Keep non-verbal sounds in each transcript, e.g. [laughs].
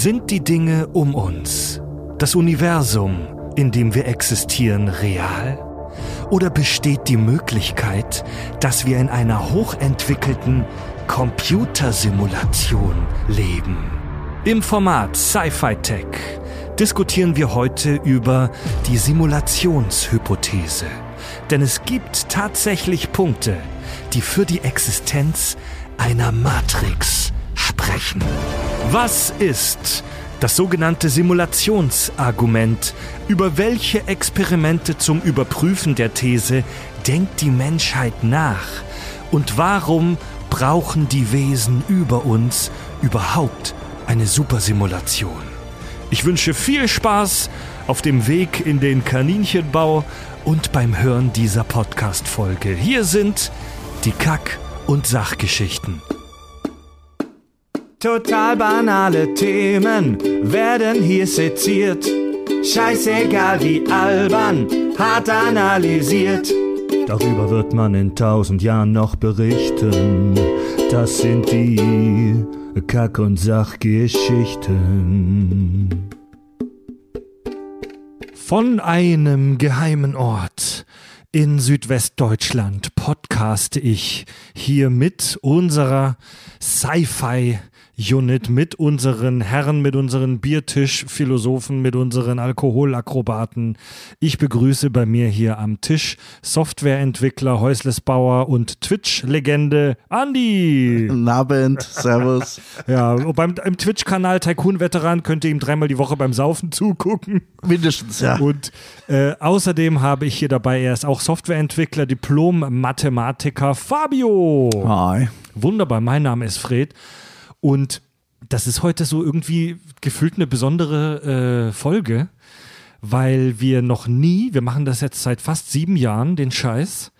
Sind die Dinge um uns, das Universum, in dem wir existieren, real? Oder besteht die Möglichkeit, dass wir in einer hochentwickelten Computersimulation leben? Im Format Sci-Fi Tech diskutieren wir heute über die Simulationshypothese. Denn es gibt tatsächlich Punkte, die für die Existenz einer Matrix sprechen. Was ist das sogenannte Simulationsargument? Über welche Experimente zum Überprüfen der These denkt die Menschheit nach? Und warum brauchen die Wesen über uns überhaupt eine Supersimulation? Ich wünsche viel Spaß auf dem Weg in den Kaninchenbau und beim Hören dieser Podcast-Folge. Hier sind die Kack- und Sachgeschichten. Total banale Themen werden hier seziert. Scheißegal wie albern, hart analysiert. Darüber wird man in tausend Jahren noch berichten. Das sind die Kack- und Sachgeschichten. Von einem geheimen Ort in Südwestdeutschland podcaste ich hier mit unserer Sci-Fi Unit mit unseren Herren, mit unseren Biertischphilosophen, mit unseren Alkoholakrobaten. Ich begrüße bei mir hier am Tisch Softwareentwickler, Häuslesbauer und Twitch-Legende Andi. Guten Abend, Servus. [laughs] Ja, beim im Twitch-Kanal Tycoon-Veteran könnt ihr ihm dreimal die Woche beim Saufen zugucken. Mindestens, ja. Und äh, außerdem habe ich hier dabei, er ist auch Softwareentwickler, Diplom-Mathematiker Fabio. Hi. Wunderbar, mein Name ist Fred. Und das ist heute so irgendwie gefühlt eine besondere äh, Folge, weil wir noch nie, wir machen das jetzt seit fast sieben Jahren, den Scheiß,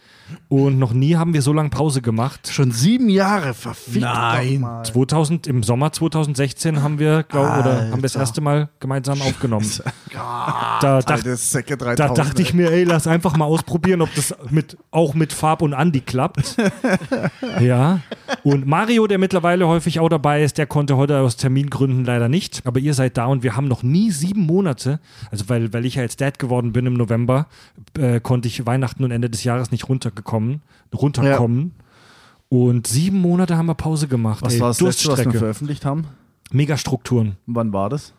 und noch nie haben wir so lange Pause gemacht. Schon sieben Jahre, verfickt Nein. doch mal. 2000, im Sommer 2016 haben wir, glaube oder haben wir das erste Mal gemeinsam aufgenommen. [laughs] Da, dacht, Alte Säcke 3000. da dachte ich mir, ey, lass einfach mal ausprobieren, ob das mit, auch mit Farb und Andi klappt. [laughs] ja. Und Mario, der mittlerweile häufig auch dabei ist, der konnte heute aus Termingründen leider nicht. Aber ihr seid da und wir haben noch nie sieben Monate, also weil, weil ich ja jetzt Dad geworden bin im November, äh, konnte ich Weihnachten und Ende des Jahres nicht runtergekommen, runterkommen. Und sieben Monate haben wir Pause gemacht. Was ey, war das letzte, was wir veröffentlicht haben? Megastrukturen. Wann war das?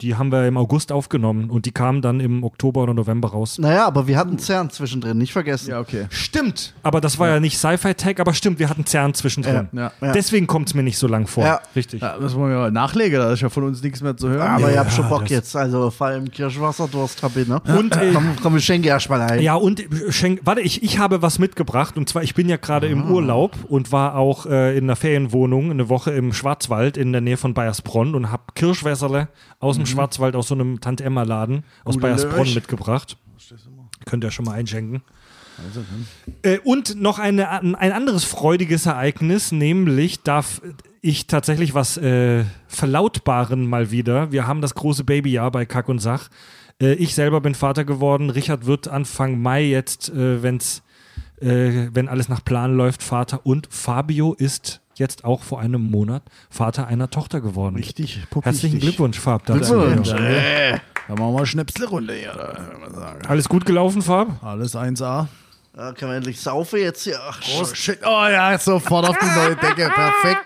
Die haben wir im August aufgenommen und die kamen dann im Oktober oder November raus. Naja, aber wir hatten CERN zwischendrin, nicht vergessen. okay. Stimmt, aber das war ja, nicht Sci-Fi-Tech, aber stimmt, wir hatten CERN zwischendrin. Ja. Ja. Deswegen kommt es mir nicht so lang vor. Ja. Richtig. Ja, das wollen wir mal nachlegen, da ist ja von uns nichts mehr zu hören. Aber Ja, ihr habt schon Bock jetzt, also vor allem Kirschwasserdurst hab ich, ne? Und, äh, komm, komm, ich schenke erstmal ein. Ja, und schenk, warte, ich, ich habe was mitgebracht und zwar, ich bin ja gerade im Urlaub und war auch äh, in einer Ferienwohnung eine Woche im Schwarzwald in der Nähe von Bayersbronn und habe Kirschwässerle aus dem Schwarzwald aus so einem Tante-Emma-Laden aus Gute Bayersbronn mitgebracht. Könnt ihr schon mal einschenken. Äh, und noch eine, ein anderes freudiges Ereignis, nämlich darf ich tatsächlich was äh, verlautbaren mal wieder. Wir haben das große Babyjahr bei Kack und Sach. Äh, ich selber bin Vater geworden. Richard wird Anfang Mai jetzt, äh, wenn's, äh, wenn alles nach Plan läuft, Vater. Und Fabio ist jetzt auch vor einem Monat Vater einer Tochter geworden. Richtig, puppig Herzlichen. Glückwunsch, Fab. dazu. Glückwunsch. Danke. Dann machen wir mal Schnäpselrunde hier. Da, sagen. Alles gut gelaufen, Fab? Alles 1A. Ja, können wir endlich saufen jetzt hier? Ach, Oh, shit. Oh ja, sofort auf die neue Decke. Perfekt.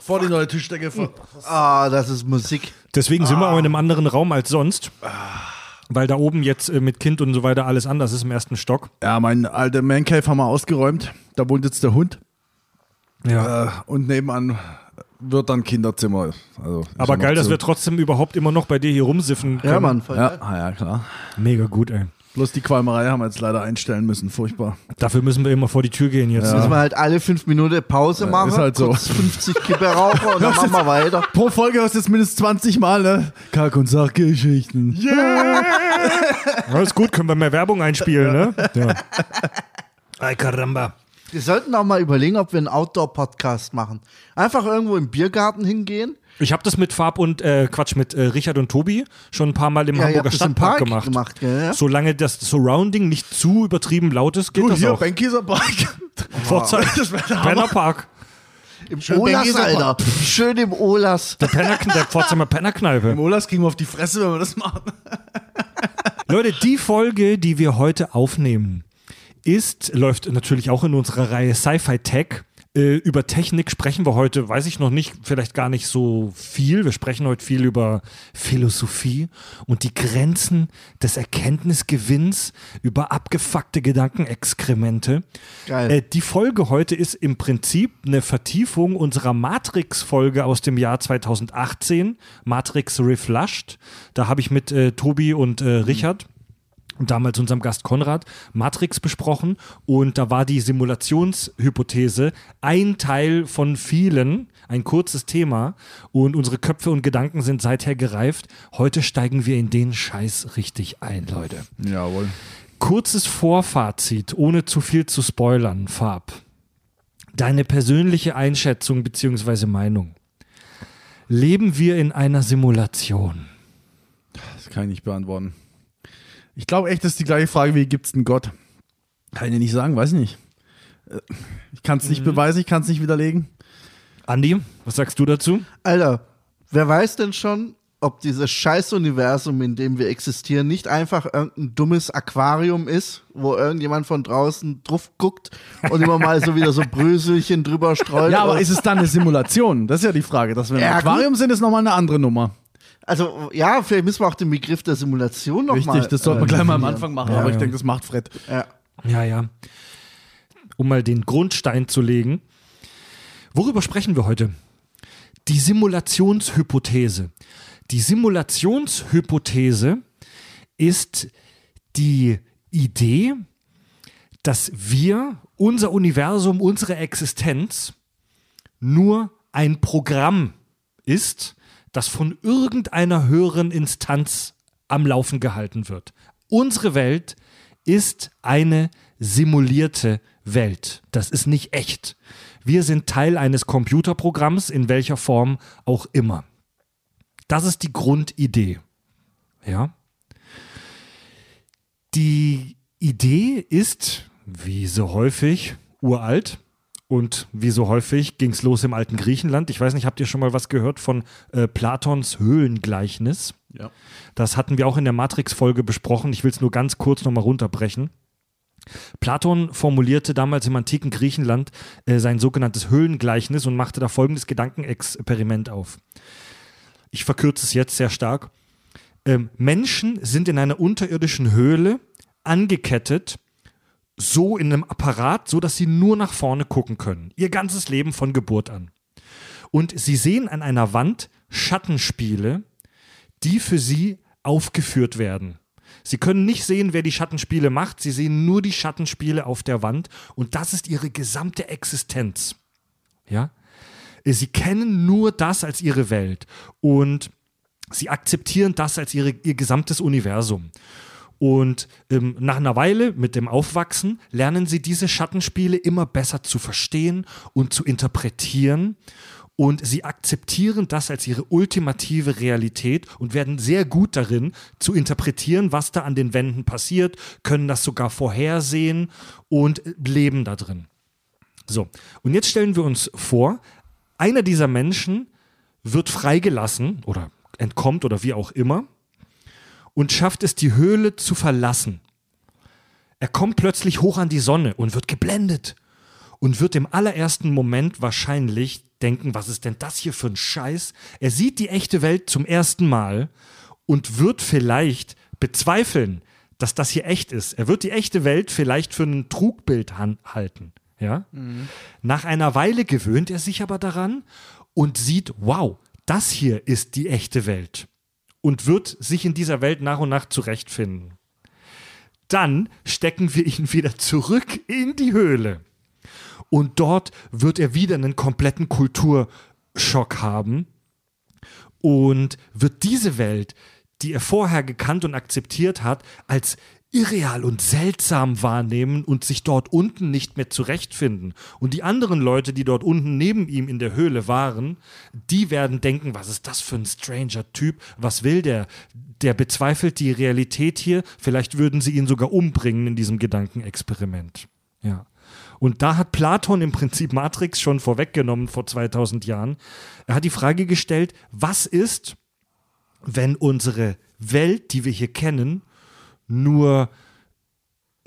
Vor die neue Tischdecke. Ah, das ist Musik. Deswegen sind wir auch in einem anderen Raum als sonst. Weil da oben jetzt äh, mit Kind und so weiter alles anders ist im ersten Stock. Ja, mein alter Mancave haben wir ausgeräumt. Da wohnt jetzt der Hund. Ja. Äh, und nebenan wird dann Kinderzimmer. Also, Aber geil, dass wir trotzdem überhaupt immer noch bei dir hier rumsiffen können. Ja, Mann, voll Ja, ah, ja, klar. Mega gut, ey. Bloß die Qualmerei haben wir jetzt leider einstellen müssen. Furchtbar. Dafür müssen wir immer vor die Tür gehen jetzt. Müssen wir halt alle fünf Minuten Pause machen, ist halt so. kurz 50 Kippe rauchen und dann machen wir weiter. Pro Folge hörst du jetzt mindestens 20 Mal, ne? Kack- und Sachgeschichten. Alles gut, können wir mehr Werbung einspielen, ne? Ja. Ay, caramba. Wir sollten auch mal überlegen, ob wir einen Outdoor-Podcast machen. Einfach irgendwo im Biergarten hingehen. Ich habe das mit Farb und, äh, Quatsch, mit äh, Richard und Tobi schon ein paar Mal im Ja, Hamburger im Stadtpark Park gemacht. gemacht, ja? Solange das Surrounding nicht zu übertrieben laut ist, geht Du, das hier, auch. Benkieser Park. [laughs] Vorzeit. Hammer. Park. Im Schön Olas, Alter. Schön im Olas. Der, Penner, der Pforzheimer Im Pennerkneipe. Olas kriegen wir auf die Fresse, wenn wir das machen. [laughs] Leute, die Folge, die wir heute aufnehmen, ist, läuft natürlich auch in unserer Reihe Sci-Fi Tech. Äh, über Technik sprechen wir heute, weiß ich noch nicht, vielleicht gar nicht so viel. Wir sprechen heute viel über Philosophie und die Grenzen des Erkenntnisgewinns, über abgefuckte Gedankenexkremente. Geil. Äh, die Folge heute ist im Prinzip eine Vertiefung unserer Matrix-Folge aus dem Jahr 2018, Matrix Reflushed. Da habe ich mit äh, Tobi und äh, Richard und damals unserem Gast Konrad Matrix besprochen und da war die Simulationshypothese ein Teil von vielen, ein kurzes Thema und unsere Köpfe und Gedanken sind seither gereift. Heute steigen wir in den Scheiß richtig ein, Leute. Jawohl. Kurzes Vorfazit, ohne zu viel zu spoilern, Farb. Deine persönliche Einschätzung bzw. Meinung. Leben wir in einer Simulation? Das kann ich nicht beantworten. Ich glaube echt, das ist die gleiche Frage wie, gibt es einen Gott? Kann ich dir nicht sagen, weiß ich nicht. Äh, Ich kann es nicht beweisen, ich kann es nicht widerlegen. Andi, was sagst du dazu? Alter, wer weiß denn schon, ob dieses Scheißuniversum, in dem wir existieren, nicht einfach irgendein dummes Aquarium ist, wo irgendjemand von draußen drauf guckt und immer mal so wieder so [laughs] Bröselchen drüber streut. Ja, aber ist es dann eine Simulation? Das ist ja die Frage. Dass wir im Aquarium sind, ist nochmal eine andere Nummer. Also ja, vielleicht müssen wir auch den Begriff der Simulation noch Richtig, mal. das sollten wir äh, gleich mal am. Anfang machen, Ja, aber ich ja. denke, das macht Fred. Ja. Ja, ja. Um mal den Grundstein zu legen. Worüber sprechen wir heute? Die Simulationshypothese. Die Simulationshypothese ist die Idee, dass wir, unser Universum, unsere Existenz nur ein Programm ist, das von irgendeiner höheren Instanz am Laufen gehalten wird. Unsere Welt ist eine simulierte Welt. Das ist nicht echt. Wir sind Teil eines Computerprogramms, in welcher Form auch immer. Das ist die Grundidee. Ja. Die Idee ist, wie so häufig, uralt. Und wie so häufig ging es los im alten Griechenland. Ich weiß nicht, habt ihr schon mal was gehört von äh, Platons Höhlengleichnis? Ja. Das hatten wir auch in der Matrix-Folge besprochen. Ich will es nur ganz kurz nochmal runterbrechen. Platon formulierte damals im antiken Griechenland äh, sein sogenanntes Höhlengleichnis und machte da folgendes Gedankenexperiment auf. Ich verkürze es jetzt sehr stark. Ähm, Menschen sind in einer unterirdischen Höhle angekettet, so in einem Apparat, so dass sie nur nach vorne gucken können. Ihr ganzes Leben von Geburt an. Und sie sehen an einer Wand Schattenspiele, die für sie aufgeführt werden. Sie können nicht sehen, wer die Schattenspiele macht, sie sehen nur die Schattenspiele auf der Wand und das ist ihre gesamte Existenz. Ja? Sie kennen nur das als ihre Welt und sie akzeptieren das als ihre, ihr gesamtes Universum. Und ähm, nach einer Weile mit dem Aufwachsen lernen sie diese Schattenspiele immer besser zu verstehen und zu interpretieren. Und sie akzeptieren das als ihre ultimative Realität und werden sehr gut darin zu interpretieren, was da an den Wänden passiert, können das sogar vorhersehen und äh, leben da drin. So, und jetzt stellen wir uns vor, einer dieser Menschen wird freigelassen oder entkommt oder wie auch immer und schafft es, die Höhle zu verlassen. Er kommt plötzlich hoch an die Sonne und wird geblendet und wird im allerersten Moment wahrscheinlich denken, was ist denn das hier für ein Scheiß? Er sieht die echte Welt zum ersten Mal und wird vielleicht bezweifeln, dass das hier echt ist. Er wird die echte Welt vielleicht für ein Trugbild halten. Ja? Nach einer Weile gewöhnt er sich aber daran und sieht, wow, das hier ist die echte Welt und wird sich in dieser Welt nach und nach zurechtfinden. Dann stecken wir ihn wieder zurück in die Höhle. Und dort wird er wieder einen kompletten Kulturschock haben und wird diese Welt, die er vorher gekannt und akzeptiert hat, als irreal und seltsam wahrnehmen und sich dort unten nicht mehr zurechtfinden. Und die anderen Leute, die dort unten neben ihm in der Höhle waren, die werden denken, was ist das für ein stranger Typ? Was will der? Der bezweifelt die Realität hier. Vielleicht würden sie ihn sogar umbringen in diesem Gedankenexperiment. Ja. Und da hat Platon im Prinzip Matrix schon vorweggenommen vor 2000 Jahren. Er hat die Frage gestellt, was ist, wenn unsere Welt, die wir hier kennen, nur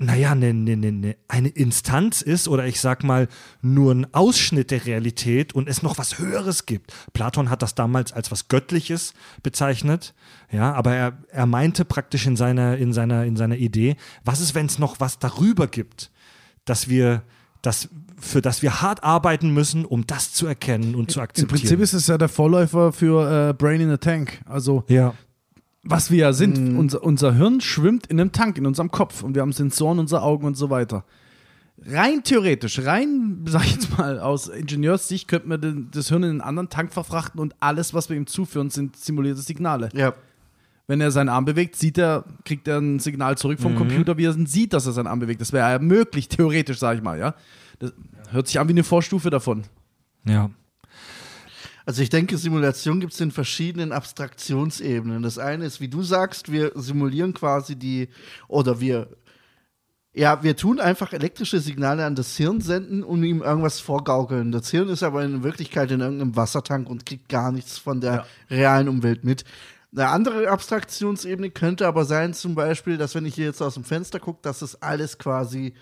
naja, ne, ne, ne, ne, eine Instanz ist oder ich sag mal nur ein Ausschnitt der Realität und es noch was Höheres gibt. Platon hat das damals als was Göttliches bezeichnet, ja, aber er, er meinte praktisch in seiner, in seiner, in seiner Idee, was ist, wenn es noch was darüber gibt, dass wir, das, für das wir hart arbeiten müssen, um das zu erkennen und zu Im akzeptieren. Prinzip ist es ja der Vorläufer für äh, Brain in a Tank. Also ja. Was wir ja sind. Unser, unser Hirn schwimmt in einem Tank, in unserem Kopf und wir haben Sensoren, unsere Augen und so weiter. Rein theoretisch, rein, [laughs] sag ich jetzt mal, aus Ingenieurssicht könnte man den, das Hirn in einen anderen Tank verfrachten und alles, was wir ihm zuführen, sind simulierte Signale. Ja. Wenn er seinen Arm bewegt, sieht er, kriegt er ein Signal zurück vom Computer, wie er sieht, dass er seinen Arm bewegt. Das wäre ja möglich, theoretisch, sag ich mal, ja. Das hört sich an wie eine Vorstufe davon. ja. Also ich denke, Simulation gibt es in verschiedenen Abstraktionsebenen. Das eine ist, wie du sagst, wir simulieren quasi die, oder wir, ja, wir tun einfach elektrische Signale an das Hirn senden und ihm irgendwas vorgaukeln. Das Hirn ist aber in Wirklichkeit in irgendeinem Wassertank und kriegt gar nichts von der realen Umwelt mit. Eine andere Abstraktionsebene könnte aber sein, zum Beispiel, dass wenn ich hier jetzt aus dem Fenster gucke, dass das alles quasi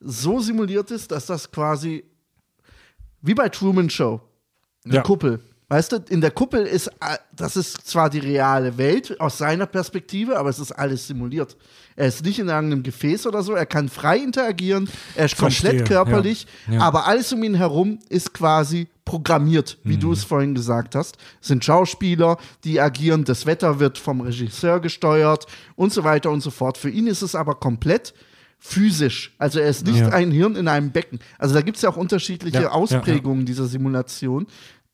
so simuliert ist, dass das quasi wie bei Truman Show. Eine Ja. Kuppel. Weißt du, in der Kuppel ist, äh, das ist zwar die reale Welt aus seiner Perspektive, aber es ist alles simuliert. Er ist nicht in irgendeinem Gefäß oder so, er kann frei interagieren, er ist Verstehe, komplett körperlich, ja. Ja. aber alles um ihn herum ist quasi programmiert, wie Mhm. du es vorhin gesagt hast. Es sind Schauspieler, die agieren, das Wetter wird vom Regisseur gesteuert und so weiter und so fort. Für ihn ist es aber komplett physisch. Also er ist nicht Ja. ein Hirn in einem Becken. Also da gibt es ja auch unterschiedliche Ja, ja, ja. Ausprägungen dieser Simulation,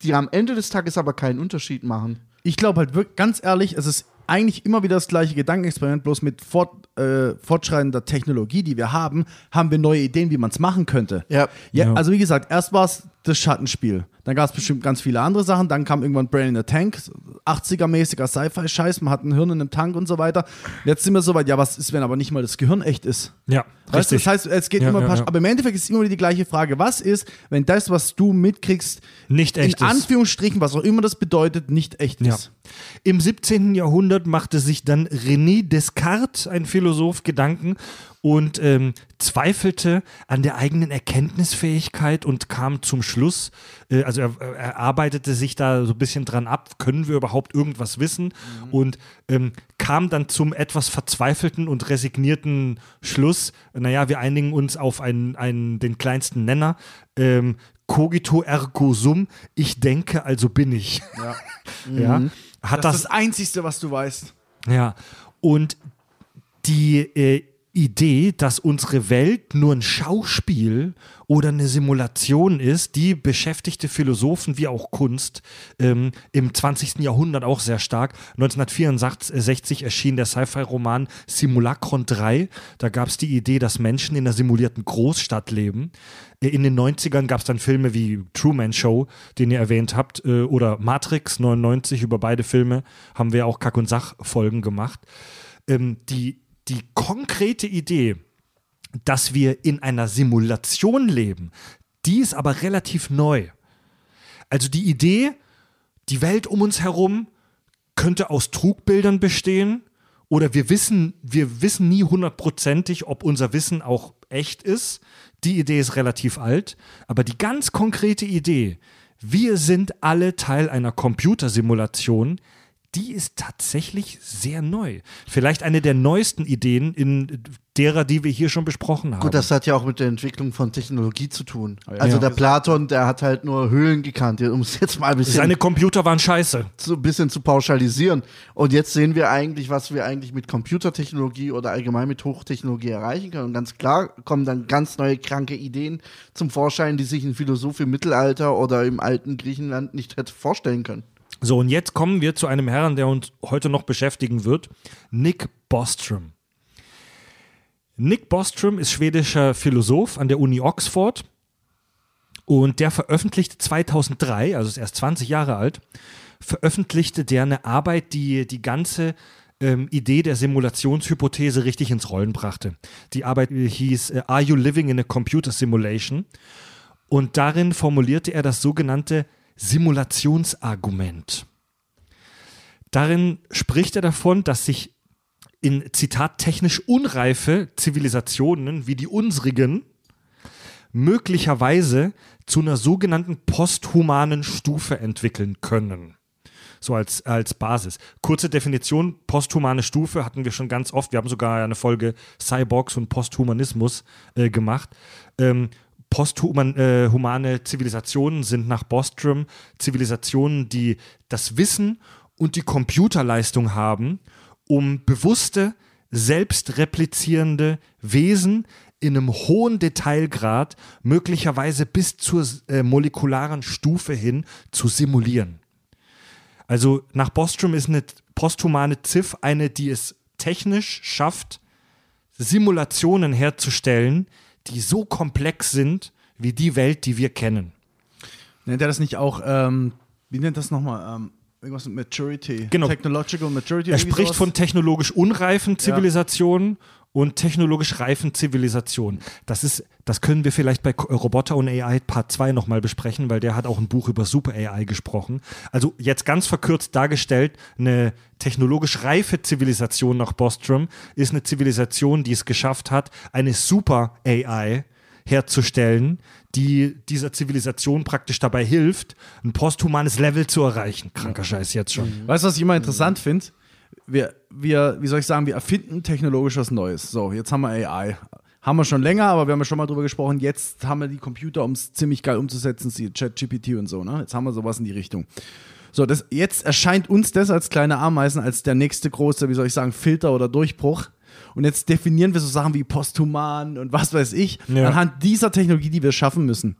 die am Ende des Tages aber keinen Unterschied machen. Ich glaube halt wirklich, ganz ehrlich, es ist eigentlich immer wieder das gleiche Gedankenexperiment, bloß mit fort, äh, fortschreitender Technologie, die wir haben, haben wir neue Ideen, wie man es machen könnte. Ja. ja. Ja. Also wie gesagt, erst war es das Schattenspiel. Dann gab es bestimmt ganz viele andere Sachen. Dann kam irgendwann Brain in a Tank, 80er-mäßiger Sci-Fi-Scheiß, man hat ein Hirn in einem Tank und so weiter. Jetzt sind wir so weit, ja, was ist, wenn aber nicht mal das Gehirn echt ist? Ja, Weißt du, richtig. das heißt, es geht Ja, immer ein paar, ja. aber im Endeffekt ist immer wieder die gleiche Frage. Was ist, wenn das, was du mitkriegst, Nicht echt in ist. Anführungsstrichen, was auch immer das bedeutet, nicht echt ist? Im 17. Jahrhundert machte sich dann René Descartes, ein Philosoph, Gedanken und ähm, zweifelte an der eigenen Erkenntnisfähigkeit und kam zum Schluss, äh, also er, er arbeitete sich da so ein bisschen dran ab, können wir überhaupt irgendwas wissen und ähm, kam dann zum etwas verzweifelten und resignierten Schluss, naja, wir einigen uns auf einen, einen, den kleinsten Nenner, ähm, cogito ergo sum, ich denke, also bin ich. Ja. [laughs] Hat Das das, ist das Einzige, was du weißt. ja. Und die äh, Idee, dass unsere Welt nur ein Schauspiel oder eine Simulation ist, die beschäftigte Philosophen wie auch Kunst ähm, im 20. Jahrhundert auch sehr stark. 1964 erschien der Sci-Fi-Roman Simulacron 3. Da gab es die Idee, dass Menschen in einer simulierten Großstadt leben. Äh, In den 90ern gab es dann Filme wie Truman Show, den ihr erwähnt habt, äh, oder Matrix 99. Über beide Filme haben wir auch Kack- und Sach-Folgen gemacht. Ähm, die, die konkrete Idee, dass wir in einer Simulation leben, die ist aber relativ neu. Also die Idee, die Welt um uns herum könnte aus Trugbildern bestehen oder wir wissen, wir wissen nie hundertprozentig, ob unser Wissen auch echt ist. Die Idee ist relativ alt, aber die ganz konkrete Idee, wir sind alle Teil einer Computersimulation, die ist tatsächlich sehr neu. Vielleicht eine der neuesten Ideen in derer, die wir hier schon besprochen haben. Gut, das hat ja auch mit der Entwicklung von Technologie zu tun. Also Ja. der Platon, der hat halt nur Höhlen gekannt, um es jetzt mal ein bisschen, Seine Computer waren scheiße. zu, ein bisschen zu pauschalisieren. Und jetzt sehen wir eigentlich, was wir eigentlich mit Computertechnologie oder allgemein mit Hochtechnologie erreichen können. Und ganz klar kommen dann ganz neue kranke Ideen zum Vorschein, die sich ein Philosoph im Mittelalter oder im alten Griechenland nicht hätte vorstellen können. So, und jetzt kommen wir zu einem Herrn, der uns heute noch beschäftigen wird, Nick Bostrom. Nick Bostrom ist schwedischer Philosoph an der Uni Oxford und der veröffentlichte 2003, also ist erst 20 Jahre alt, veröffentlichte der eine Arbeit, die die ganze ähm, Idee der Simulationshypothese richtig ins Rollen brachte. Die Arbeit hieß äh, Are You Living in a Computer Simulation? Und darin formulierte er das sogenannte Simulationsargument. Darin spricht er davon, dass sich in Zitat technisch unreife Zivilisationen wie die unsrigen möglicherweise zu einer sogenannten posthumanen Stufe entwickeln können. So als, als Basis. Kurze Definition, posthumane Stufe hatten wir schon ganz oft. Wir haben sogar eine Folge Cyborgs und Posthumanismus äh, gemacht. Ähm, posthumane äh, Zivilisationen sind nach Bostrom Zivilisationen, die das Wissen und die Computerleistung haben, um bewusste, selbstreplizierende Wesen in einem hohen Detailgrad, möglicherweise bis zur äh, molekularen Stufe hin, zu simulieren. Also nach Bostrom ist eine posthumane Ziff eine, die es technisch schafft, Simulationen herzustellen, die so komplex sind wie die Welt, die wir kennen. Nennt er das nicht auch, ähm, wie nennt das nochmal? Ähm, irgendwas mit Maturity. Genau. Technological Maturity. Er spricht sowas? von technologisch unreifen Zivilisationen und technologisch reifen Zivilisationen. Das ist, das können wir vielleicht bei Roboter und AI Part 2 nochmal besprechen, weil der hat auch ein Buch über Super AI gesprochen. Also jetzt ganz verkürzt dargestellt, eine technologisch reife Zivilisation nach Bostrom ist eine Zivilisation, die es geschafft hat, eine Super AI herzustellen, die dieser Zivilisation praktisch dabei hilft, ein posthumanes Level zu erreichen. Kranker Scheiß jetzt schon. Weißt du, was ich immer interessant finde? Wir, wir, wie soll ich sagen, wir erfinden technologisch was Neues. So, jetzt haben wir AI. Haben wir schon länger, aber wir haben ja schon mal drüber gesprochen. Jetzt haben wir die Computer, um es ziemlich geil umzusetzen, die ChatGPT und so. Ne? Jetzt haben wir sowas in die Richtung. So, das, jetzt erscheint uns das als kleine Ameisen als der nächste große, wie soll ich sagen, Filter oder Durchbruch. Und jetzt definieren wir so Sachen wie posthuman und was weiß ich, Ja. anhand dieser Technologie, die wir schaffen müssen.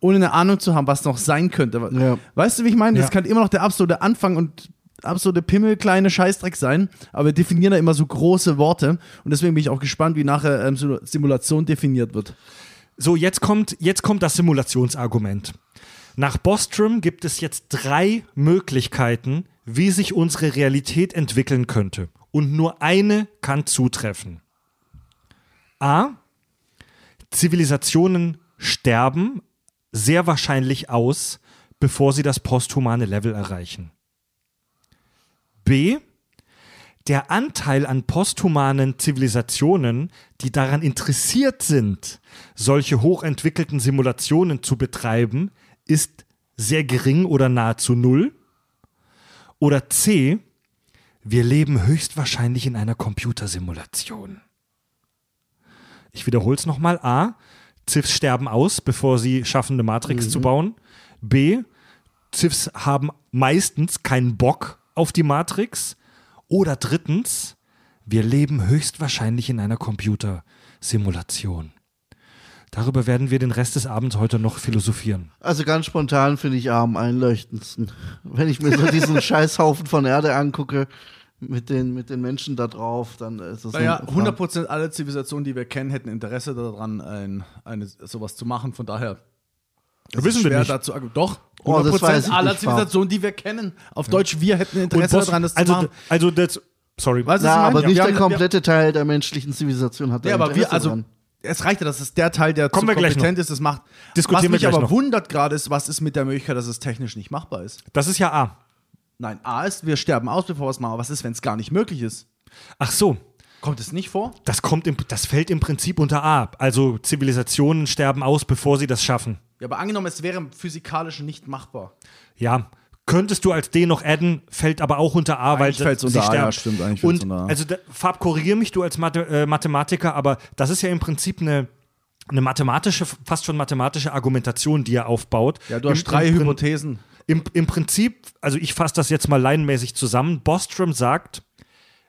Ohne eine Ahnung zu haben, was noch sein könnte. Ja. Weißt du, wie ich meine? Das Ja. kann immer noch der absolute Anfang und absolute Pimmel, kleine Scheißdreck sein, aber wir definieren da immer so große Worte und deswegen bin ich auch gespannt, wie nachher ähm, Simulation definiert wird. So, jetzt kommt, jetzt kommt das Simulationsargument. Nach Bostrom gibt es jetzt drei Möglichkeiten, wie sich unsere Realität entwickeln könnte. Und nur eine kann zutreffen. A. Zivilisationen sterben sehr wahrscheinlich aus, bevor sie das posthumane Level erreichen. B. Der Anteil an posthumanen Zivilisationen, die daran interessiert sind, solche hochentwickelten Simulationen zu betreiben, ist sehr gering oder nahezu null. Oder C. Wir leben höchstwahrscheinlich in einer Computersimulation. Ich wiederhole es nochmal. A. Ziffs sterben aus, bevor sie schaffen, eine Matrix zu bauen. B. Ziffs haben meistens keinen Bock auf die Matrix. Oder drittens, wir leben höchstwahrscheinlich in einer Computersimulation. Darüber werden wir den Rest des Abends heute noch philosophieren. Also ganz spontan finde ich am einleuchtendsten. Wenn ich mir so diesen [laughs] Scheißhaufen von Erde angucke, mit den, mit den Menschen da drauf, dann ist es Naja, ein- 100% alle Zivilisationen, die wir kennen, hätten Interesse daran, ein, eine, sowas zu machen. Von daher es Wissen ist wir nicht. Dazu, doch, 100% Oh, das weiß ich aller Zivilisationen, die wir kennen. Auf Deutsch, wir hätten Interesse daran, das also, zu machen. also das, sorry. Weißt Ja, aber nicht wir der haben- komplette Teil der menschlichen Zivilisation hat da Ja, aber wir, Interesse also, dran. es reicht ja, dass es der Teil, der Kommen zu wir kompetent ist, das macht. Diskutieren was mich wir gleich aber noch. wundert gerade ist, was ist mit der Möglichkeit, dass es technisch nicht machbar ist? Das ist ja A. Nein, A ist, wir sterben aus, bevor wir es machen. Aber was ist, wenn es gar nicht möglich ist? Ach so, Kommt es nicht vor? das kommt im, das fällt im Prinzip unter A. Also Zivilisationen sterben aus, bevor sie das schaffen. Ja, aber angenommen, es wäre physikalisch nicht machbar. Ja, könntest du als D noch adden, fällt aber auch unter A, weil fällt's sie unter A, sterben. ja, stimmt, eigentlich Und unter A. also da, Fab, korrigier mich du als Mathe, äh, Mathematiker, aber das ist ja im Prinzip eine eine mathematische, fast schon mathematische Argumentation, die er aufbaut. Ja, du hast Im- drei im, Hypothesen. Im, Im Prinzip, also ich fasse das jetzt mal laienmäßig zusammen. Bostrom sagt,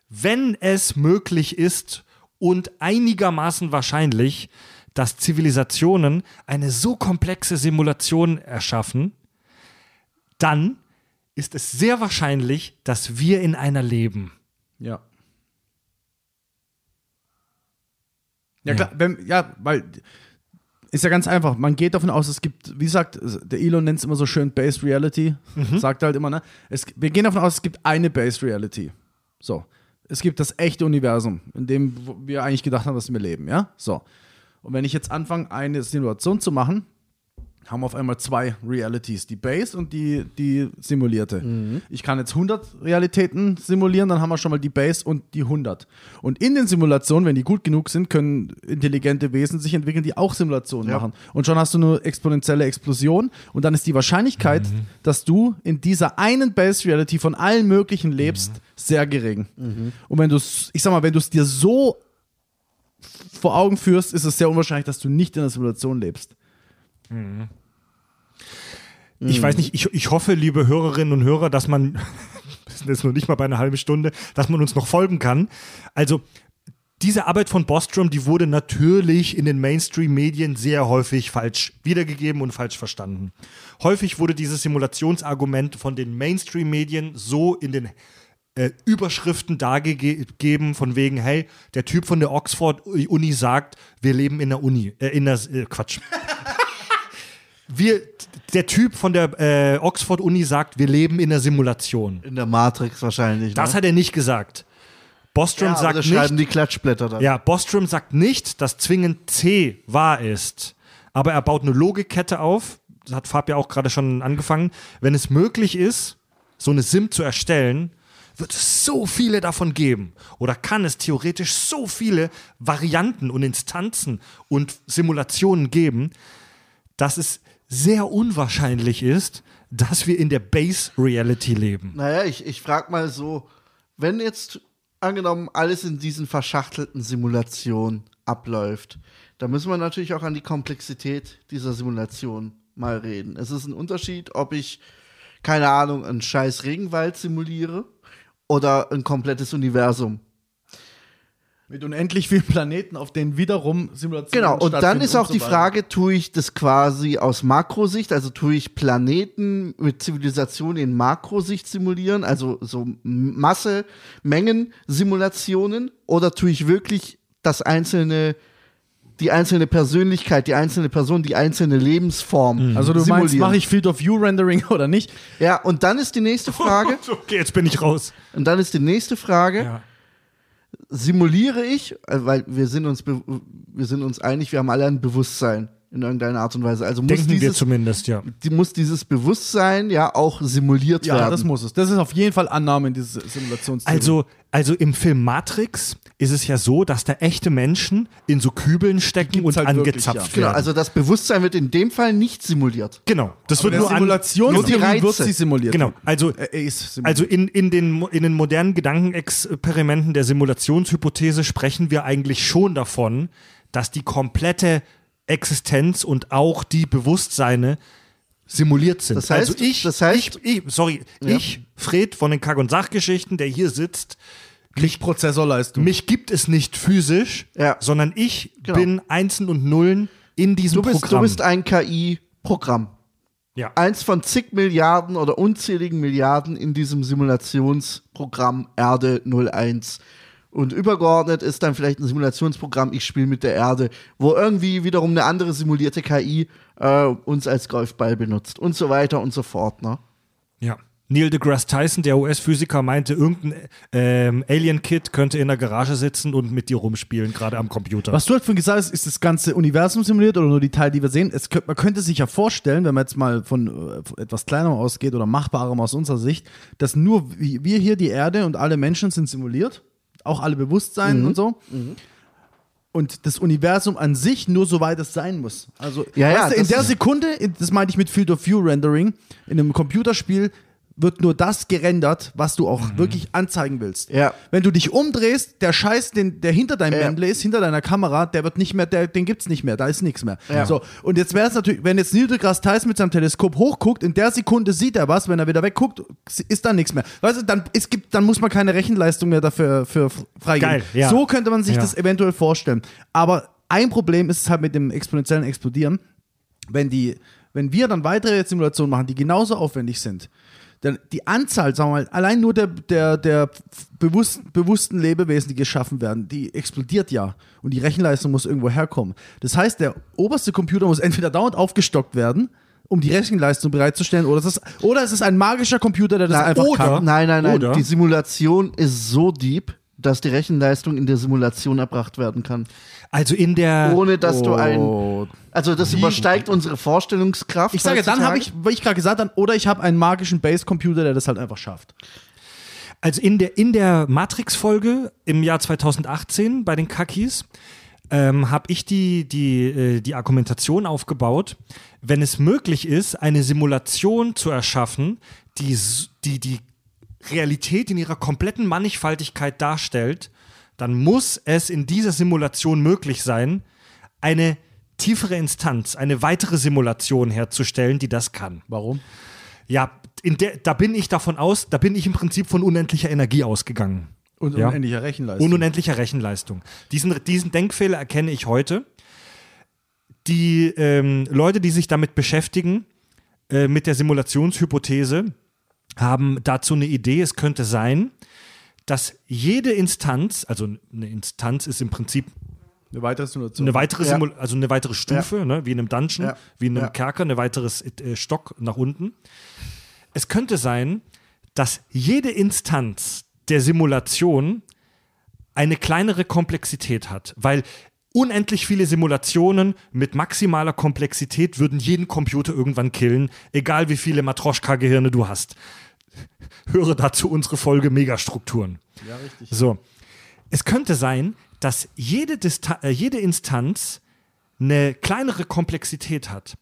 wenn es möglich ist und einigermaßen wahrscheinlich, dass Zivilisationen eine so komplexe Simulation erschaffen, dann ist es sehr wahrscheinlich, dass wir in einer leben. Ja. Ja, klar, wenn, ja, weil ist ja ganz einfach. Man geht davon aus, es gibt, wie sagt, der Elon nennt es immer so schön Base Reality. Sagt halt immer, ne? Es, wir gehen davon aus, es gibt eine Base Reality. So. Es gibt das echte Universum, in dem wir eigentlich gedacht haben, dass wir leben, ja? So. Und wenn ich jetzt anfange, eine Simulation zu machen, haben wir auf einmal zwei Realities, die Base und die, die simulierte. Ich kann jetzt 100 Realitäten simulieren, dann haben wir schon mal die Base und die 100. Und in den Simulationen, wenn die gut genug sind, können intelligente Wesen sich entwickeln, die auch Simulationen Ja. machen. Und schon hast du eine exponentielle Explosion und dann ist die Wahrscheinlichkeit, dass du in dieser einen Base Reality von allen möglichen lebst, sehr gering. Und wenn du es, ich sag mal, wenn du es dir so vor Augen führst, ist es sehr unwahrscheinlich, dass du nicht in der Simulation lebst. Ich weiß nicht, ich, ich hoffe, liebe Hörerinnen und Hörer, dass man, [laughs] wir sind jetzt noch nicht mal bei einer halben Stunde, dass man uns noch folgen kann. Also, diese Arbeit von Bostrom, die wurde natürlich in den Mainstream-Medien sehr häufig falsch wiedergegeben und falsch verstanden. Häufig wurde dieses Simulationsargument von den Mainstream-Medien so in den äh, Überschriften dargegeben, von wegen, hey, der Typ von der Oxford-Uni sagt, wir leben in der Uni, äh, in der, äh, Quatsch. [laughs] wir, der Typ von der äh, Oxford-Uni sagt, wir leben in der Simulation. In der Matrix wahrscheinlich. Das ne? hat er nicht gesagt. Bostrom ja, sagt nicht, schreiben die Klatschblätter dann. ja, Bostrom sagt nicht, dass zwingend C wahr ist. Aber er baut eine Logikkette auf. Das hat Fab ja auch gerade schon angefangen. Wenn es möglich ist, so eine Sim zu erstellen, wird es so viele davon geben. Oder kann es theoretisch so viele Varianten und Instanzen und Simulationen geben, dass es sehr unwahrscheinlich ist, dass wir in der Base Reality leben. Naja, ich, ich frage mal so, wenn jetzt angenommen alles in diesen verschachtelten Simulationen abläuft, dann müssen wir natürlich auch an die Komplexität dieser Simulation mal reden. Es ist ein Unterschied, ob ich, keine Ahnung, einen scheiß Regenwald simuliere oder ein komplettes Universum. Mit unendlich vielen Planeten, auf denen wiederum Simulationen Genau, und dann ist auch die. Frage, tue ich das quasi aus Makrosicht, also tue ich Planeten mit Zivilisation in Makrosicht simulieren, also so Masse, Mengen Simulationen, oder tue ich wirklich das einzelne, die einzelne Persönlichkeit, die einzelne Person, die einzelne Lebensform Also du meinst, mache ich Field of View Rendering [laughs] oder nicht? Ja, und dann ist die nächste [laughs] Frage, Okay, jetzt bin ich raus. und dann ist die nächste Frage, Ja. simuliere ich, äh, weil wir sind uns wir sind uns einig, wir haben alle ein Bewusstsein in irgendeiner Art und Weise. Also muss Denken wir dieses, zumindest, ja. die, muss dieses Bewusstsein ja auch simuliert Ja, werden. das muss es. Das ist auf jeden Fall Annahme in dieses Simulationstheorie. Also, also im Film Matrix ist es ja so, dass da echte Menschen in so Kübeln stecken und halt wirklich, angezapft ja. werden. genau, also das Bewusstsein wird in dem Fall nicht simuliert. genau. Das Aber wird nur an, Simulationstheorie nur die wird Reize. sie simuliert. Genau, also er ist simuliert. Also in, in, den, in den modernen Gedankenexperimenten der Simulationshypothese sprechen wir eigentlich schon davon, dass die komplette Existenz und auch die Bewusstseine simuliert sind. Das heißt- also ich, das heißt- ich, ich sorry, Ja. ich, Fred von den Kack- und Sachgeschichten, der hier sitzt, nicht Prozessorleistung. mich gibt es nicht physisch, Ja. sondern ich Genau. bin Einsen und Nullen in diesem Du bist, Programm. du bist ein KI-Programm. ja. Eins von zig Milliarden oder unzähligen Milliarden in diesem Simulationsprogramm Erde 01. Und übergeordnet ist dann vielleicht ein Simulationsprogramm, ich spiele mit der Erde, wo irgendwie wiederum eine andere simulierte KI äh, uns als Golfball benutzt und so weiter und so fort. Ne? Ja. Neil deGrasse Tyson, der US-Physiker, meinte, irgendein ähm, Alien-Kid könnte in der Garage sitzen und mit dir rumspielen, gerade am Computer. Was du halt vorhin gesagt hast, ist das ganze Universum simuliert oder nur die Teile, die wir sehen? Es man könnte sich ja vorstellen, wenn man jetzt mal von, äh, von etwas kleinerem ausgeht oder machbarem aus unserer Sicht, dass nur wir hier die Erde und alle Menschen sind simuliert, auch alle Bewusstsein Mhm. und so. Und das Universum an sich nur so weit es sein muss. Also Ja, ja, du, in der Sekunde, das meinte ich mit Field of View Rendering, in einem Computerspiel wird nur das gerendert, was du auch wirklich anzeigen willst. Ja. Wenn du dich umdrehst, der Scheiß, den, der hinter deinem Ja. Ist, hinter deiner Kamera, der wird nicht mehr, der, den gibt's nicht mehr, da ist nichts mehr. Ja. So, und jetzt wäre es natürlich, wenn jetzt Neil deGrasse Tyson mit seinem Teleskop hochguckt, in der Sekunde sieht er was, wenn er wieder wegguckt, ist da nichts mehr. Weißt du, dann, es gibt, dann muss man keine Rechenleistung mehr dafür für freigeben. Geil, ja. So könnte man sich das eventuell vorstellen. Aber ein Problem ist es halt mit dem exponentiellen Explodieren, wenn die, wenn wir dann weitere Simulationen machen, die genauso aufwendig sind, dann die Anzahl, sagen wir mal, allein nur der, der, der bewusst, bewussten Lebewesen, die geschaffen werden, die explodiert ja. Und die Rechenleistung muss irgendwo herkommen. Das heißt, der oberste Computer muss entweder dauernd aufgestockt werden, um die Rechenleistung bereitzustellen, oder es ist, oder es ist ein magischer Computer, der das Na, einfach oder, kann. Nein, nein, nein. Oder- Die Simulation ist so deep, dass die Rechenleistung in der Simulation erbracht werden kann. Also in der. Ohne dass du ein. Also das übersteigt unsere Vorstellungskraft. Ich sage, dann habe ich, wie ich gerade gesagt habe, oder ich habe einen magischen Base-Computer, der das halt einfach schafft. Also in der, in der Matrix-Folge im Jahr 2018 bei den Kakis ähm, habe ich die, die, äh, die Argumentation aufgebaut, wenn es möglich ist, eine Simulation zu erschaffen, die die, die Realität in ihrer kompletten Mannigfaltigkeit darstellt, dann muss es in dieser Simulation möglich sein, eine tiefere Instanz, eine weitere Simulation herzustellen, die das kann. Warum? Ja, der, da bin ich davon aus, da bin ich im Prinzip von unendlicher Energie ausgegangen. Und Ja. unendlicher Rechenleistung. Und unendlicher Rechenleistung. Diesen, diesen Denkfehler erkenne ich heute. Die ähm, Leute, die sich damit beschäftigen, äh, mit der Simulationshypothese, haben dazu eine Idee. Es könnte sein, dass jede Instanz, also eine Instanz ist im Prinzip eine weitere Simulation. eine weitere, Ja. Simul also eine weitere Stufe, ne, wie in einem Dungeon, Ja. wie in einem Ja. Kerker, ein weiteres äh, Stock nach unten. Es könnte sein, dass jede Instanz der Simulation eine kleinere Komplexität hat, weil unendlich viele Simulationen mit maximaler Komplexität würden jeden Computer irgendwann killen, egal wie viele Matroschka-Gehirne du hast. Höre dazu unsere Folge Megastrukturen. Ja, richtig. So. Es könnte sein, dass jede, Dista äh, jede Instanz eine kleinere Komplexität hat.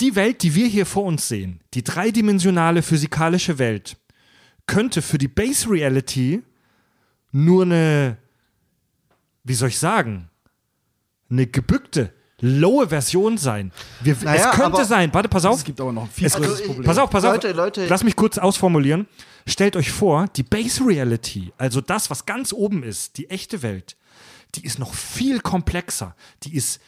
Die Welt, die wir hier vor uns sehen, die dreidimensionale physikalische Welt, könnte für die Base Reality nur eine, wie soll ich sagen, eine gebückte, lowe Version sein. Wir, Naja, es könnte sein, warte, pass auf. Es gibt aber noch ein viel Es- größeres Also, Problem. Pass auf, pass auf. Leute, Leute. Lass mich kurz ausformulieren. Stellt euch vor, die Base Reality, also das, was ganz oben ist, die echte Welt, die ist noch viel komplexer. Die ist,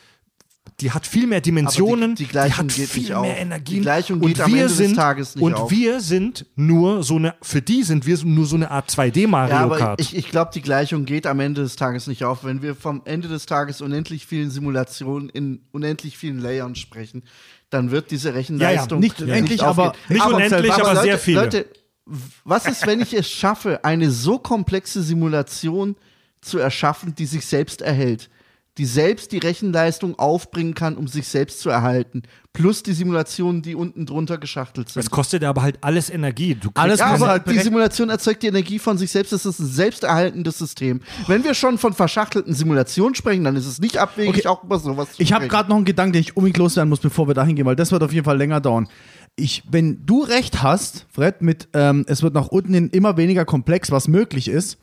die hat viel mehr Dimensionen, Aber die- die Gleichung hat geht viel nicht mehr auf. Energien. Die Gleichung und geht am wir Ende des sind, Tages nicht Und auf. wir sind nur so eine, für die sind wir nur so eine Art 2D Mario Ja, aber ich, ich glaube, die Gleichung geht am Ende des Tages nicht auf. Wenn wir vom Ende des Tages unendlich vielen Simulationen in unendlich vielen Layern sprechen, dann wird diese Rechenleistung nicht unendlich, aber- aufgehen. Nicht aber unendlich, aber aber Leute, sehr viele. Leute, was ist, wenn ich es schaffe, eine so komplexe Simulation zu erschaffen, die sich selbst erhält? Die selbst die Rechenleistung aufbringen kann, um sich selbst zu erhalten. Plus die Simulationen, die unten drunter geschachtelt sind. es kostet aber halt alles Energie. Du Alles Ja, aber halt die Simulation erzeugt die Energie von sich selbst. Das ist ein selbsterhaltendes System. Wenn wir schon von verschachtelten Simulationen sprechen, dann ist es nicht abwegig, Okay. auch über sowas zu Ich habe gerade noch einen Gedanken, den ich unbedingt loswerden muss, bevor wir da hingehen, weil das wird auf jeden Fall länger dauern. Ich, wenn du recht hast, Fred, mit ähm, es wird nach unten hin immer weniger komplex, was möglich ist,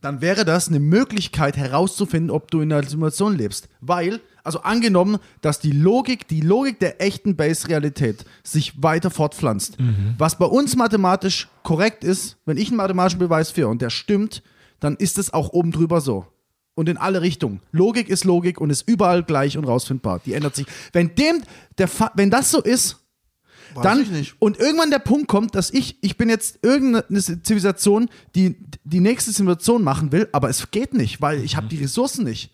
dann wäre das eine Möglichkeit herauszufinden, ob du in einer Simulation lebst. Weil, also angenommen, dass die Logik, die Logik der echten Base-Realität sich weiter fortpflanzt. Was bei uns mathematisch korrekt ist, wenn ich einen mathematischen Beweis führe und der stimmt, dann ist es auch oben drüber so. Und in alle Richtungen. Logik ist Logik und ist überall gleich und rausfindbar. Die ändert sich. Wenn dem, der Fa wenn das so ist, Weiß dann ich nicht. und irgendwann der Punkt kommt, dass ich, ich bin jetzt irgendeine Zivilisation, die die nächste Simulation machen will, aber es geht nicht, weil ich habe die Ressourcen nicht.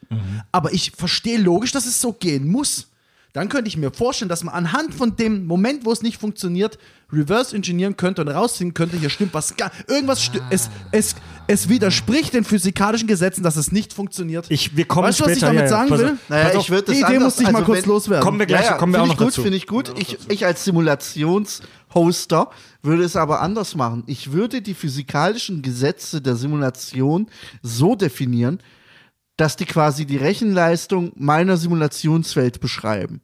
Aber ich verstehe logisch, dass es so gehen muss. Dann könnte ich mir vorstellen, dass man anhand von dem Moment, wo es nicht funktioniert, reverse engineeren könnte und rausziehen könnte, hier stimmt was, gar- irgendwas sti- es, es, es widerspricht den physikalischen Gesetzen, dass es nicht funktioniert. Ich, wir kommen weißt du, was ich später, damit ja, ja. sagen auf. will? Naja, ich würde Die das Idee anders- musste ich mal also kurz wenn- loswerden. Kommen wir gleich, ja, ja, kommen wir auch noch ich gut, dazu. Finde ich gut. Ich, ich als Simulationshoster würde es aber anders machen. Ich würde die physikalischen Gesetze der Simulation so definieren, dass die quasi die Rechenleistung meiner Simulationswelt beschreiben.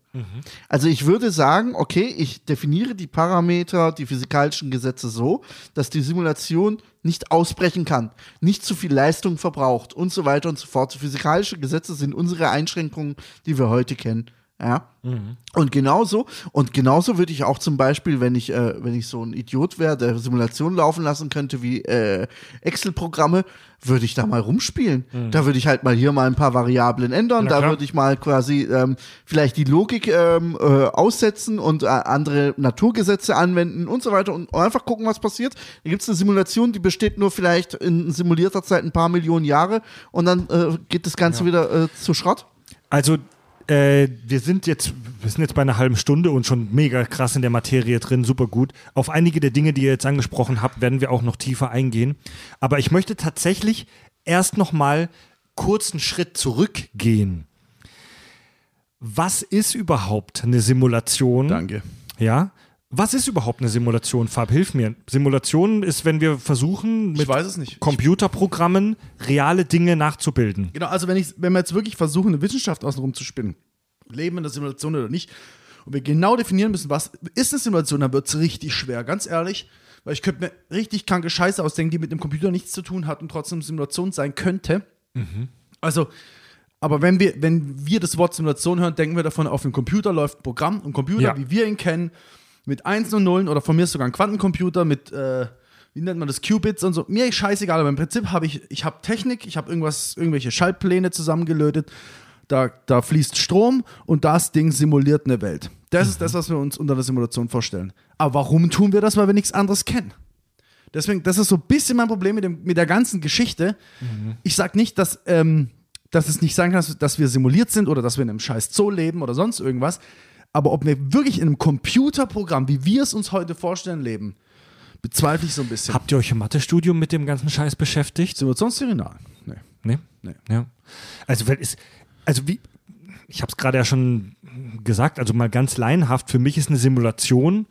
Also ich würde sagen, okay, ich definiere die Parameter, die physikalischen Gesetze so, dass die Simulation nicht ausbrechen kann, nicht zu viel Leistung verbraucht und so weiter und so fort. Physikalische Gesetze sind unsere Einschränkungen, die wir heute kennen. Ja. Und genauso, und genauso würde ich auch zum Beispiel, wenn ich, äh, wenn ich so ein Idiot wäre, der Simulation laufen lassen könnte wie äh, Excel-Programme, würde ich da mal rumspielen. Da würde ich halt mal hier mal ein paar Variablen ändern, Na da würde ich mal quasi ähm, vielleicht die Logik ähm, äh, aussetzen und äh, andere Naturgesetze anwenden und so weiter und einfach gucken, was passiert. Da gibt es eine Simulation, die besteht nur vielleicht in simulierter Zeit ein paar Millionen Jahre und dann äh, geht das Ganze wieder äh, zu Schrott. Also äh, wir sind jetzt, wir sind jetzt bei einer halben Stunde und schon mega krass in der Materie drin, super gut. Auf einige der Dinge, die ihr jetzt angesprochen habt, werden wir auch noch tiefer eingehen. Aber ich möchte tatsächlich erst noch mal kurz einen Schritt zurückgehen. Was ist überhaupt eine Simulation? Danke. Ja. Was ist überhaupt eine Simulation? Fab, hilf mir. Simulation ist, wenn wir versuchen, mit. Computerprogrammen reale Dinge nachzubilden. Genau, also wenn, ich, wenn wir jetzt wirklich versuchen, eine Wissenschaft außenrum zu spinnen, leben in der Simulation oder nicht, und wir genau definieren müssen, was ist eine Simulation, dann wird es richtig schwer, ganz ehrlich. Weil ich könnte mir richtig kranke Scheiße ausdenken, die mit dem Computer nichts zu tun hat und trotzdem Simulation sein könnte. Also, aber wenn wir, wenn wir das Wort Simulation hören, denken wir davon, auf dem Computer läuft ein Programm, ein Computer, Ja. wie wir ihn kennen, mit Einsen und Nullen oder von mir ist sogar ein Quantencomputer mit, äh, wie nennt man das, Qubits und so. Mir ist scheißegal, aber im Prinzip habe ich, ich habe Technik, ich habe irgendwas, irgendwelche Schaltpläne zusammengelötet, da, da fließt Strom und das Ding simuliert eine Welt. Das ist das, was wir uns unter der Simulation vorstellen. Aber warum tun wir das? Weil wir nichts anderes kennen. Deswegen, das ist so ein bisschen mein Problem mit, dem, mit der ganzen Geschichte. Ich sage nicht, dass, ähm, dass es nicht sein kann, dass, dass wir simuliert sind oder dass wir in einem scheiß Zoo leben oder sonst irgendwas. Aber ob wir wirklich in einem Computerprogramm, wie wir es uns heute vorstellen, leben, bezweifle ich so ein bisschen. Habt ihr euch im Mathestudium mit dem ganzen Scheiß beschäftigt? Simulationstheorie? Nein. Nee. Nee? Nee. Ja. Also, weil es, also wie, ich habe es gerade ja schon gesagt, also mal ganz laienhaft, für mich ist eine Simulation,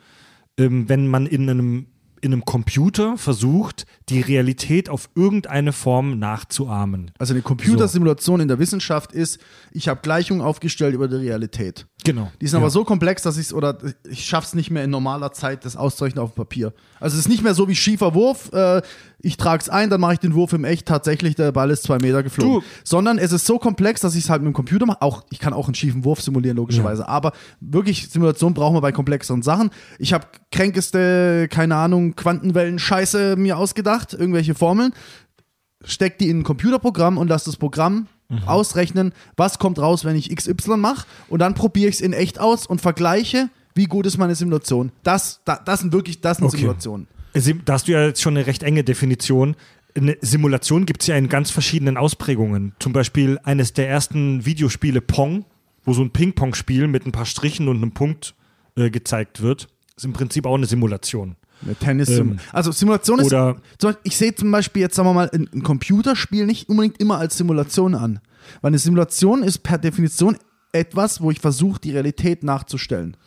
ähm, wenn man in einem, in einem Computer versucht, die Realität auf irgendeine Form nachzuahmen. Also eine Computersimulation in der Wissenschaft ist, ich habe Gleichungen aufgestellt über die Realität. Genau. Die sind aber so komplex, dass ich es oder ich schaffe es nicht mehr in normaler Zeit, das auszurechnen auf dem Papier. Also es ist nicht mehr so wie schiefer Wurf. Äh, ich trage es ein, dann mache ich den Wurf im Echt tatsächlich, der Ball ist zwei Meter geflogen. Du- Sondern es ist so komplex, dass ich es halt mit dem Computer mache. Auch ich kann auch einen schiefen Wurf simulieren logischerweise. Aber wirklich Simulation brauchen wir bei komplexeren Sachen. Ich habe kränkeste, keine Ahnung, Quantenwellen-Scheiße mir ausgedacht, irgendwelche Formeln steck die in ein Computerprogramm und lass das Programm ausrechnen, was kommt raus, wenn ich XY mache. Und dann probiere ich es in echt aus und vergleiche, wie gut ist meine Simulation. Das, da, das sind wirklich, das sind Okay. Simulationen. Sim- Da hast du ja jetzt schon eine recht enge Definition. Eine Simulation gibt es ja in ganz verschiedenen Ausprägungen. Zum Beispiel eines der ersten Videospiele Pong, wo so ein Ping-Pong-Spiel mit ein paar Strichen und einem Punkt äh, gezeigt wird. Ist im Prinzip auch eine Simulation. Eine Tennis Ähm, also Simulation ist. ich sehe zum Beispiel jetzt, sagen wir mal, ein, ein Computerspiel nicht unbedingt immer als Simulation an. Weil eine Simulation ist per Definition etwas, wo ich versuche, die Realität nachzustellen.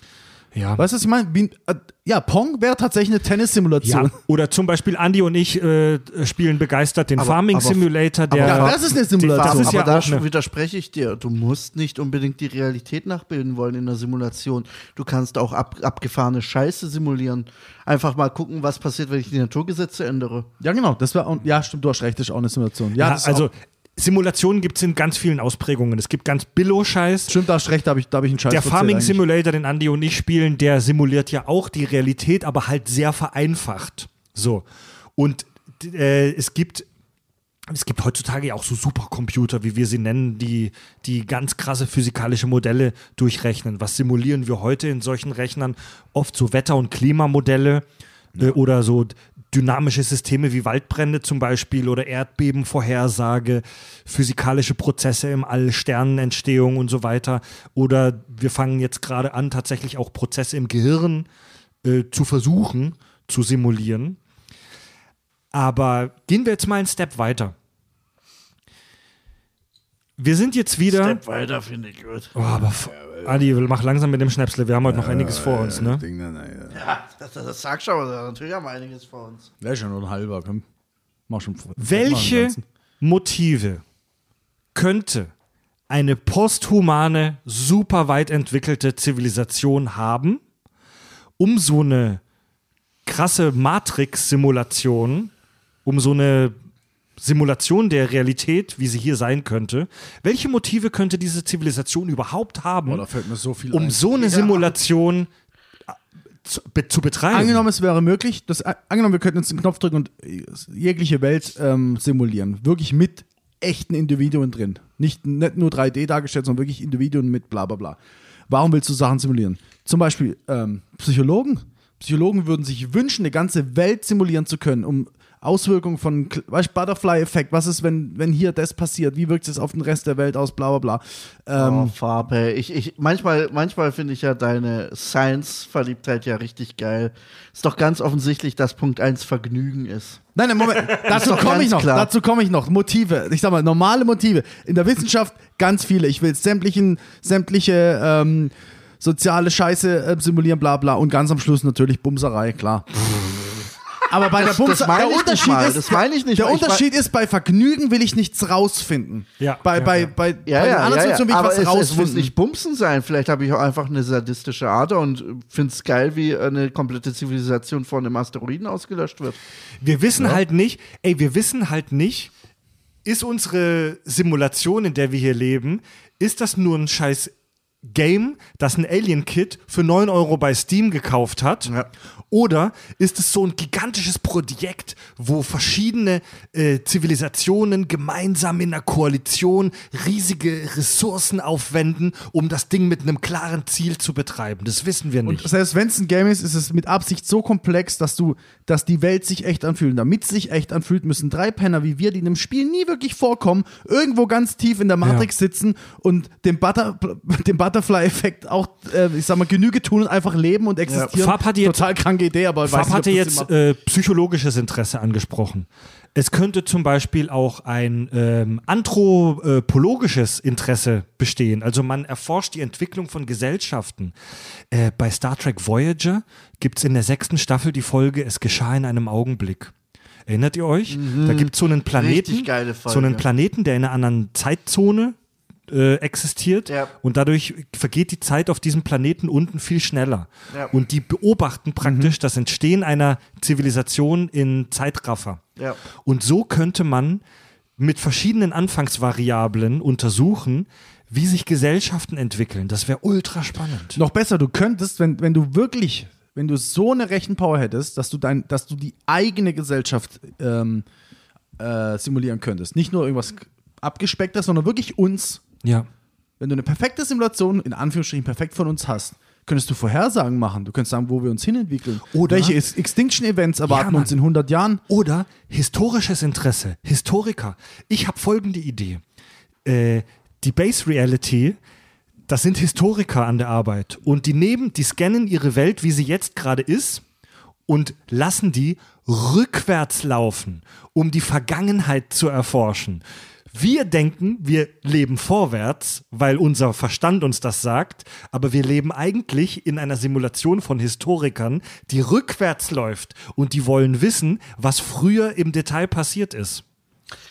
Ja. Weißt du, was ich meine? Wie, äh, ja, Pong wäre tatsächlich eine Tennissimulation. Ja, oder zum Beispiel Andy und ich äh, spielen begeistert den Aber- Farming aber- Simulator, der. Ja, das ist eine Simulation. Das ist aber ja da widerspreche ich dir. Du musst nicht unbedingt die Realität nachbilden wollen in der Simulation. Du kannst auch ab, abgefahrene Scheiße simulieren. Einfach mal gucken, was passiert, wenn ich die Naturgesetze ändere. Ja, genau. Das war, ja, stimmt, du hast recht, das ist auch eine Simulation. Ja, ja, das ist also auch, Simulationen gibt es in ganz vielen Ausprägungen. Es gibt ganz Billo-Scheiß. stimmt, da hast recht, da habe ich, da hab ich einen Scheiß Der Farming eigentlich. Simulator, den Andy und ich spielen, der simuliert ja auch die Realität, aber halt sehr vereinfacht. So. Und äh, es gibt. Es gibt heutzutage ja auch so Supercomputer, wie wir sie nennen, die, die ganz krasse physikalische Modelle durchrechnen. Was simulieren wir heute in solchen Rechnern? Oft so Wetter- und Klimamodelle äh, oder so dynamische Systeme wie Waldbrände zum Beispiel oder Erdbebenvorhersage, physikalische Prozesse im All, Sternenentstehung und so weiter. Oder wir fangen jetzt gerade an, tatsächlich auch Prozesse im Gehirn äh, zu versuchen zu simulieren. Aber gehen wir jetzt mal einen Step weiter. Wir sind jetzt wieder. Step weiter finde ich gut. Oh, aber f- Adi, mach langsam mit dem Schnäpsle. Wir haben heute noch einiges vor uns, ne? Ding, nein, nein, ja. Ja, das, das, das sagst du aber. Natürlich haben wir einiges vor uns. Ja nur ein halber, komm. Mach schon Welche. Motive könnte eine posthumane, super weit entwickelte Zivilisation haben, um so eine krasse Matrix-Simulation, um so eine Simulation der Realität, wie sie hier sein könnte, welche Motive könnte diese Zivilisation überhaupt haben, Boah, da fällt mir so viel um ein. so eine Simulation äh, zu, be, zu betreiben? Angenommen, es wäre möglich, das, angenommen, wir könnten jetzt einen Knopf drücken und äh, jegliche Welt ähm, simulieren. Wirklich mit echten Individuen drin. Nicht, nicht nur 3D dargestellt, sondern wirklich Individuen mit bla bla bla. Warum willst du Sachen simulieren? Zum Beispiel ähm, Psychologen. Psychologen würden sich wünschen, eine ganze Welt simulieren zu können, um Auswirkungen von, weißt Butterfly-Effekt, was ist, wenn, wenn hier das passiert, wie wirkt es auf den Rest der Welt aus, bla bla bla. Ähm, oh, Farbe. Ich, ich, manchmal manchmal finde ich ja deine Science-Verliebtheit ja richtig geil. Ist doch ganz offensichtlich, dass Punkt 1 Vergnügen ist. Nein, nein, Moment, [laughs] dazu komme ich noch, klar. dazu komme ich noch. Motive, ich sag mal, normale Motive. In der Wissenschaft ganz viele. Ich will sämtlichen, sämtliche ähm, soziale Scheiße äh, simulieren, bla bla. Und ganz am Schluss natürlich Bumserei, klar. [laughs] Aber bei der Bumserei, meine der ich nicht Unterschied mal, ist, das meine ich nicht Der Unterschied ist, bei Vergnügen will ich nichts rausfinden. Ja, Bei, ja, bei, ja. bei, Ja, bei den ja, anderen ja, ja. Situationen will ich Aber was es, es rausfinden. muss nicht Bumsen sein. Vielleicht habe ich auch einfach eine sadistische Ader und finde es geil, wie eine komplette Zivilisation von einem Asteroiden ausgelöscht wird. Wir wissen halt nicht, ey, wir wissen halt nicht, ist unsere Simulation, in der wir hier leben, ist das nur ein scheiß Game, das ein Alien-Kit für 9 Euro bei Steam gekauft hat? Ja. Oder ist es so ein gigantisches Projekt, wo verschiedene äh, Zivilisationen gemeinsam in einer Koalition riesige Ressourcen aufwenden, um das Ding mit einem klaren Ziel zu betreiben? Das wissen wir nicht. Und selbst wenn es ein Game ist, ist es mit Absicht so komplex, dass du, dass die Welt sich echt anfühlt. Und damit es sich echt anfühlt, müssen drei Penner wie wir, die in einem Spiel nie wirklich vorkommen, irgendwo ganz tief in der Matrix sitzen und dem, Butter, [laughs] dem Butterfly-Effekt auch, äh, ich sag mal, Genüge tun und einfach leben und existieren. Fab hatte jetzt- Total kranke Idee, aber ich weiß Fab nicht, hatte jetzt äh, psychologisches Interesse angesprochen. Es könnte zum Beispiel auch ein ähm, anthropologisches Interesse bestehen. Also man erforscht die Entwicklung von Gesellschaften. Äh, bei Star Trek Voyager gibt es in der sechsten Staffel die Folge Es geschah in einem Augenblick. Erinnert ihr euch? Da gibt es so einen Planeten, so einen. Planeten, der in einer anderen Zeitzone äh, existiert Ja. und dadurch vergeht die Zeit auf diesem Planeten unten viel schneller. Ja. Und die beobachten praktisch das Entstehen einer Zivilisation in Zeitraffer. Ja. Und so könnte man mit verschiedenen Anfangsvariablen untersuchen, wie sich Gesellschaften entwickeln. Das wäre ultra spannend. Noch besser, du könntest, wenn, wenn du wirklich, wenn du so eine Rechenpower hättest, dass du dein, dass du die eigene Gesellschaft ähm, äh, simulieren könntest. Nicht nur irgendwas abgespecktes, sondern wirklich uns. Ja. Wenn du eine perfekte Simulation, in Anführungsstrichen perfekt von uns hast, könntest du Vorhersagen machen. Du könntest sagen, wo wir uns hinentwickeln. Oder- Welche Ex- Extinction-Events erwarten Mann. uns in 100 Jahren. Oder historisches Interesse. Historiker. Ich habe folgende Idee. Äh, die Base Reality, das sind Historiker an der Arbeit. Und die nehmen, die scannen ihre Welt, wie sie jetzt gerade ist, und lassen die rückwärts laufen, um die Vergangenheit zu erforschen. Wir denken, wir leben vorwärts, weil unser Verstand uns das sagt, aber wir leben eigentlich in einer Simulation von Historikern, die rückwärts läuft und die wollen wissen, was früher im Detail passiert ist.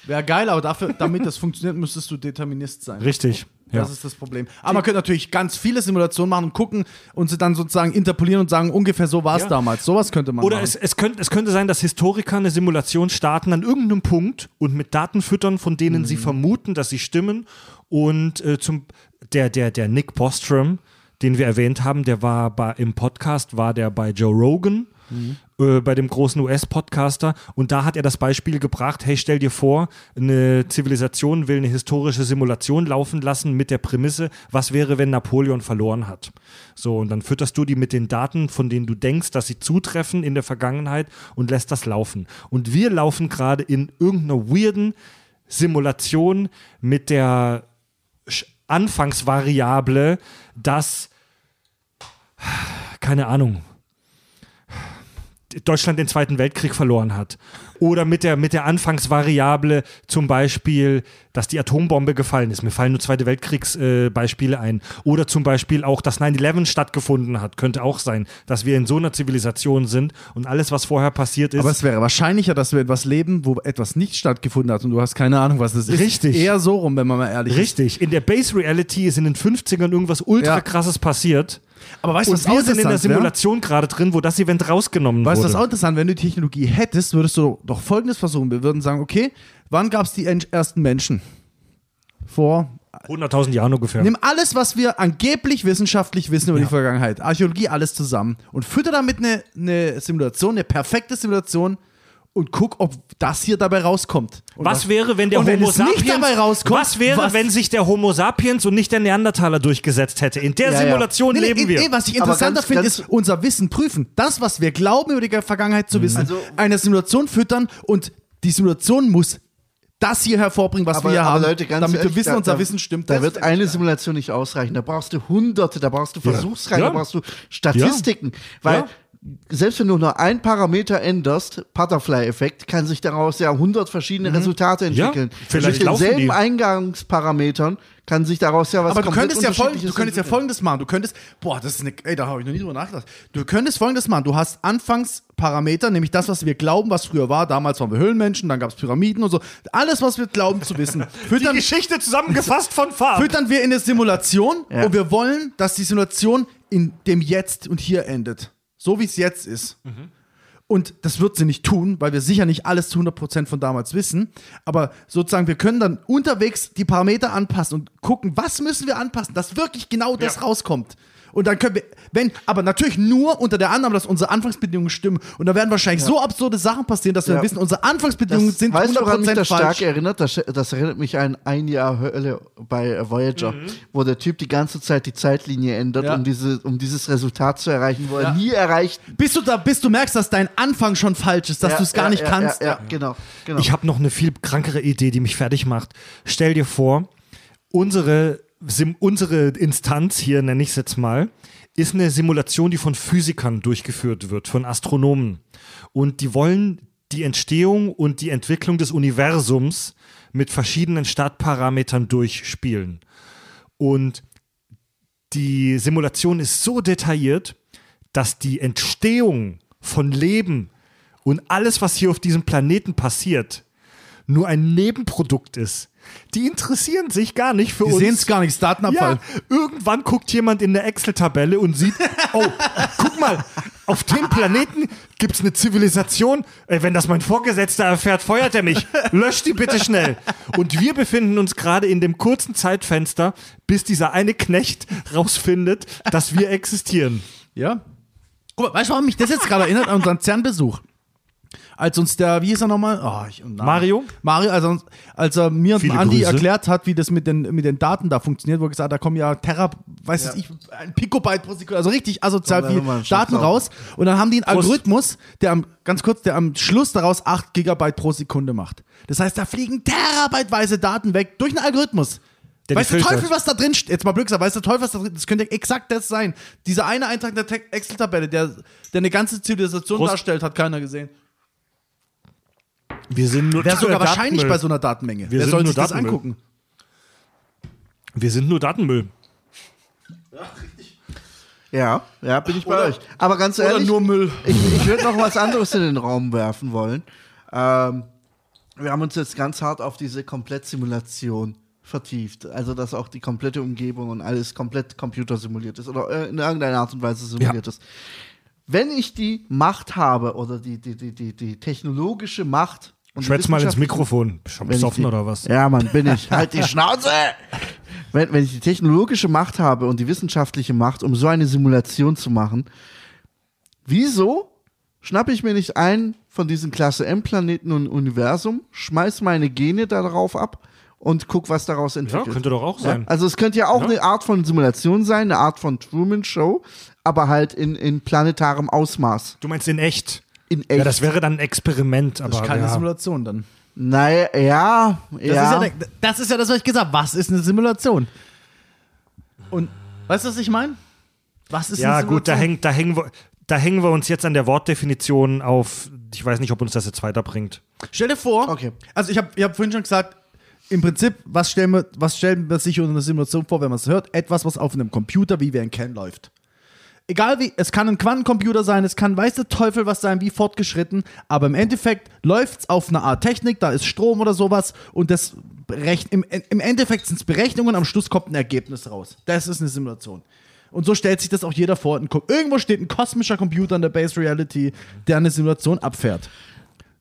Wäre geil, aber dafür, damit das [laughs] funktioniert, müsstest du Determinist sein. Richtig. Das ist das Problem. Aber man könnte natürlich ganz viele Simulationen machen und gucken und sie dann sozusagen interpolieren und sagen, ungefähr so war es Ja. damals. Sowas könnte man Oder machen. es, es, könnte, es könnte sein, dass Historiker eine Simulation starten an irgendeinem Punkt und mit Daten füttern, von denen sie vermuten, dass sie stimmen. Und äh, zum, der, der, der Nick Bostrom, den wir erwähnt haben, der war bei, im Podcast, war der bei Joe Rogan. Äh, Bei dem großen US-Podcaster und da hat er das Beispiel gebracht: Hey, stell dir vor, eine Zivilisation will eine historische Simulation laufen lassen mit der Prämisse, was wäre, wenn Napoleon verloren hat? So, und dann fütterst du die mit den Daten, von denen du denkst, dass sie zutreffen in der Vergangenheit und lässt das laufen. Und wir laufen gerade in irgendeiner weirden Simulation mit der Anfangsvariable, dass, keine Ahnung, Deutschland den Zweiten Weltkrieg verloren hat. Oder mit der, mit der Anfangsvariable zum Beispiel, dass die Atombombe gefallen ist. Mir fallen nur Zweite Weltkriegsbeispiele äh, ein. Oder zum Beispiel auch, dass 9-11 stattgefunden hat. Könnte auch sein, dass wir in so einer Zivilisation sind und alles, was vorher passiert ist. aber es wäre wahrscheinlicher, dass wir etwas leben, wo etwas nicht stattgefunden hat und du hast keine Ahnung, was das ist. Richtig. Eher so rum, wenn man mal ehrlich ist. Richtig. In der Base Reality ist in den 50ern irgendwas ultra Ja. krasses passiert. Aber weißt du, was wir sind in der? Simulation gerade drin, wo das Event rausgenommen Weißt du, wurde. was auch interessant Wenn du die Technologie hättest, würdest du doch Folgendes versuchen. Wir würden sagen, okay, wann gab es die en- ersten Menschen? Vor 100.000 Jahren ungefähr. Nimm alles, was wir angeblich wissenschaftlich wissen über Ja. die Vergangenheit, Archäologie, alles zusammen und fütter damit eine, eine Simulation, eine perfekte Simulation und guck, ob das hier dabei rauskommt. Und Was wäre, wenn der und wenn Homo nicht sapiens dabei rauskommt, Was wäre, was- wenn sich der Homo sapiens und nicht der Neandertaler durchgesetzt hätte? In der Ja, ja. Simulation Nee, nee, leben wir. Nee, was ich Aber interessanter finde, ist unser Wissen prüfen. Das, was wir glauben über die Vergangenheit zu wissen, Also- eine Simulation füttern und die Simulation muss das hier hervorbringen, was wir hier haben, Leute, ganz damit ehrlich, wir wissen, da, unser da, Wissen stimmt. Da wird eine. Simulation nicht ausreichen. Da brauchst du Hunderte, da brauchst du Versuchsreihen, Ja. da brauchst du Statistiken. Weil Ja. Selbst wenn du nur ein Parameter änderst, Butterfly-Effekt, kann sich daraus ja hundert verschiedene Resultate entwickeln. Mhm. vielleicht Mit laufen denselben die. Eingangsparametern kann sich daraus ja was Aber du könntest ja, folg, du könntest ja folgendes machen. Du könntest, boah, das ist eine, ey, da habe ich noch nie drüber nachgedacht. Du könntest folgendes machen. Du hast Anfangsparameter, nämlich das, was wir glauben, was früher war. Damals waren wir Höhlenmenschen, dann gab es Pyramiden und so. Alles, was wir glauben zu wissen. [laughs] Füttern, Geschichte zusammengefasst von Farb. füttern wir in eine Simulation Ja. und wir wollen, dass die Simulation in dem Jetzt und hier endet. So wie es jetzt ist. Und das wird sie nicht tun, weil wir sicher nicht alles zu 100% von damals wissen. Aber sozusagen, wir können dann unterwegs die Parameter anpassen und gucken, was müssen wir anpassen, dass wirklich genau das Ja. rauskommt. Und dann können wir, wenn, aber natürlich nur unter der Annahme, dass unsere Anfangsbedingungen stimmen. Und da werden wahrscheinlich so absurde Sachen passieren, dass wir Ja. dann wissen, unsere Anfangsbedingungen Das, sind weißt du, woran mich 100% das stark falsch. erinnert? Das, das erinnert mich an ein Jahr Hölle bei Voyager, wo der Typ die ganze Zeit die Zeitlinie ändert, Ja. um, diese, um dieses Resultat zu erreichen, wo Ja. er nie erreicht. Bis du da, bis du merkst, dass dein Anfang schon falsch ist, dass Ja, du es gar ja, nicht ja, kannst. Ja, ja, genau. genau. Ich habe noch eine viel krankere Idee, die mich fertig macht. Stell dir vor, unsere, unsere Instanz hier, nenne ich es jetzt mal, ist eine Simulation, die von Physikern durchgeführt wird, von Astronomen. Und die wollen die Entstehung und die Entwicklung des Universums mit verschiedenen Startparametern durchspielen. Und die Simulation ist so detailliert, dass die Entstehung von Leben und alles, was hier auf diesem Planeten passiert, nur ein Nebenprodukt ist. Die interessieren sich gar nicht für Die uns. sehen es gar nicht, Datenabfall. Ja, irgendwann guckt jemand in der Excel-Tabelle und sieht, [laughs] oh, guck mal, auf dem Planeten gibt es eine Zivilisation. Ey, wenn das mein Vorgesetzter erfährt, feuert er mich. Löscht die bitte schnell. Und wir befinden uns gerade in dem kurzen Zeitfenster, bis dieser eine Knecht rausfindet, dass wir existieren. Ja. Guck mal, weißt du, warum mich das jetzt gerade erinnert an unseren CERN-Besuch? Als uns der, wie hieß er nochmal? Oh, ich. Mario? Mario, also, als er mir und Viele Andi Grüße. erklärt hat, wie das mit den, mit den Daten da funktioniert, wo er gesagt hat, da kommen ja Terra, weiß Ja. ich, ein Picobyte pro Sekunde, also richtig asozial viel Daten raus. Und dann haben die einen Prost. Algorithmus, der am, ganz kurz, der am Schluss daraus 8 Gigabyte pro Sekunde macht. Das heißt, da fliegen terabyteweise Daten weg durch einen Algorithmus. Der die weiß der filtert. Teufel, was da drin steht? Jetzt mal blöd gesagt, weiß der Teufel, was da drin Das könnte exakt das sein. Dieser eine Eintrag in der Excel-Tabelle, der, der eine ganze Zivilisation Prost. darstellt, hat keiner gesehen. Wir sind nur Wäre sogar wahrscheinlich Datenmüll. bei so einer Datenmenge. Wir Wer sind soll nur sich das Datenmüll. angucken? Wir sind nur Datenmüll. Ja, ja, bin ich bei euch. Aber ganz Oder ehrlich, nur Müll. ich, ich würde noch was anderes in den Raum werfen wollen. Ähm, wir haben uns jetzt ganz hart auf diese Komplettsimulation vertieft. Also, dass auch die komplette Umgebung und alles komplett computersimuliert ist oder äh, in irgendeiner Art und Weise simuliert ist. Wenn ich die Macht habe oder die, die, die, die, die technologische Macht und Schwätz mal ins Mikrofon. Ich besoffen die- oder was? Ja, Mann, bin ich. Halt die Schnauze! [laughs] Wenn, wenn ich die technologische Macht habe und die wissenschaftliche Macht, um so eine Simulation zu machen, wieso schnappe ich mir nicht einen von diesen Klasse M-Planeten und Universum, schmeiß meine Gene darauf ab und guck, was daraus Ja, entwickelt? könnte doch auch Ja, sein. also es könnte ja auch Ja. eine Art von Simulation sein, eine Art von Truman-Show, aber halt in, in planetarem Ausmaß. Du meinst in echt? In echt. Ja, das wäre dann ein Experiment, aber Das ist keine ja. Simulation dann. Naja, ja, Das, ja. Ist ja der, das ist ja das, was ich gesagt habe. Was ist eine Simulation? Und weißt du, was ich meine? Was ist Ja, eine gut, da, Simulation? hängt, da, hängen wir, da hängen wir uns jetzt an der Wortdefinition auf. Ich weiß nicht, ob uns das jetzt weiterbringt. Stell dir vor, Okay. also ich habe ich hab vorhin schon gesagt, im Prinzip, was stellen, wir, was stellen wir sich unter einer Simulation vor, wenn man es hört? Etwas, was auf einem Computer, wie wir ihn kennen, läuft. Egal wie, es kann ein Quantencomputer sein, es kann weiß der Teufel was sein, wie fortgeschritten, aber im Endeffekt läuft es auf eine Art Technik, da ist Strom oder sowas und das berechn, im, im Endeffekt sind es Berechnungen, am Schluss kommt ein Ergebnis raus. Das ist eine Simulation. Und so stellt sich das auch jeder vor. Irgendwo steht ein kosmischer Computer in der Base Reality, der eine Simulation abfährt.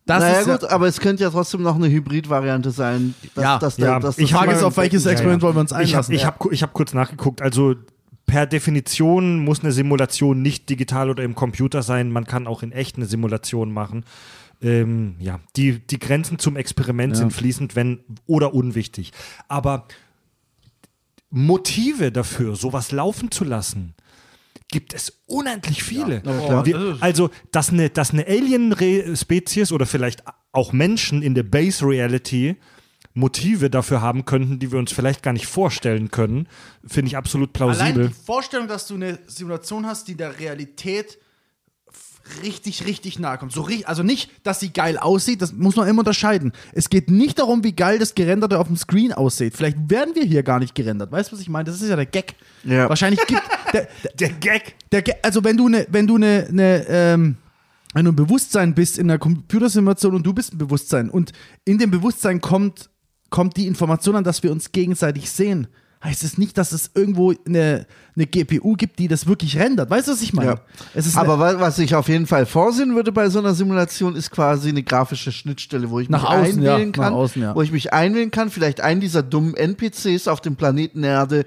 Das naja, ist ja- gut, aber es könnte ja trotzdem noch eine Hybrid-Variante sein. Dass, Ja. dass Ja, der, dass ich Frage mal- auf welches Experiment ja. wollen wir uns Ich habe einlassen? ich hab, ich hab kurz nachgeguckt. Also per Definition muss eine Simulation nicht digital oder im Computer sein. Man kann auch in echt eine Simulation machen. Ähm, ja, die, die Grenzen zum Experiment Ja. sind fließend, wenn oder unwichtig. Aber Motive dafür, sowas laufen zu lassen, gibt es unendlich viele. klar. Wir, also, dass eine, dass eine Alien-Spezies oder vielleicht auch Menschen in der Base Reality Motive dafür haben könnten, die wir uns vielleicht gar nicht vorstellen können, finde ich absolut Allein plausibel. die Vorstellung, dass du eine Simulation hast, die der Realität richtig, richtig nahe kommt. So, also nicht, dass sie geil aussieht, das muss man immer unterscheiden. Es geht nicht darum, wie geil das Gerenderte auf dem Screen aussieht. Vielleicht werden wir hier gar nicht gerendert. Weißt du, was ich meine? Das ist ja der Gag. Ja. Wahrscheinlich gibt der, [laughs] der, Der Gag. der, also wenn du eine, wenn du eine, eine ähm, wenn du ein Bewusstsein bist in einer Computersimulation und du bist ein Bewusstsein und in dem Bewusstsein kommt, kommt die Information an, dass wir uns gegenseitig sehen, heißt es nicht, dass es irgendwo eine, eine GPU gibt, die das wirklich rendert. Weißt du, was ich meine? Ja. Es ist Aber was ich auf jeden Fall vorsehen würde bei so einer Simulation, ist quasi eine grafische Schnittstelle, wo ich Nach mich außen, ja, einwählen nach kann, außen, ja. wo ich mich einwählen kann, vielleicht einen dieser dummen NPCs auf dem Planeten Erde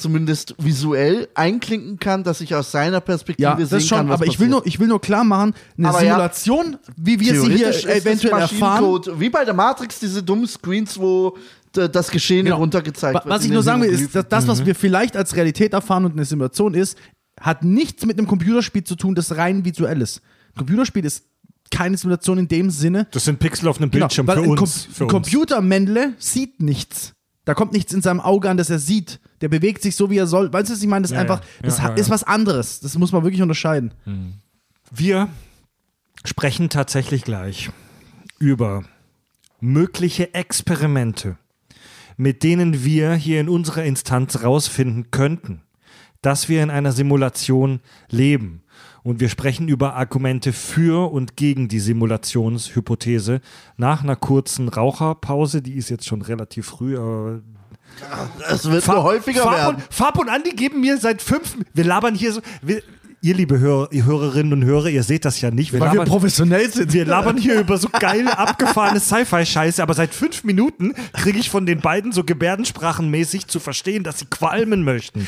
zumindest visuell einklinken kann, dass ich aus seiner Perspektive ja, sehen das schon, kann, was aber ich will, nur, ich will nur klar machen, eine Aber ja, Simulation, wie wir sie hier eventuell erfahren, wie bei der Matrix, diese dummen Screens, wo d- das Geschehen Genau. runtergezeigt wird. Was ich nur sagen will, ist, dass das, was wir vielleicht als Realität erfahren und eine Simulation ist, hat nichts mit einem Computerspiel zu tun, das rein visuell ist. Ein Computerspiel ist keine Simulation in dem Sinne. Das sind Pixel auf einem Bildschirm Genau, weil für ein, uns. Com für uns. Computermännle sieht nichts. Da kommt nichts in seinem Auge an, das er sieht. Der bewegt sich so, wie er soll. Weißt du, was ich meine? Das ist Ja, einfach, das Ja, ja, ist was anderes. Das muss man wirklich unterscheiden. Wir sprechen tatsächlich gleich über mögliche Experimente, mit denen wir hier in unserer Instanz rausfinden könnten, dass wir in einer Simulation leben. Und wir sprechen über Argumente für und gegen die Simulationshypothese nach einer kurzen Raucherpause. Die ist jetzt schon relativ früh, aber Es wird nur häufiger Farb werden. und, Farb und Andi geben mir seit fünf. Wir labern hier so. Wir, ihr liebe ihr Hörerinnen und Hörer, ihr seht das ja nicht. Wir Weil wir labern, professionell sind. wir labern hier über so geile, abgefahrene Sci-Fi-Scheiße, aber seit fünf Minuten kriege ich von den beiden so gebärdensprachenmäßig zu verstehen, dass sie qualmen möchten.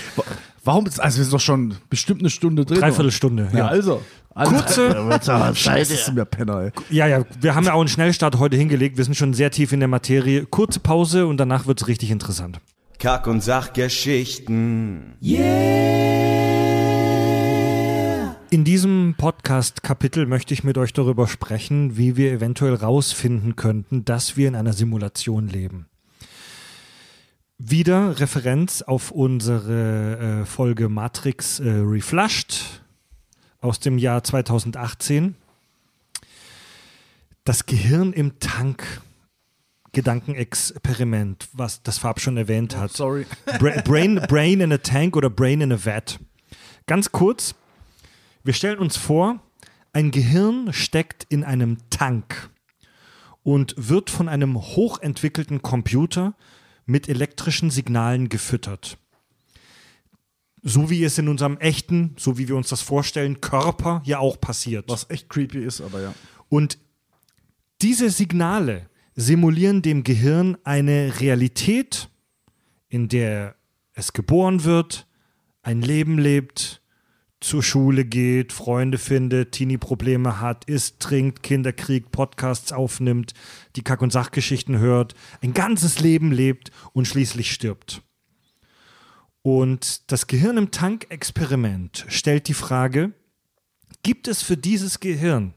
Warum? ist- Also, wir sind doch schon bestimmt eine Stunde drin. Dreiviertelstunde. Ja, Ja, also. also Kurze, Scheiße, das sind wir Penner, ey. ja, ja, wir haben ja auch einen Schnellstart heute hingelegt. Wir sind schon sehr tief in der Materie. Kurze Pause und danach wird es richtig interessant. Kack- und Sachgeschichten. In diesem Podcast-Kapitel möchte ich mit euch darüber sprechen, wie wir eventuell rausfinden könnten, dass wir in einer Simulation leben. Wieder Referenz auf unsere äh, Folge Matrix äh, Reflushed aus dem Jahr 2018. Das Gehirn im Tank. Gedankenexperiment, was das Farb schon erwähnt hat. Sorry. Bra Brain, [laughs] Brain in a Tank oder Brain in a Vat. Ganz kurz, wir stellen uns vor, ein Gehirn steckt in einem Tank und wird von einem hochentwickelten Computer mit elektrischen Signalen gefüttert. So wie es in unserem echten, so wie wir uns das vorstellen, Körper ja auch passiert. Was echt creepy ist, aber ja. Und diese Signale simulieren dem Gehirn eine Realität, in der es geboren wird, ein Leben lebt, zur Schule geht, Freunde findet, Teenie-Probleme hat, isst, trinkt, Kinder kriegt, Podcasts aufnimmt, die Kack- und Sachgeschichten hört, ein ganzes Leben lebt und schließlich stirbt. Und das Gehirn im Tank-Experiment stellt die Frage, gibt es für dieses Gehirn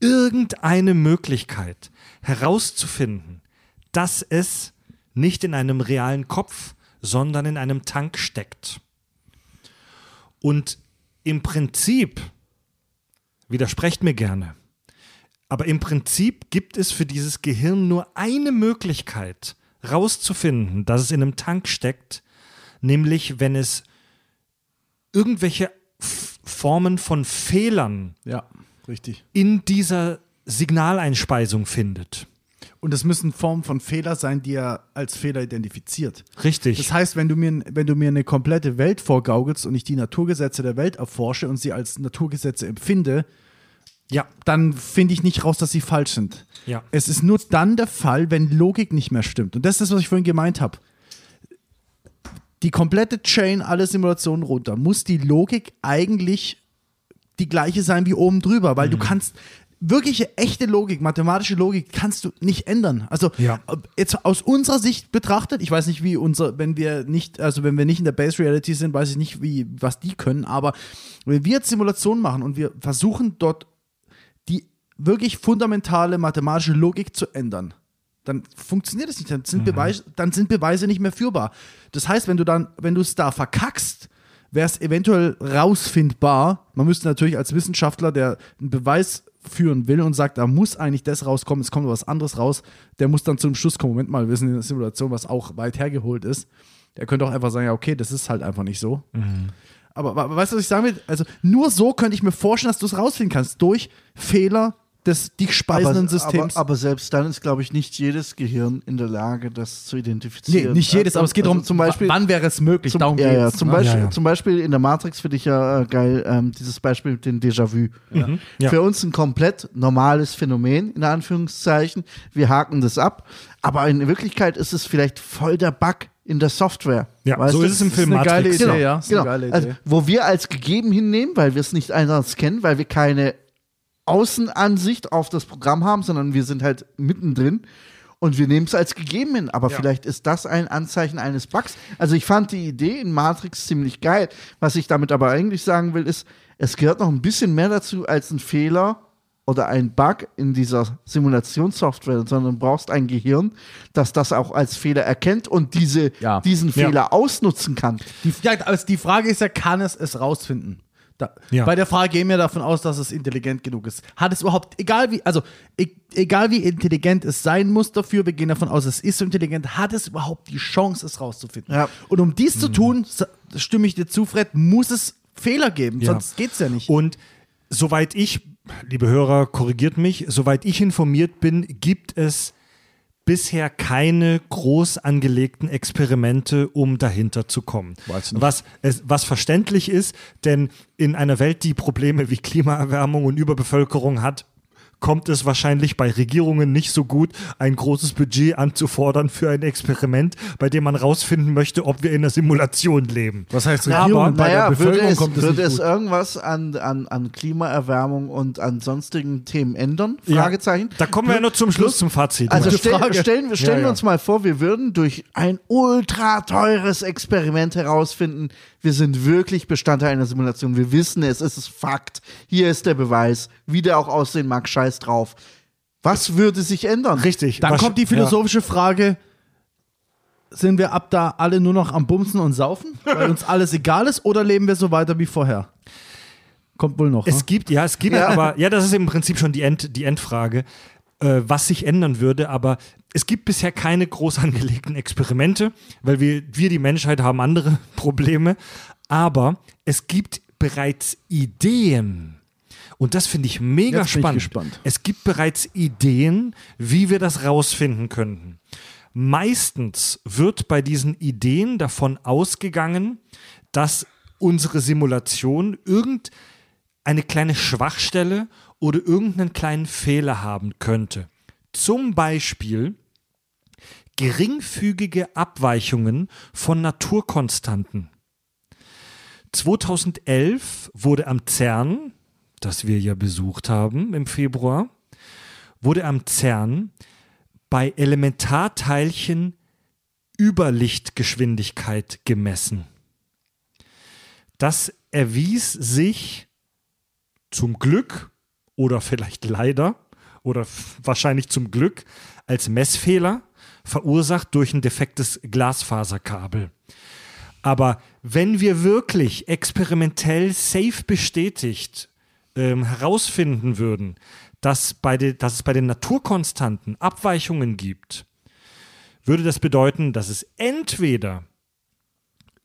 irgendeine Möglichkeit herauszufinden, dass es nicht in einem realen Kopf, sondern in einem Tank steckt. Und im Prinzip, widersprecht mir gerne, aber im Prinzip gibt es für dieses Gehirn nur eine Möglichkeit, rauszufinden, dass es in einem Tank steckt, nämlich wenn es irgendwelche F Formen von Fehlern Ja, in dieser Signaleinspeisung findet. Und es müssen Formen von Fehler sein, die er als Fehler identifiziert. Richtig. Das heißt, wenn du mir, wenn du mir eine komplette Welt vorgaukelst und ich die Naturgesetze der Welt erforsche und sie als Naturgesetze empfinde, ja, dann finde ich nicht raus, dass sie falsch sind. Ja. Es ist nur dann der Fall, wenn Logik nicht mehr stimmt. Und das ist das, was ich vorhin gemeint habe. die komplette Chain, alle Simulationen runter, muss die Logik eigentlich die gleiche sein wie oben drüber, weil du kannst wirkliche echte Logik, mathematische Logik kannst du nicht ändern. Also Ja. jetzt aus unserer Sicht betrachtet, ich weiß nicht, wie unser, wenn wir nicht, also wenn wir nicht in der Base Reality sind, weiß ich nicht, wie was die können, aber wenn wir jetzt Simulationen machen und wir versuchen dort die wirklich fundamentale mathematische Logik zu ändern, dann funktioniert es nicht. Dann sind, Beweise, dann sind Beweise nicht mehr führbar. Das heißt, wenn du dann, wenn du es da verkackst, wäre es eventuell rausfindbar. Man müsste natürlich als Wissenschaftler, der einen Beweis führen will und sagt, da muss eigentlich das rauskommen, es kommt was anderes raus, der muss dann zum Schluss kommen, Moment mal, wir sind in der Simulation, was auch weit hergeholt ist. Der könnte auch einfach sagen, ja, okay, das ist halt einfach nicht so. Aber, aber weißt du, was ich sagen will? Also nur so könnte ich mir vorstellen, dass du es rausfinden kannst. Durch Fehler des dich speisenden Systems. Aber, aber selbst dann ist, glaube ich, nicht jedes Gehirn in der Lage, das zu nee, identifizieren. nicht jedes, aber es geht Also darum, zum Beispiel, wann wäre es möglich? zum, Darum ja, ja, zum? Beispiel, Ja, ja. zum Beispiel in der Matrix finde ich ja äh, geil, ähm, dieses Beispiel mit dem Déjà-vu. Ja. Für uns ein komplett normales Phänomen, in Anführungszeichen. Wir haken das ab. Aber in Wirklichkeit ist es vielleicht voll der Bug in der Software. Ja, Weißt so du? ist es im Film eine geile Matrix. Idee, Genau, ja. Ist genau. eine geile Idee. Also, wo wir als gegeben hinnehmen, weil wir es nicht anders kennen, weil wir keine Außenansicht auf das Programm haben, sondern wir sind halt mittendrin und wir nehmen es als gegeben hin. Aber vielleicht ist das ein Anzeichen eines Bugs. Also ich fand die Idee in Matrix ziemlich geil. Was ich damit aber eigentlich sagen will, ist, es gehört noch ein bisschen mehr dazu als ein Fehler oder ein Bug in dieser Simulationssoftware, sondern du brauchst ein Gehirn, das das auch als Fehler erkennt und diese, Ja. diesen Ja. Fehler ausnutzen kann. Die, ja, also die Frage ist ja, kann es es rausfinden? Da, Ja. Bei der Frage gehen wir davon aus, dass es intelligent genug ist. Hat es überhaupt, egal wie, also e egal wie intelligent es sein muss dafür, wir gehen davon aus, es ist so intelligent, hat es überhaupt die Chance, es rauszufinden? Ja. Und um dies zu tun, stimme ich dir zu, Fred, muss es Fehler geben, Ja. sonst geht's ja nicht. Und soweit ich, liebe Hörer, korrigiert mich, soweit ich informiert bin, gibt es bisher keine groß angelegten Experimente, um dahinter zu kommen. Was, was verständlich ist, denn in einer Welt, die Probleme wie Klimaerwärmung und Überbevölkerung hat, kommt es wahrscheinlich bei Regierungen nicht so gut, ein großes Budget anzufordern für ein Experiment, bei dem man rausfinden möchte, ob wir in einer Simulation leben. Was heißt Aber- Regierung? bei der naja, würde Bevölkerung es, kommt es würde nicht es gut. irgendwas an, an, an Klimaerwärmung und an sonstigen Themen ändern? Fragezeichen. Da kommen wir ja noch zum Schluss zum Fazit. Also stell, stellen, wir, stellen Ja, wir ja. uns mal vor, wir würden durch ein ultra teures Experiment herausfinden, wir sind wirklich Bestandteil einer Simulation. Wir wissen es, es ist Fakt. Hier ist der Beweis. Wie der auch aussehen mag, scheiß drauf. Was würde sich ändern? Richtig. Dann kommt die philosophische Frage: Sind wir ab da alle nur noch am Bumsen und Saufen, weil uns alles egal ist, oder leben wir so weiter wie vorher? Kommt wohl noch. Es ne? gibt, ja, es gibt, Ja. aber, ja, das ist im Prinzip schon die, End, die Endfrage, äh, was sich ändern würde, aber es gibt bisher keine groß angelegten Experimente, weil wir, wir, die Menschheit, haben andere [laughs] Probleme, aber es gibt bereits Ideen. Und das finde ich mega Jetzt bin ich spannend. gespannt. Es gibt bereits Ideen, wie wir das rausfinden könnten. Meistens wird bei diesen Ideen davon ausgegangen, dass unsere Simulation irgendeine kleine Schwachstelle oder irgendeinen kleinen Fehler haben könnte. Zum Beispiel geringfügige Abweichungen von Naturkonstanten. 2011 wurde am CERN, das wir ja besucht haben im Februar, wurde am CERN bei Elementarteilchen Überlichtgeschwindigkeit gemessen. Das erwies sich zum Glück oder vielleicht leider oder wahrscheinlich zum Glück als Messfehler, verursacht durch ein defektes Glasfaserkabel. Aber wenn wir wirklich experimentell safe bestätigt ähm, herausfinden würden, dass, bei de, dass es bei den Naturkonstanten Abweichungen gibt, würde das bedeuten, dass es entweder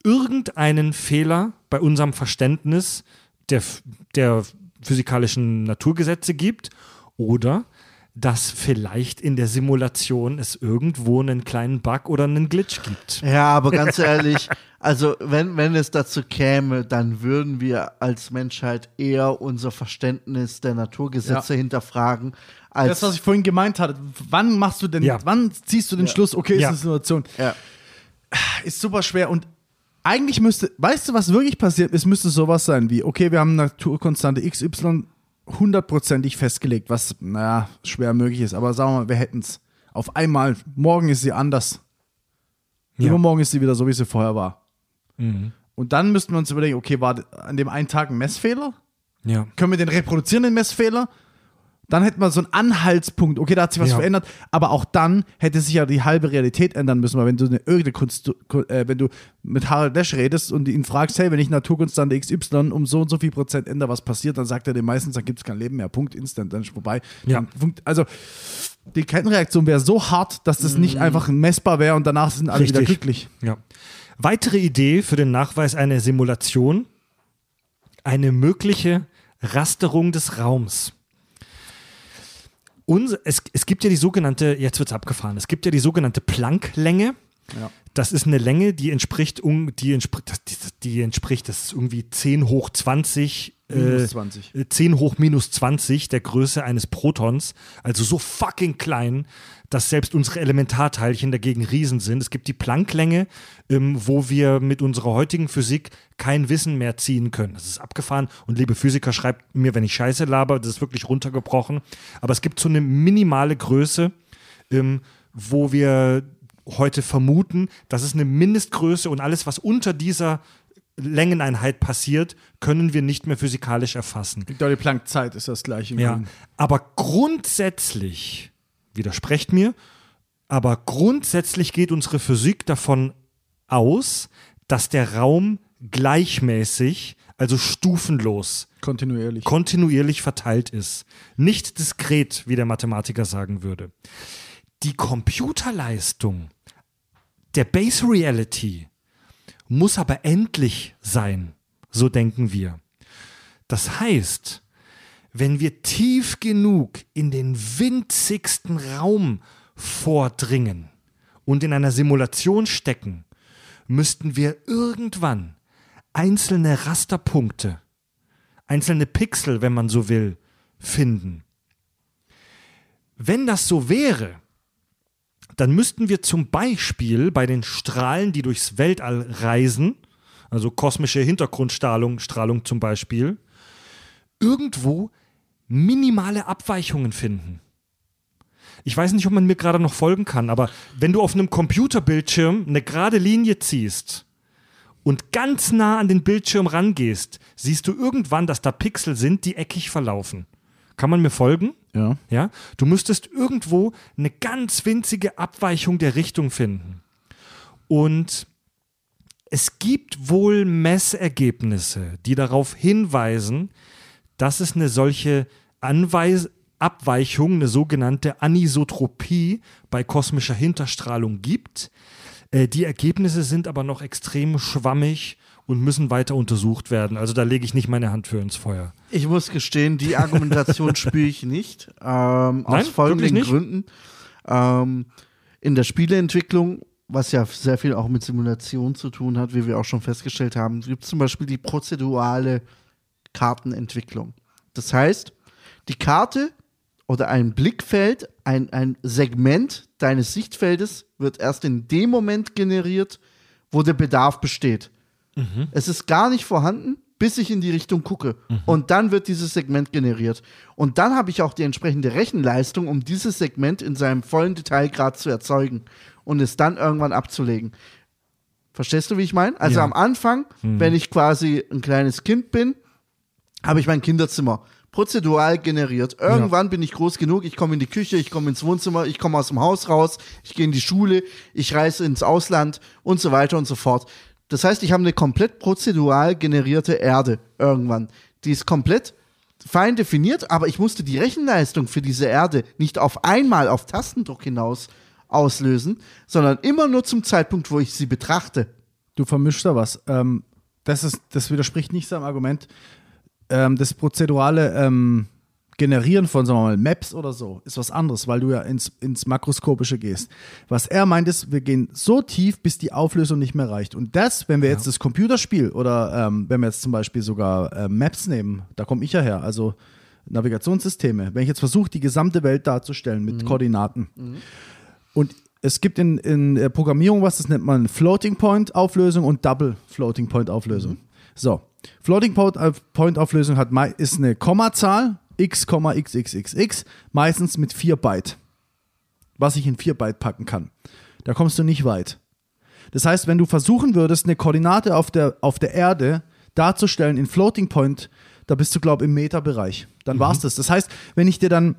irgendeinen Fehler bei unserem Verständnis der, der physikalischen Naturgesetze gibt oder dass vielleicht in der Simulation es irgendwo einen kleinen Bug oder einen Glitch gibt. Ja, aber ganz [laughs] ehrlich, also wenn, wenn es dazu käme, dann würden wir als Menschheit eher unser Verständnis der Naturgesetze hinterfragen, als Das, was ich vorhin gemeint hatte. Wann machst du denn, Ja. wann ziehst du den Schluss, okay, ist Ja. eine Situation? ja. Ist super schwer und Eigentlich müsste, weißt du, was wirklich passiert? Es müsste sowas sein wie, okay, wir haben Naturkonstante XY hundertprozentig festgelegt, was, naja, schwer möglich ist. Aber sagen wir mal, wir hätten es. Auf einmal, morgen ist sie anders. Ja. Übermorgen ist sie wieder so, wie sie vorher war. Mhm. Und dann müssten wir uns überlegen, okay, war an dem einen Tag ein Messfehler? Ja. Können wir den reproduzieren, den Messfehler? Dann hätten wir so einen Anhaltspunkt, okay, da hat sich was Ja. verändert, aber auch dann hätte sich ja die halbe Realität ändern müssen, weil wenn du eine irgendeine Kunst, äh, wenn du mit Harald Lesch redest und ihn fragst, hey, wenn ich Naturkonstante XY um so und so viel Prozent ändere, was passiert, dann sagt er den meistens, dann gibt es kein Leben mehr, Punkt, instant, dann ist vorbei. Ja. Also die Kettenreaktion wäre so hart, dass das nicht einfach messbar wäre und danach sind alle wieder Richtig. glücklich. Ja. Weitere Idee für den Nachweis einer Simulation: eine mögliche Rasterung des Raums. Uns, es, es gibt ja die sogenannte, jetzt wird es abgefahren, es gibt ja die sogenannte Plancklänge. Ja. Das ist eine Länge, die entspricht, um, die, entspricht, das- die, entspricht, das ist irgendwie 10 hoch 20. Minus äh, 20. äh, 10 hoch minus 20 der Größe eines Protons, also so fucking klein, dass selbst unsere Elementarteilchen dagegen Riesen sind. Es gibt die Plancklänge, ähm, wo wir mit unserer heutigen Physik kein Wissen mehr ziehen können. Das ist abgefahren und liebe Physiker, schreibt mir, wenn ich Scheiße laber, das ist wirklich runtergebrochen. Aber es gibt so eine minimale Größe, ähm, wo wir heute vermuten, das ist eine Mindestgröße und alles, was unter dieser Längeneinheit passiert, können wir nicht mehr physikalisch erfassen. Die Planck-Zeit, ist das gleiche. Ja, aber grundsätzlich, widersprecht mir, aber grundsätzlich geht unsere Physik davon aus, dass der Raum gleichmäßig, also stufenlos, Kontinuierlich. kontinuierlich verteilt ist. Nicht diskret, wie der Mathematiker sagen würde. Die Computerleistung der Base Reality muss aber endlich sein, so denken wir. Das heißt, wenn wir tief genug in den winzigsten Raum vordringen und in einer Simulation stecken, müssten wir irgendwann einzelne Rasterpunkte, einzelne Pixel, wenn man so will, finden. Wenn das so wäre, dann müssten wir zum Beispiel bei den Strahlen, die durchs Weltall reisen, also kosmische Hintergrundstrahlung Strahlung zum Beispiel, irgendwo minimale Abweichungen finden. Ich weiß nicht, ob man mir gerade noch folgen kann, aber wenn du auf einem Computerbildschirm eine gerade Linie ziehst und ganz nah an den Bildschirm rangehst, siehst du irgendwann, dass da Pixel sind, die eckig verlaufen. Kann man mir folgen? Ja. Ja, du müsstest irgendwo eine ganz winzige Abweichung der Richtung finden. Und es gibt wohl Messergebnisse, die darauf hinweisen, dass es eine solche Anweis Abweichung, eine sogenannte Anisotropie bei kosmischer Hinterstrahlung gibt. Äh, die Ergebnisse sind aber noch extrem schwammig und müssen weiter untersucht werden. Also da lege ich nicht meine Hand für ins Feuer. Ich muss gestehen, die Argumentation [laughs] spüre ich nicht. Ähm, aus wirklich folgenden? Gründen. Ähm, in der Spieleentwicklung, was ja sehr viel auch mit Simulation zu tun hat, wie wir auch schon festgestellt haben, gibt es zum Beispiel die prozedurale Kartenentwicklung. Das heißt, die Karte oder ein Blickfeld, ein, ein Segment deines Sichtfeldes wird erst in dem Moment generiert, wo der Bedarf besteht. Es ist gar nicht vorhanden, bis ich in die Richtung gucke. Und dann wird dieses Segment generiert. Und dann habe ich auch die entsprechende Rechenleistung, um dieses Segment in seinem vollen Detailgrad zu erzeugen und es dann irgendwann abzulegen. Verstehst du, wie ich meine? Also Ja. am Anfang, wenn ich quasi ein kleines Kind bin, habe ich mein Kinderzimmer prozedural generiert. Irgendwann bin ich groß genug, ich komme in die Küche, ich komme ins Wohnzimmer, ich komme aus dem Haus raus, ich gehe in die Schule, ich reise ins Ausland und so weiter und so fort. Das heißt, ich habe eine komplett prozedural generierte Erde irgendwann. Die ist komplett fein definiert, aber ich musste die Rechenleistung für diese Erde nicht auf einmal auf Tastendruck hinaus auslösen, sondern immer nur zum Zeitpunkt, wo ich sie betrachte. Du vermischst da was. Ähm, das, ist, das widerspricht nicht seinem Argument. Ähm, das prozedurale ähm, Generieren von, sagen wir mal, Maps oder so ist was anderes, weil du ja ins, ins Makroskopische gehst. Was er meint ist, wir gehen so tief, bis die Auflösung nicht mehr reicht. Und das, wenn wir jetzt das Computerspiel oder ähm, wenn wir jetzt zum Beispiel sogar äh, Maps nehmen, da komme ich ja her, also Navigationssysteme, wenn ich jetzt versuche, die gesamte Welt darzustellen mit Koordinaten. Und es gibt in, in der Programmierung was, das nennt man Floating Point Auflösung und Double Floating Point Auflösung. So, Floating Point, Auflösung hat, ist eine Kommazahl, x, xxxx, meistens mit 4 Byte. Was ich in 4 Byte packen kann. Da kommst du nicht weit. Das heißt, wenn du versuchen würdest, eine Koordinate auf der, auf der Erde darzustellen in Floating Point, da bist du, glaube ich, im Meterbereich. Dann war's das. Das heißt, wenn ich dir dann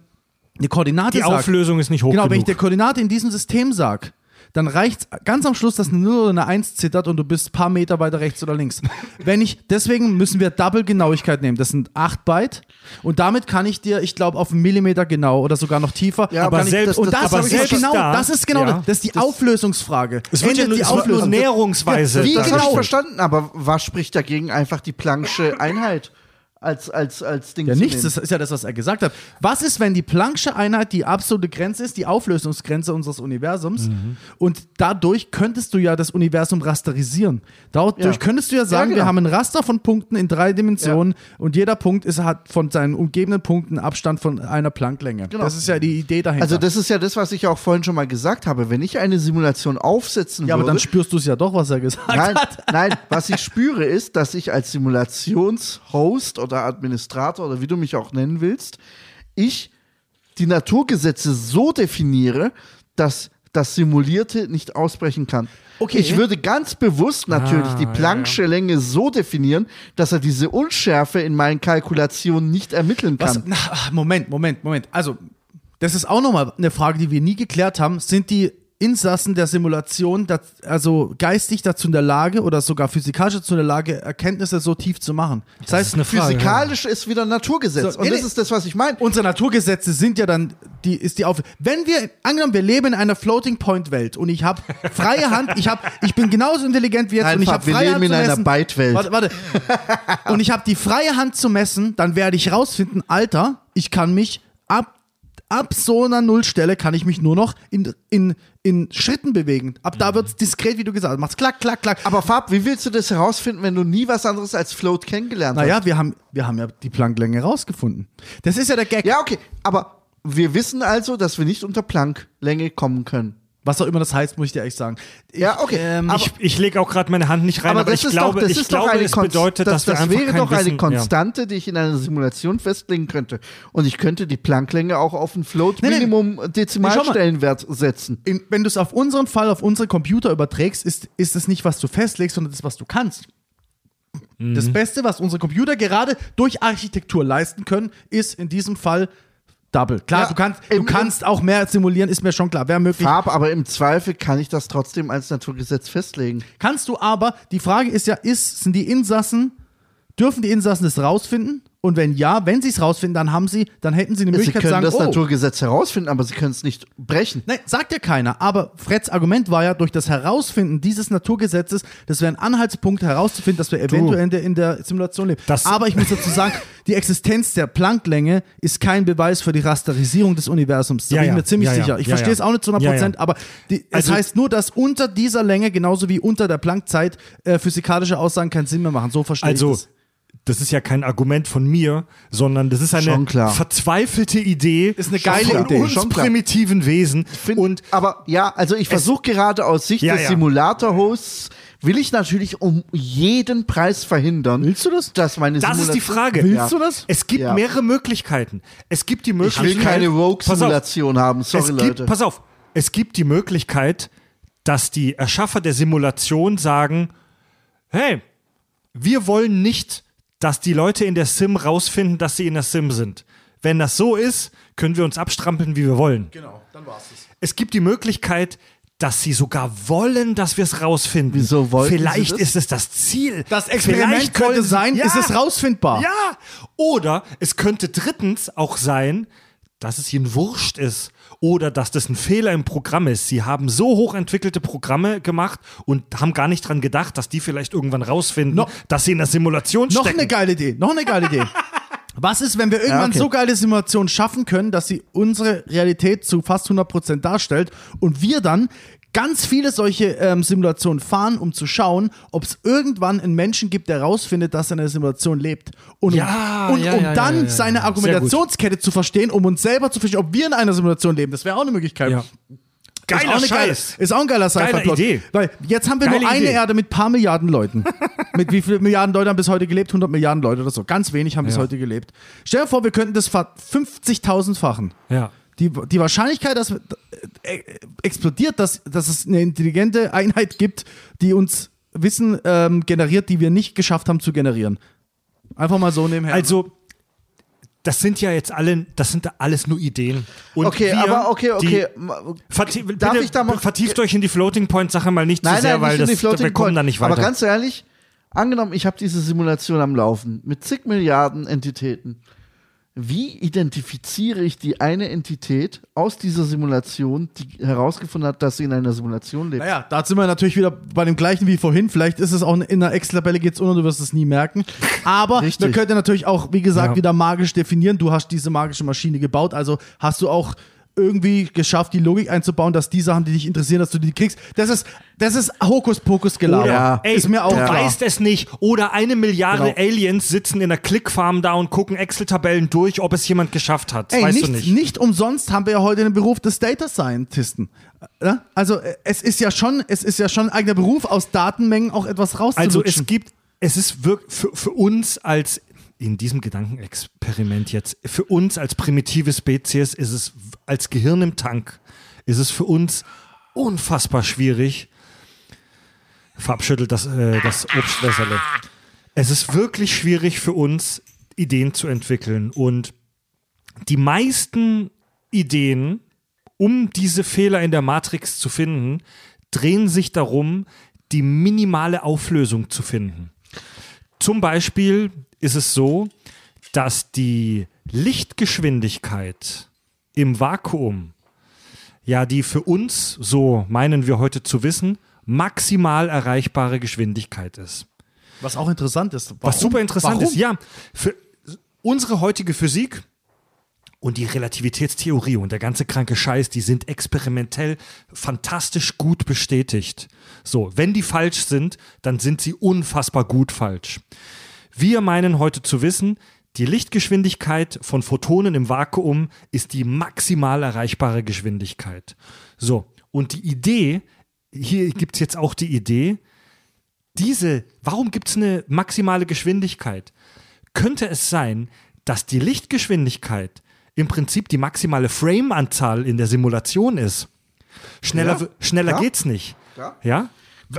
eine Koordinate Die sag, Auflösung ist nicht hoch Genau, wenn ich genug. der Koordinate in diesem System sag, dann reicht ganz am Schluss, dass eine 0 oder eine 1 zittert und du bist ein paar Meter weiter rechts oder links. [laughs] wenn ich, deswegen müssen wir Double Genauigkeit nehmen. Das sind 8 Byte und damit kann ich dir, ich glaube, auf einen Millimeter genau oder sogar noch tiefer. Ja, aber kann ich- selbst- und das, aber ist selbst genau, da- das ist genau, ja, das, das ist die Auflösungsfrage. es wird ja nur, die es wird nur Auflösung? näherungsweise. Wie Das dargestellt. habe ich genau. verstanden, aber was spricht dagegen, einfach die Plancksche Einheit als, als, als Ding Ja, zu nichts, nehmen? das ist ja das, was er gesagt hat. Was ist, wenn die Plancksche Einheit die absolute Grenze ist, die Auflösungsgrenze unseres Universums Mhm. und dadurch könntest du ja das Universum rasterisieren. Dadurch Ja. könntest du ja sagen, Ja, wir genau. haben ein Raster von Punkten in drei Dimensionen und jeder Punkt ist, hat von seinen umgebenden Punkten Abstand von einer Plancklänge. Genau. Das ist ja die Idee dahinter. Also das ist ja das, was ich auch vorhin schon mal gesagt habe. Wenn ich eine Simulation aufsetzen ja, aber würde, dann spürst du es ja doch, was er gesagt nein, hat. nein, was ich spüre ist, dass ich als Simulationshost oder Administrator oder wie du mich auch nennen willst, ich die Naturgesetze so definiere, dass das Simulierte nicht ausbrechen kann. Okay. Ich würde ganz bewusst natürlich Ah, die ja, Plancksche Länge so definieren, dass er diese Unschärfe in meinen Kalkulationen nicht ermitteln kann. Na, ach, Moment, Moment, Moment. Also, das ist auch nochmal eine Frage, die wir nie geklärt haben. Sind die Insassen der Simulation also geistig dazu in der Lage oder sogar physikalisch dazu in der Lage, Erkenntnisse so tief zu machen? Das, heißt, ist eine Frage. Physikalisch ist wieder Naturgesetz. So, und das ist das, was ich meine. unsere Naturgesetze sind ja dann, die ist die auf. Wenn wir, angenommen, wir leben in einer Floating Point Welt und ich habe freie Hand, ich habe, ich bin genauso intelligent wie jetzt und ich Einfach, habe wir freie leben Hand in zu einer messen. Byte-Welt. Warte, warte. und ich habe die freie Hand zu messen, dann werde ich rausfinden, Alter, ich kann mich ab ab so einer Nullstelle kann ich mich nur noch in, in, in Schritten bewegen. Ab da wird es diskret, wie du gesagt hast. Macht's klack, klack, klack. Aber Fab, wie willst du das herausfinden, wenn du nie was anderes als Float kennengelernt hast? naja, wir haben, wir haben ja die Planklänge rausgefunden. Das ist ja der Gag. Ja, okay. Aber wir wissen also, dass wir nicht unter Plancklänge kommen können. Was auch immer das heißt, muss ich dir ehrlich sagen. Ich, Ja, okay. Ähm, Ich, ich lege auch gerade meine Hand nicht rein, Aber, aber, das ich ist glaube, doch, das ich glaube es Konst- bedeutet, das, dass wir das einfach wäre kein doch eine Wissen, Konstante, die ich in einer Simulation festlegen könnte. Und ich könnte die Planklänge auch auf einen Float Nee, nee. Minimum Dezimalstellenwert setzen. in, wenn du es auf unseren Fall, auf unsere Computer überträgst, ist, ist es nicht, was du festlegst, sondern das, was du kannst. Mhm. Das Beste, was unsere Computer gerade durch Architektur leisten können, ist in diesem Fall Double. Klar, Ja, du kannst, du kannst auch mehr simulieren, ist mir schon klar. Wäre möglich. Farb, aber im Zweifel kann ich das trotzdem als Naturgesetz festlegen. Kannst du aber, die Frage ist ja, ist, sind die Insassen, dürfen die Insassen das rausfinden? Und wenn ja, wenn sie es rausfinden, dann haben sie, dann hätten sie die Sie Möglichkeit zu können sagen, das oh, Naturgesetz herausfinden, aber sie können es nicht brechen. Nein, sagt ja keiner. Aber Freds Argument war ja, durch das Herausfinden dieses Naturgesetzes, das wäre ein Anhaltspunkt herauszufinden, dass wir eventuell in der, in der Simulation leben. Das- aber ich muss dazu sagen, die Existenz der Plancklänge ist kein Beweis für die Rasterisierung des Universums. Da Ja, bin ich ja. mir ziemlich Ja, ja. sicher. Ich Ja, verstehe es ja. auch nicht zu 100 Ja, Prozent, ja. aber die, es Also- heißt nur, dass unter dieser Länge, genauso wie unter der Planckzeit, äh, physikalische Aussagen keinen Sinn mehr machen. So verstehe Also, ich das. Das ist ja kein Argument von mir, sondern das ist eine Schon klar. verzweifelte Idee Ist eine geile von Idee, uns schon primitiven Wesen. Find, und aber ja, also ich versuche gerade aus Sicht Ja, des ja. Simulator-Hosts, will ich natürlich um jeden Preis verhindern. Willst du das? Dass meine das ist die Frage. Willst du das? Es gibt Ja. mehrere Möglichkeiten. Es gibt die Ich Möglichkeit. will keine. Rogue-Simulation haben, sorry es gibt, Leute. Pass auf, es gibt die Möglichkeit, dass die Erschaffer der Simulation sagen, hey, wir wollen nicht, dass die Leute in der Sim rausfinden, dass sie in der Sim sind. Wenn das so ist, können wir uns abstrampeln, wie wir wollen. Genau, dann war's es. Es gibt die Möglichkeit, dass sie sogar wollen, dass wir es rausfinden. Wieso wollten sie Vielleicht das? ist es das Ziel. Das Experiment Vielleicht könnte wollen sein, ist es rausfindbar? Ja. Oder es könnte drittens auch sein, dass es ihnen wurscht ist. Oder dass das ein Fehler im Programm ist. Sie haben so hochentwickelte Programme gemacht und haben gar nicht dran gedacht, dass die vielleicht irgendwann rausfinden, No- dass sie in der Simulation Noch stecken. eine geile Idee, noch eine geile Idee. [laughs] Was ist, wenn wir irgendwann okay. so geile Simulationen schaffen können, dass sie unsere Realität zu fast 100% darstellt und wir dann ganz viele solche ähm, Simulationen fahren, um zu schauen, ob es irgendwann einen Menschen gibt, der rausfindet, dass er in der Simulation lebt. Und, Ja, um, und ja, um ja, dann seine Argumentationskette zu verstehen, um uns selber zu verstehen, ob wir in einer Simulation leben. Das wäre auch eine Möglichkeit. Geiler ist auch. Geile, ist auch ein geiler Geile Sci-Fi-Plot. Idee. Weil jetzt haben wir Geile nur eine Idee. Erde mit paar Milliarden Leuten. [laughs] mit wie vielen Milliarden Leute haben bis heute gelebt? 100 Milliarden Leute oder so. Ganz wenig haben bis heute gelebt. Stell dir vor, wir könnten das ver- 50.000-fachen. Ja. Die, die Wahrscheinlichkeit, dass äh, explodiert, dass, dass es eine intelligente Einheit gibt, die uns Wissen ähm, generiert, die wir nicht geschafft haben zu generieren. Einfach mal so nebenher. Also, das sind ja jetzt alle, das sind alles nur Ideen. Und Okay, wir, aber okay, okay. Die, Darf bitte, ich da mal- vertieft euch in die Floating Point Sache mal nicht Nein, zu sehr, nein, weil das, wir kommen da nicht weiter. Aber ganz ehrlich, angenommen, ich habe diese Simulation am Laufen mit zig Milliarden Entitäten. Wie identifiziere ich die eine Entität aus dieser Simulation, die herausgefunden hat, dass sie in einer Simulation lebt? Naja, da sind wir natürlich wieder bei dem gleichen wie vorhin. Vielleicht ist es auch in einer Excel-Tabelle geht's unter, du wirst es nie merken. Aber [laughs] Richtig. wir könnten natürlich auch, wie gesagt, Ja. wieder magisch definieren. Du hast diese magische Maschine gebaut, also hast du auch irgendwie geschafft, die Logik einzubauen, dass die Sachen, die dich interessieren, dass du die kriegst. Das ist, das ist Hokuspokus-Gelaber. Ja. Ey, ist mir auch du klar. weißt es nicht. Oder eine Milliarde Genau. Aliens sitzen in einer Clickfarm da und gucken Excel-Tabellen durch, ob es jemand geschafft hat. Ey, weißt nicht, du nicht. nicht umsonst haben wir ja heute den Beruf des Data Scientisten. Ja? Also äh, es ist ja schon, es ist ja schon ein eigener Beruf, aus Datenmengen auch etwas rauszulutschen. Also es gibt, es ist wirklich für, für uns als in diesem Gedankenexperiment jetzt, für uns als primitive Spezies ist es als Gehirn im Tank, ist es für uns unfassbar schwierig. Verabschüttelt das, äh, das Obstwässerle. Es ist wirklich schwierig für uns, Ideen zu entwickeln. Und die meisten Ideen, um diese Fehler in der Matrix zu finden, drehen sich darum, die minimale Auflösung zu finden. Zum Beispiel ist es so, dass die Lichtgeschwindigkeit im Vakuum, ja, die für uns, so meinen wir heute zu wissen, maximal erreichbare Geschwindigkeit ist. was auch interessant ist. Warum? Was super interessant Warum? ist, ja, für unsere heutige Physik und die Relativitätstheorie und der ganze kranke Scheiß, die sind experimentell fantastisch gut bestätigt. So, wenn die falsch sind, dann sind sie unfassbar gut falsch. Wir meinen heute zu wissen, die Lichtgeschwindigkeit von Photonen im Vakuum ist die maximal erreichbare Geschwindigkeit. So, und die Idee, hier gibt es jetzt auch die Idee, diese, warum gibt es eine maximale Geschwindigkeit? Könnte es sein, dass die Lichtgeschwindigkeit im Prinzip die maximale Frame-Anzahl in der Simulation ist? Schneller, Ja, schneller ja. geht's nicht. Ja. Ja?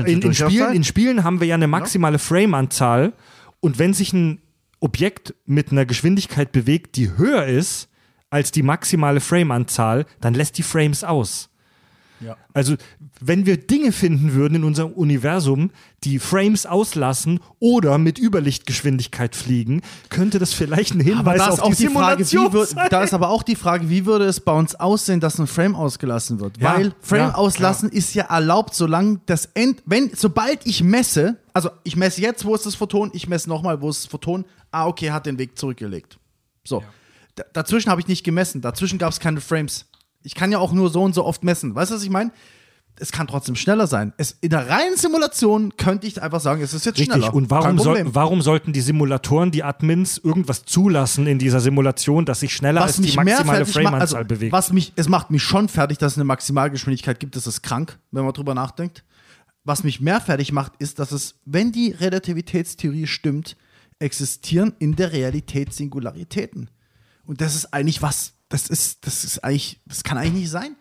In, in, Spielen, in Spielen haben wir ja eine maximale Frame-Anzahl und wenn sich ein Objekt mit einer Geschwindigkeit bewegt, die höher ist als die maximale Frame-Anzahl, dann lässt die Frames aus. Ja. Also, wenn wir Dinge finden würden in unserem Universum, die Frames auslassen oder mit Überlichtgeschwindigkeit fliegen, könnte das vielleicht ein Hinweis da ist auf auch die die Frage, Simulation wie würd, sein. da ist aber auch die Frage, wie würde es bei uns aussehen, dass ein Frame ausgelassen wird? Ja, Weil Frame ja, auslassen ist ja erlaubt, solange das End, wenn, sobald ich messe, also ich messe jetzt, wo ist das Photon, ich messe nochmal, wo ist das Photon, ah, okay, hat den Weg zurückgelegt. So. Da, dazwischen habe ich nicht gemessen, dazwischen gab es keine Frames. Ich kann ja auch nur so und so oft messen. Weißt du, was ich meine? Es kann trotzdem schneller sein. Es, in der reinen Simulation könnte ich einfach sagen, es ist jetzt Richtig. schneller. Und warum, soll, warum sollten die Simulatoren, die Admins, irgendwas zulassen in dieser Simulation, dass sich schneller als was die mich mehr maximale Frame-Anzahl also, bewegt? was mich, es macht mich schon fertig, dass es eine Maximalgeschwindigkeit gibt, das ist krank, wenn man drüber nachdenkt. Was mich mehr fertig macht, ist, dass es, wenn die Relativitätstheorie stimmt, existieren in der Realität Singularitäten. Und das ist eigentlich was, das ist, das ist eigentlich, das kann eigentlich nicht sein.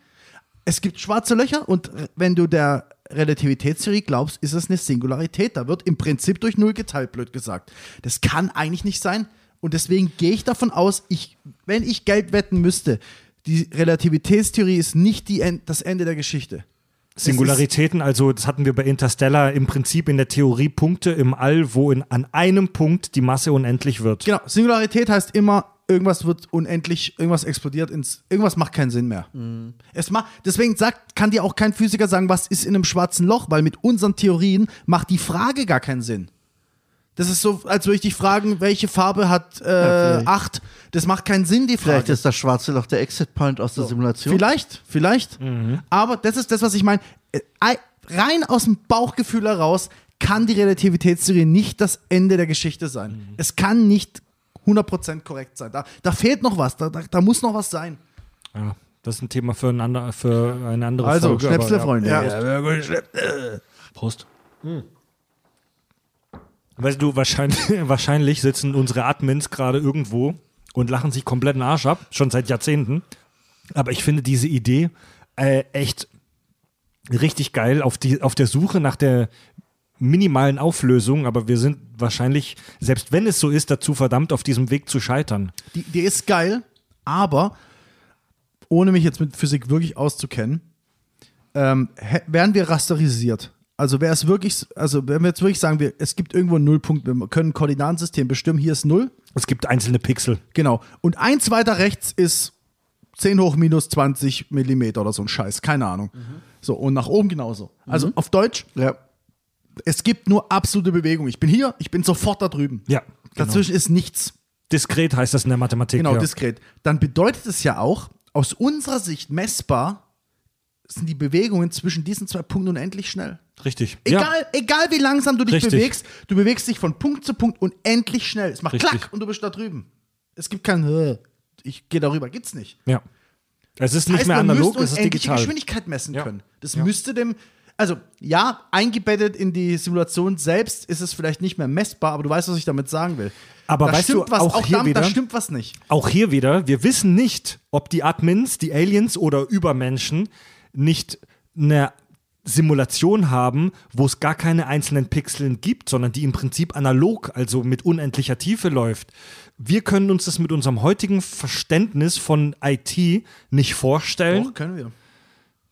Es gibt schwarze Löcher und äh, wenn du der Relativitätstheorie glaubst, ist es eine Singularität. Da wird im Prinzip durch Null geteilt, blöd gesagt. Das kann eigentlich nicht sein. Und deswegen gehe ich davon aus, ich, wenn ich Geld wetten müsste, die Relativitätstheorie ist nicht die End, das Ende der Geschichte. Singularitäten, also das hatten wir bei Interstellar im Prinzip in der Theorie Punkte im All, wo in, an einem Punkt die Masse unendlich wird. Genau, Singularität heißt immer, irgendwas wird unendlich, irgendwas explodiert ins, irgendwas macht keinen Sinn mehr. Es macht, deswegen sagt, kann dir auch kein Physiker sagen, was ist in einem schwarzen Loch, weil mit unseren Theorien macht die Frage gar keinen Sinn. Das ist so, als würde ich dich fragen, welche Farbe hat äh, vielleicht. 8? Das macht keinen Sinn, die Frage. Vielleicht ist das schwarze Loch der Exit Point aus der Simulation. Vielleicht, vielleicht. Aber das ist das, was ich meine. Äh, ei- Rein aus dem Bauchgefühl heraus kann die Relativitätstheorie nicht das Ende der Geschichte sein. Es kann nicht 100% korrekt sein. Da, da fehlt noch was. Da, da, da muss noch was sein. Ja. Das ist ein Thema für, ein ander, für eine andere Also, Folge. Schnäpsle, aber, Freunde. Ja. Prost. Weißt du, wahrscheinlich, [laughs] wahrscheinlich sitzen unsere Admins gerade irgendwo und lachen sich komplett den Arsch ab, schon seit Jahrzehnten. Aber ich finde diese Idee äh, echt richtig geil auf, die, auf der Suche nach der minimalen Auflösung, aber wir sind wahrscheinlich, selbst wenn es so ist, dazu verdammt, auf diesem Weg zu scheitern. Die, die ist geil, aber ohne mich jetzt mit Physik wirklich auszukennen, ähm, wären wir rasterisiert. Also wäre es wirklich, also wenn wir jetzt wirklich sagen, wir, es gibt irgendwo einen Nullpunkt, wir können ein Koordinatensystem bestimmen, hier ist Null, Es gibt einzelne Pixel. genau. Und eins weiter rechts ist 10 hoch minus 20 Millimeter oder so ein Scheiß, keine Ahnung. So, und nach oben genauso. Also auf Deutsch, Ja. Es gibt nur absolute Bewegung. Ich bin hier, ich bin sofort da drüben. Ja, genau. Dazwischen ist nichts. Diskret heißt das in der Mathematik. Genau, ja. diskret. Dann bedeutet es ja auch, aus unserer Sicht messbar sind die Bewegungen zwischen diesen zwei Punkten unendlich schnell. Richtig. Egal, egal wie langsam du dich Richtig. bewegst, du bewegst dich von Punkt zu Punkt unendlich schnell. Es macht Richtig. klack und du bist da drüben. Es gibt kein, äh, ich gehe darüber, gibt's nicht. Ja. ja. Es ist nicht heißt, mehr man analog, es ist digital. Geschwindigkeit messen Ja. können. Das Ja. müsste dem, also ja, eingebettet in die Simulation selbst ist es vielleicht nicht mehr messbar, aber du weißt, was ich damit sagen will. Aber da weißt stimmt du, was, auch hier da, wieder- da stimmt was nicht. Auch hier wieder, wir wissen nicht, ob die Admins, die Aliens oder Übermenschen nicht eine Simulation haben, wo es gar keine einzelnen Pixeln gibt, sondern die im Prinzip analog, also mit unendlicher Tiefe läuft. Wir können uns das mit unserem heutigen Verständnis von IT nicht vorstellen. Doch, können wir.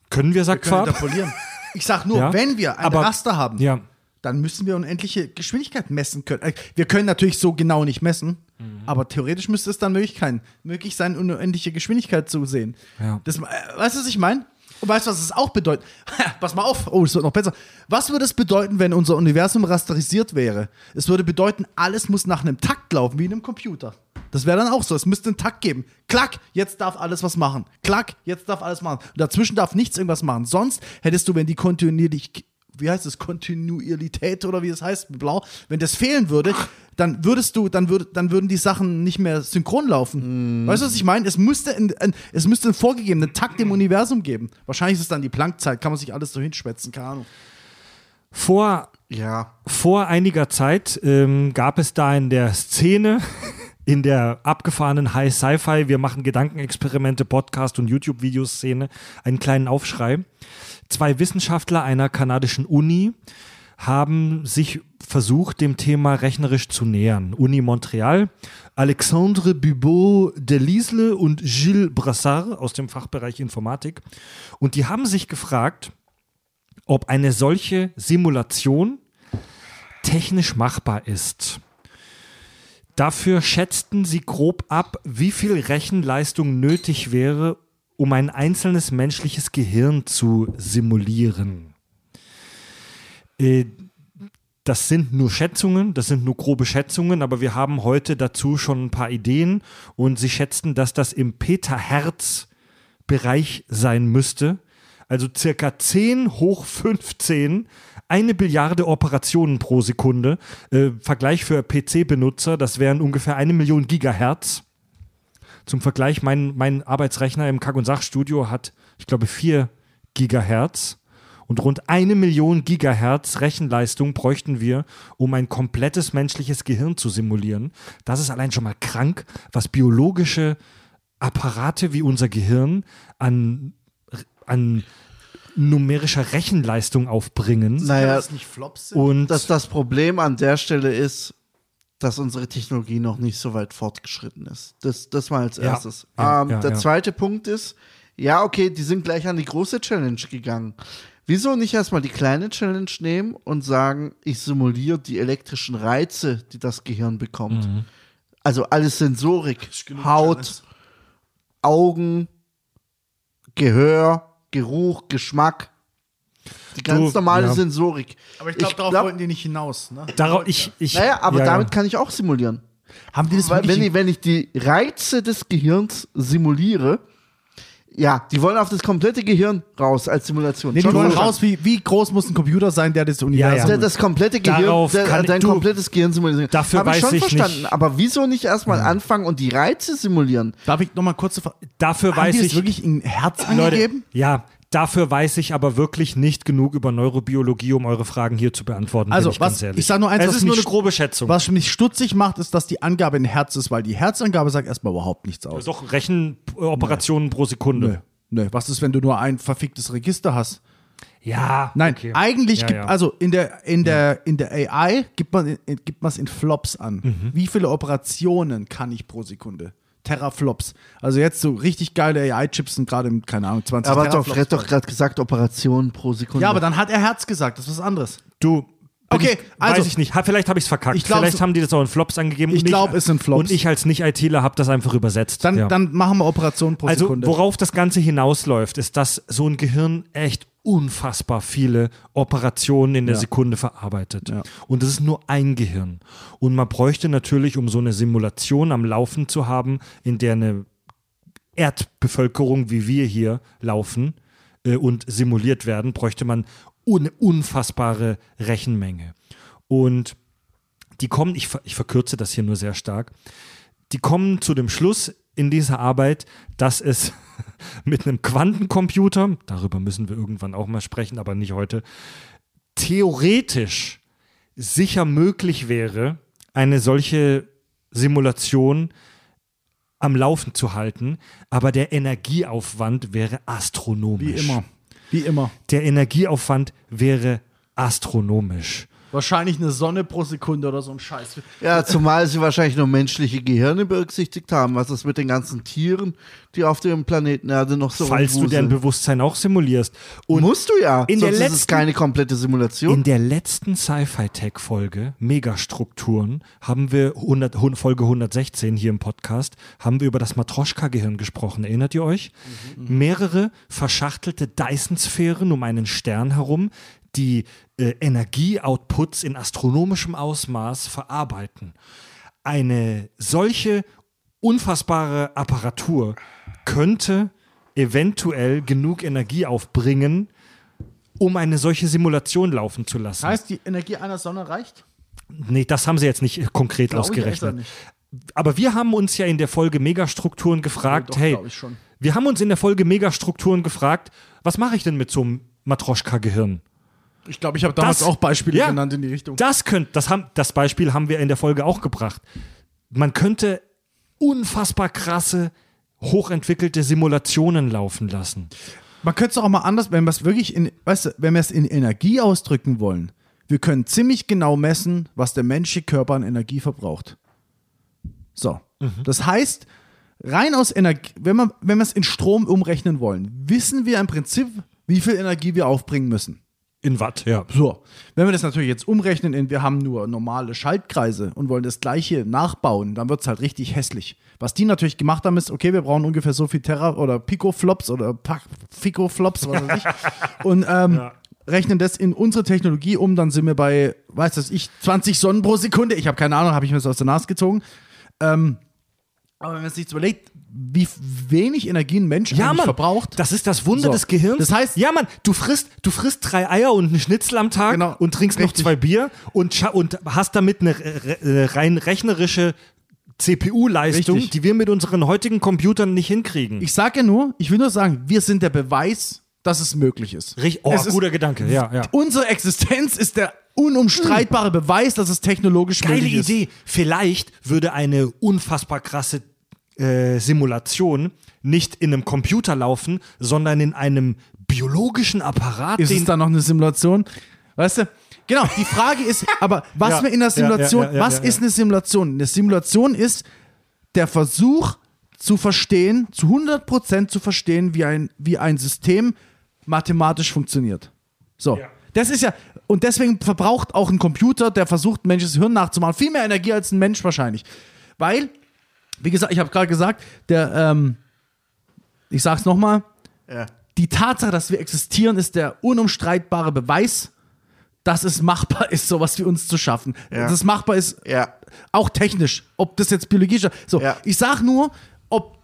Können wir, sagt können Farb? [laughs] Ich sag nur, Ja, wenn wir ein aber- Raster haben, Ja. dann müssen wir unendliche Geschwindigkeit messen können. Äh, Wir können natürlich so genau nicht messen, Mhm. aber theoretisch müsste es dann möglich sein, unendliche Geschwindigkeit zu sehen. Ja. Das, äh, weißt du, was ich meine? Und weißt du, was es auch bedeutet? [laughs] Pass mal auf, oh, es wird noch besser. Was würde es bedeuten, wenn unser Universum rasterisiert wäre? Es würde bedeuten, alles muss nach einem Takt laufen, wie in einem Computer. Das wäre dann auch so. Es müsste einen Takt geben. Klack, jetzt darf alles was machen. Klack, jetzt darf alles machen. Und dazwischen darf nichts irgendwas machen. Sonst hättest du, wenn die kontinuierlich, wie heißt es, Kontinuität oder wie es heißt, blau, wenn das fehlen würde, dann würdest du, dann, würde, dann würden die Sachen nicht mehr synchron laufen. Weißt du, was ich meine? Es müsste, ein, ein, es müsste einen vorgegebenen Takt im Universum geben. Wahrscheinlich ist es dann die Planckzeit, kann man sich alles so hinschwätzen, keine Ahnung. Vor Ja. Vor einiger Zeit ähm, gab es da in der Szene, in der abgefahrenen High Sci-Fi, wir machen Gedankenexperimente, Podcast und YouTube-Videos-Szene, einen kleinen Aufschrei. Zwei Wissenschaftler einer kanadischen Uni haben sich versucht, dem Thema rechnerisch zu nähern. Uni Montreal, Alexandre Bubot Delisle und Gilles Brassard aus dem Fachbereich Informatik. Und die haben sich gefragt, ob eine solche Simulation technisch machbar ist. Dafür schätzten sie grob ab, wie viel Rechenleistung nötig wäre, um ein einzelnes menschliches Gehirn zu simulieren. Äh, Das sind nur Schätzungen, das sind nur grobe Schätzungen, aber wir haben heute dazu schon ein paar Ideen und sie schätzten, dass das im Petahertz-Bereich sein müsste. Also circa 10 hoch 15, eine Billiarde Operationen pro Sekunde. Äh, Vergleich für PC-Benutzer, das wären ungefähr eine Million Gigahertz. Zum Vergleich, mein, mein Arbeitsrechner im Kack- und Sachstudio hat, ich glaube, 4 Gigahertz. Und rund eine Million Gigahertz Rechenleistung bräuchten wir, um ein komplettes menschliches Gehirn zu simulieren. Das ist allein schon mal krank, was biologische Apparate wie unser Gehirn an, an numerischer Rechenleistung aufbringen. Naja, das nicht Flops sind? Und dass das Problem an der Stelle ist, dass unsere Technologie noch nicht so weit fortgeschritten ist. Das, das mal als Ja. erstes. Ja, ähm, ja, der ja. zweite Punkt ist, ja, okay, die sind gleich an die große Challenge gegangen. Wieso nicht erstmal die kleine Challenge nehmen und sagen, ich simuliere die elektrischen Reize, die das Gehirn bekommt? Mhm. Also alles Sensorik, Haut, Augen, Gehör, Geruch, Geschmack. Die ganz Du, normale ja. Sensorik. Aber ich glaube, darauf glaub- wollten die nicht hinaus. Ne? darauf, ich, ich, Naja, aber ja, ja. damit kann ich auch simulieren. Haben die das Weil wenn ich, wenn ich die Reize des Gehirns simuliere, Ja, die wollen auf das komplette Gehirn raus als Simulation. Nee, die wollen raus, wie, wie groß muss ein Computer sein, der das Universum. Der, das komplette Gehirn, Darauf der, kann- dein du, komplettes Gehirn simulieren. dafür Hab ich schon ich verstanden. nicht. Aber wieso nicht erstmal anfangen und die Reize simulieren? Darf ich nochmal kurz? Dafür Haben weiß ich. wirklich ein Herz Leute, angegeben? ja, dafür weiß ich aber wirklich nicht genug über Neurobiologie, um eure Fragen hier zu beantworten. Also, ich was- ich sag nur eins, es ist nur eine grobe Schätzung. Was mich stutzig macht, ist, dass die Angabe ein Herz ist, weil die Herzangabe sagt erstmal überhaupt nichts aus. Doch Rechenoperationen pro Sekunde. Nö. Nö. Was ist, wenn du nur ein verficktes Register hast? Ja, Nein, okay. eigentlich Ja, gibt, ja. also in der, in der, in der AI gibt man in- gibt es in Flops an. Mhm. Wie viele Operationen kann ich pro Sekunde? Teraflops. Also jetzt so richtig geile AI-Chips sind gerade im, keine Ahnung, 20 Aber doch, Teraflops. Fred doch gerade gesagt, Operationen pro Sekunde. ja, aber dann hat er Herz gesagt, das ist was anderes. Du. bin Okay, ich, also- weiß ich nicht. Vielleicht habe ich es verkackt. Ich glaub, vielleicht haben die das auch in Flops angegeben. Ich und glaub, es sind Flops. Und ich als Nicht-ITler habe das einfach übersetzt. Dann, ja. dann machen wir Operationen pro Also, Sekunde. worauf das Ganze hinausläuft, ist, dass so ein Gehirn echt unfassbar viele Operationen in der Ja. Sekunde verarbeitet. Ja. Und das ist nur ein Gehirn. Und man bräuchte natürlich, um so eine Simulation am Laufen zu haben, in der eine Erdbevölkerung wie wir hier laufen äh, und simuliert werden, bräuchte man eine unfassbare Rechenmenge. Und die kommen, ich, ich verkürze das hier nur sehr stark, die kommen zu dem Schluss in dieser Arbeit, dass es [laughs] mit einem Quantencomputer, darüber müssen wir irgendwann auch mal sprechen, aber nicht heute, theoretisch sicher möglich wäre, eine solche Simulation am Laufen zu halten, aber der Energieaufwand wäre astronomisch. Wie immer. Wie immer. Der Energieaufwand wäre astronomisch. Wahrscheinlich eine Sonne pro Sekunde oder so ein Scheiß. Ja, zumal sie wahrscheinlich nur menschliche Gehirne berücksichtigt haben. Was ist mit den ganzen Tieren, die auf dem Planeten Erde noch so Falls du dein Bewusstsein auch simulierst. Und Musst du ja. in der sonst ist es letzten- keine komplette Simulation. In der letzten Sci-Fi-Tech-Folge, Megastrukturen, haben wir 100, hun- Folge 116 hier im Podcast, haben wir über das Matroschka-Gehirn gesprochen. Erinnert ihr euch? Mehrere verschachtelte Dyson-Sphären um einen Stern herum, die äh, Energieoutputs in astronomischem Ausmaß verarbeiten. Eine solche unfassbare Apparatur könnte eventuell genug Energie aufbringen, um eine solche Simulation laufen zu lassen. Heißt, die Energie einer Sonne reicht? nee, das haben sie jetzt nicht konkret Glaub ich, ist er ausgerechnet. nicht. Aber wir haben uns ja in der Folge Megastrukturen gefragt, Doch, hey, wir haben uns in der Folge Megastrukturen gefragt, was mache ich denn mit so einem Matroschka-Gehirn? Ich glaube, ich habe damals Das- auch Beispiele ja. genannt in die Richtung. Das könnte, das haben, das Beispiel haben wir in der Folge auch gebracht. Man könnte unfassbar krasse, hochentwickelte Simulationen laufen lassen. Man könnte es auch mal anders, wenn wir es wirklich in, weißt du, wenn wir es in Energie ausdrücken wollen, wir können ziemlich genau messen, was der menschliche Körper an Energie verbraucht. So. Das heißt, rein aus Energie, wenn, man, wenn wir es in Strom umrechnen wollen, wissen wir im Prinzip, wie viel Energie wir aufbringen müssen. In Watt, ja. So, wenn wir das natürlich jetzt umrechnen in, wir haben nur normale Schaltkreise und wollen das gleiche nachbauen, dann wird es halt richtig hässlich. Was die natürlich gemacht haben, ist, okay, wir brauchen ungefähr so viel Terra oder Picoflops oder Ficoflops, was weiß ich, und ähm, rechnen das in unsere Technologie um, dann sind wir bei, weiß das ich, 20 Sonnen pro Sekunde. Ich habe keine Ahnung, habe ich mir das aus der Nase gezogen. Ähm, aber wenn man sich überlegt, wie wenig Energie ein Mensch Ja, Mann, verbraucht, das ist das Wunder So. des Gehirns. Das heißt- ja, Mann, du frisst, du frisst drei Eier und einen Schnitzel am Tag Genau, und trinkst richtig. noch zwei Bier und, und hast damit eine re- rein rechnerische CPU-Leistung, Richtig. die wir mit unseren heutigen Computern nicht hinkriegen. Ich sage ja nur, ich will nur sagen, wir sind der Beweis, dass es möglich ist. Rich- oh, ist, guter Gedanke, ja, ja. Unsere Existenz ist der unumstreitbare Beweis, dass es technologisch Geile möglich ist. Idee. Vielleicht würde eine unfassbar krasse äh, Simulation nicht in einem Computer laufen, sondern in einem biologischen Apparat, Ist es da noch eine Simulation? Weißt du? Genau, die Frage ist, [laughs] aber was Ja, wir in der Simulation, ja, ja, was ist eine Simulation? Eine Simulation ist der Versuch zu verstehen, zu 100% zu verstehen, wie ein, wie ein System mathematisch funktioniert. So. Das ist ja, und deswegen verbraucht auch ein Computer, der versucht, ein menschliches Hirn nachzumachen, viel mehr Energie als ein Mensch wahrscheinlich. Weil, wie gesagt, ich habe gerade gesagt, der, ähm, ich sag's nochmal, Ja. die Tatsache, dass wir existieren, ist der unumstreitbare Beweis, dass es machbar [laughs] ist, sowas wie uns zu schaffen. Ja. Dass es machbar ist, Ja. auch technisch, ob das jetzt biologisch ist. So, Ja. ich sag nur,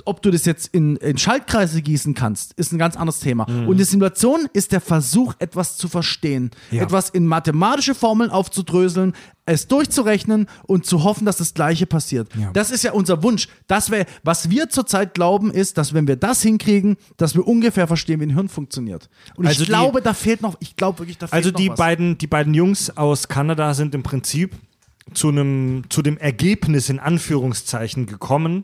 ob, du das jetzt in, in Schaltkreise gießen kannst, ist ein ganz anderes Thema. Mhm. Und die Simulation ist der Versuch, etwas zu verstehen, Ja. etwas in mathematische Formeln aufzudröseln, es durchzurechnen und zu hoffen, dass das Gleiche passiert. Ja. Das ist ja unser Wunsch. Das wär, was wir zurzeit glauben, ist, dass wenn wir das hinkriegen, dass wir ungefähr verstehen, wie ein Hirn funktioniert. Und Also ich die- glaube, da fehlt noch, ich glaube wirklich, da fehlt Also noch die was. beiden, die beiden Jungs aus Kanada sind im Prinzip zu einem, zu dem Ergebnis in Anführungszeichen gekommen,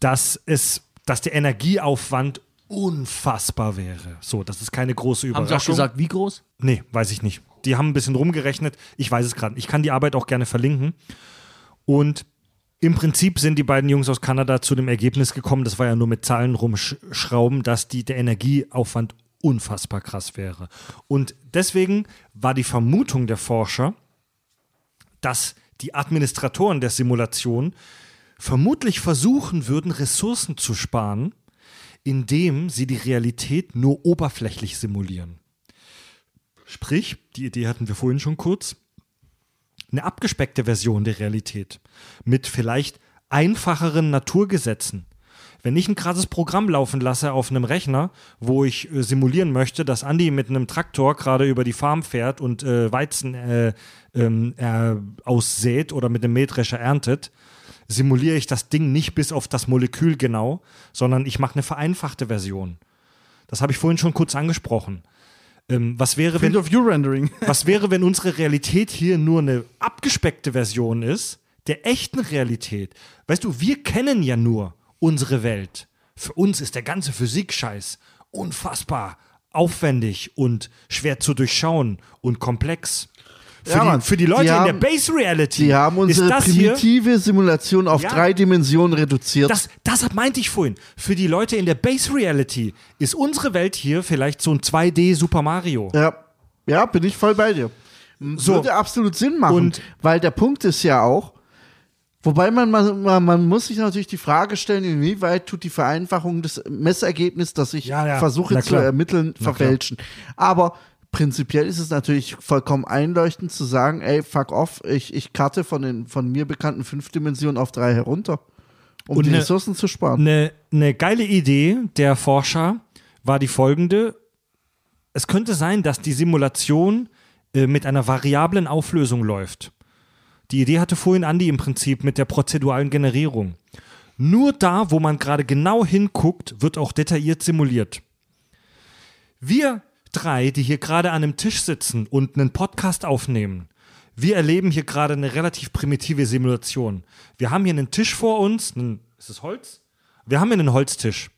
dass es, dass der Energieaufwand unfassbar wäre. So, das ist keine große Haben Überraschung. sie auch gesagt, wie groß? Nee, weiß ich nicht. Die haben ein bisschen rumgerechnet. Ich weiß es gerade. nicht. Ich kann die Arbeit auch gerne verlinken. Und im Prinzip sind die beiden Jungs aus Kanada zu dem Ergebnis gekommen, das war ja nur mit Zahlen rumschrauben, dass die, der Energieaufwand unfassbar krass wäre. Und deswegen war die Vermutung der Forscher, dass die Administratoren der Simulation vermutlich versuchen würden, Ressourcen zu sparen, indem sie die Realität nur oberflächlich simulieren. Sprich, die Idee hatten wir vorhin schon kurz, eine abgespeckte Version der Realität mit vielleicht einfacheren Naturgesetzen. Wenn ich ein krasses Programm laufen lasse auf einem Rechner, wo ich äh, simulieren möchte, dass Andi mit einem Traktor gerade über die Farm fährt und äh, Weizen äh, ähm, äh, aussät oder mit einem Mähdrescher erntet, simuliere ich das Ding nicht bis auf das Molekül genau, sondern ich mache eine vereinfachte Version. Das habe ich vorhin schon kurz angesprochen. Ähm, was wäre, wenn, of View Rendering. [laughs] was wäre, wenn unsere Realität hier nur eine abgespeckte Version ist der echten Realität? Weißt du, wir kennen ja nur unsere Welt. Für uns ist der ganze Physikscheiß unfassbar aufwendig und schwer zu durchschauen und komplex. Für, Ja, die, für die Leute Die in haben- der Base Reality Die haben unsere ist das hier primitive Simulation auf Ja. drei Dimensionen reduziert. das, das meinte ich vorhin. Für die Leute in der Base Reality ist unsere Welt hier vielleicht so ein 2D Super Mario. ja. ja, bin ich voll bei dir. So. Würde absolut Sinn machen, Und- weil der Punkt ist ja auch, wobei man, man, man, muss sich natürlich die Frage stellen, inwieweit tut die Vereinfachung des Messergebnisses, das ich Ja, ja. versuche zu ermitteln, verfälschen. Aber prinzipiell ist es natürlich vollkommen einleuchtend zu sagen, ey, fuck off, ich, ich karte von den von mir bekannten fünf Dimensionen auf drei herunter, um Und die ne- Ressourcen zu sparen. Eine ne geile Idee der Forscher war die folgende. Es könnte sein, dass die Simulation äh, mit einer variablen Auflösung läuft. Die Idee hatte vorhin Andi im Prinzip mit der prozeduralen Generierung. Nur da, wo man gerade genau hinguckt, wird auch detailliert simuliert. Wir drei, die hier gerade an einem Tisch sitzen und einen Podcast aufnehmen, wir erleben hier gerade eine relativ primitive Simulation. Wir haben hier einen Tisch vor uns, einen, ist es Holz? Wir haben hier einen Holztisch.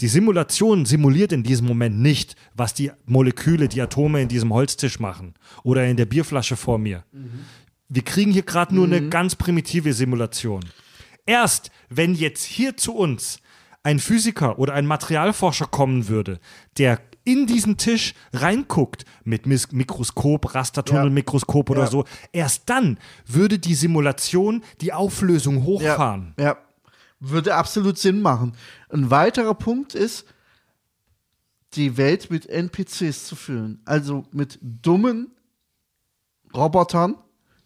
Die Simulation simuliert in diesem Moment nicht, was die Moleküle, die Atome in diesem Holztisch machen oder in der Bierflasche vor mir. Wir kriegen hier gerade nur eine ganz primitive Simulation. Erst wenn jetzt hier zu uns ein Physiker oder ein Materialforscher kommen würde, der in diesen Tisch reinguckt mit Mis Mikroskop, Rastertunnelmikroskop oder Ja. so, erst dann würde die Simulation die Auflösung hochfahren. Ja, ja, würde absolut Sinn machen. Ein weiterer Punkt ist, die Welt mit NPCs zu füllen. Also mit dummen Robotern,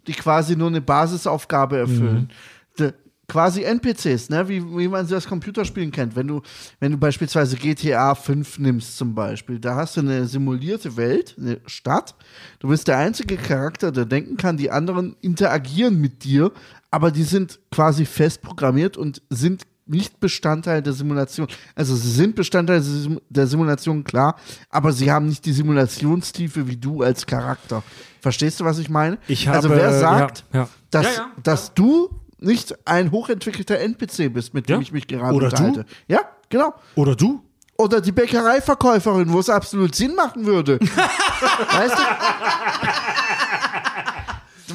die quasi nur eine Basisaufgabe erfüllen. De, quasi NPCs, ne? wie, wie man sie aus Computerspielen kennt. Wenn du, wenn du beispielsweise GTA 5 nimmst zum Beispiel, da hast du eine simulierte Welt, eine Stadt. Du bist der einzige Charakter, der denken kann, die anderen interagieren mit dir, aber die sind quasi fest programmiert und sind nicht Bestandteil der Simulation. Also sie sind Bestandteil der Sim- der Simulation, klar, aber sie haben nicht die Simulationstiefe wie du als Charakter. Verstehst du, was ich meine? Ich also habe, wer äh, sagt, ja, ja. Dass, Ja, ja, dass du nicht ein hochentwickelter NPC bist, mit dem Ja. ich mich gerade Oder du? unterhalte. Ja, genau. Oder du? Oder die Bäckereiverkäuferin, wo es absolut Sinn machen würde. [laughs] weißt du?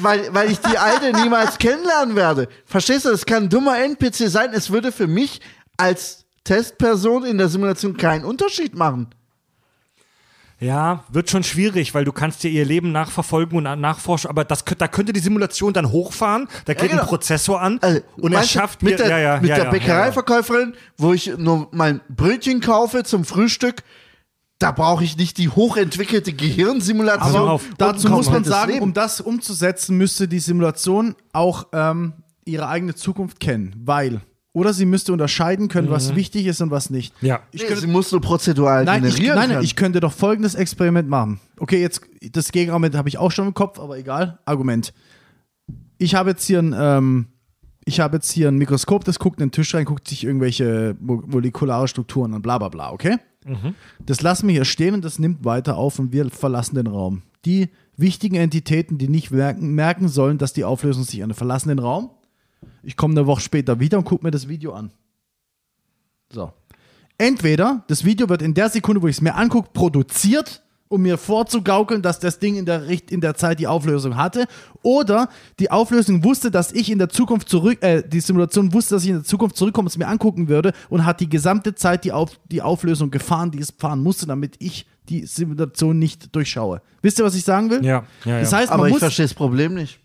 Weil, weil ich die alte niemals kennenlernen werde. Verstehst du? Das kann ein dummer NPC sein. Es würde für mich als Testperson in der Simulation keinen Unterschied machen. Ja, wird schon schwierig, weil du kannst dir ihr Leben nachverfolgen und nachforschen, aber das, da könnte die Simulation dann hochfahren, da geht genau. ein Prozessor an Also, und er schafft mit der, ja, ja, mit ja, der ja, Bäckereiverkäuferin, wo ich nur mein Brötchen kaufe zum Frühstück, da brauche ich nicht die hochentwickelte Gehirnsimulation. Und Dazu muss man sagen, Leben. um das umzusetzen, müsste die Simulation auch ähm, ihre eigene Zukunft kennen, weil Oder sie müsste unterscheiden können, was wichtig ist und was nicht. Ja. Ich nee, sie muss nur prozedural nein, ich, generieren nein, nein, können. ich könnte doch folgendes Experiment machen. Okay, jetzt das Gegenargument habe ich auch schon im Kopf, aber egal. Argument. Ich habe jetzt hier ein, ähm, ich habe jetzt hier ein Mikroskop, das guckt in den Tisch rein, guckt sich irgendwelche mo molekulare Strukturen an, bla bla bla, okay? Das lassen wir hier stehen und das nimmt weiter auf und wir verlassen den Raum. Die wichtigen Entitäten, die nicht merken, merken sollen, dass die Auflösung sich ändert, verlassen den Raum. Ich komme eine Woche später wieder und gucke mir das Video an. So. Entweder das Video wird in der Sekunde, wo ich es mir angucke, produziert, um mir vorzugaukeln, dass das Ding in der, in der Zeit die Auflösung hatte, oder die Auflösung wusste, dass ich in der Zukunft zurück, äh, die Simulation wusste, dass ich in der Zukunft zurückkomme und es mir angucken würde und hat die gesamte Zeit die, Auf, die Auflösung gefahren, die es fahren musste, damit ich die Simulation nicht durchschaue. Wisst ihr, was ich sagen will? Ja, ja, Das ja. heißt, Aber man ich verstehe das Problem nicht.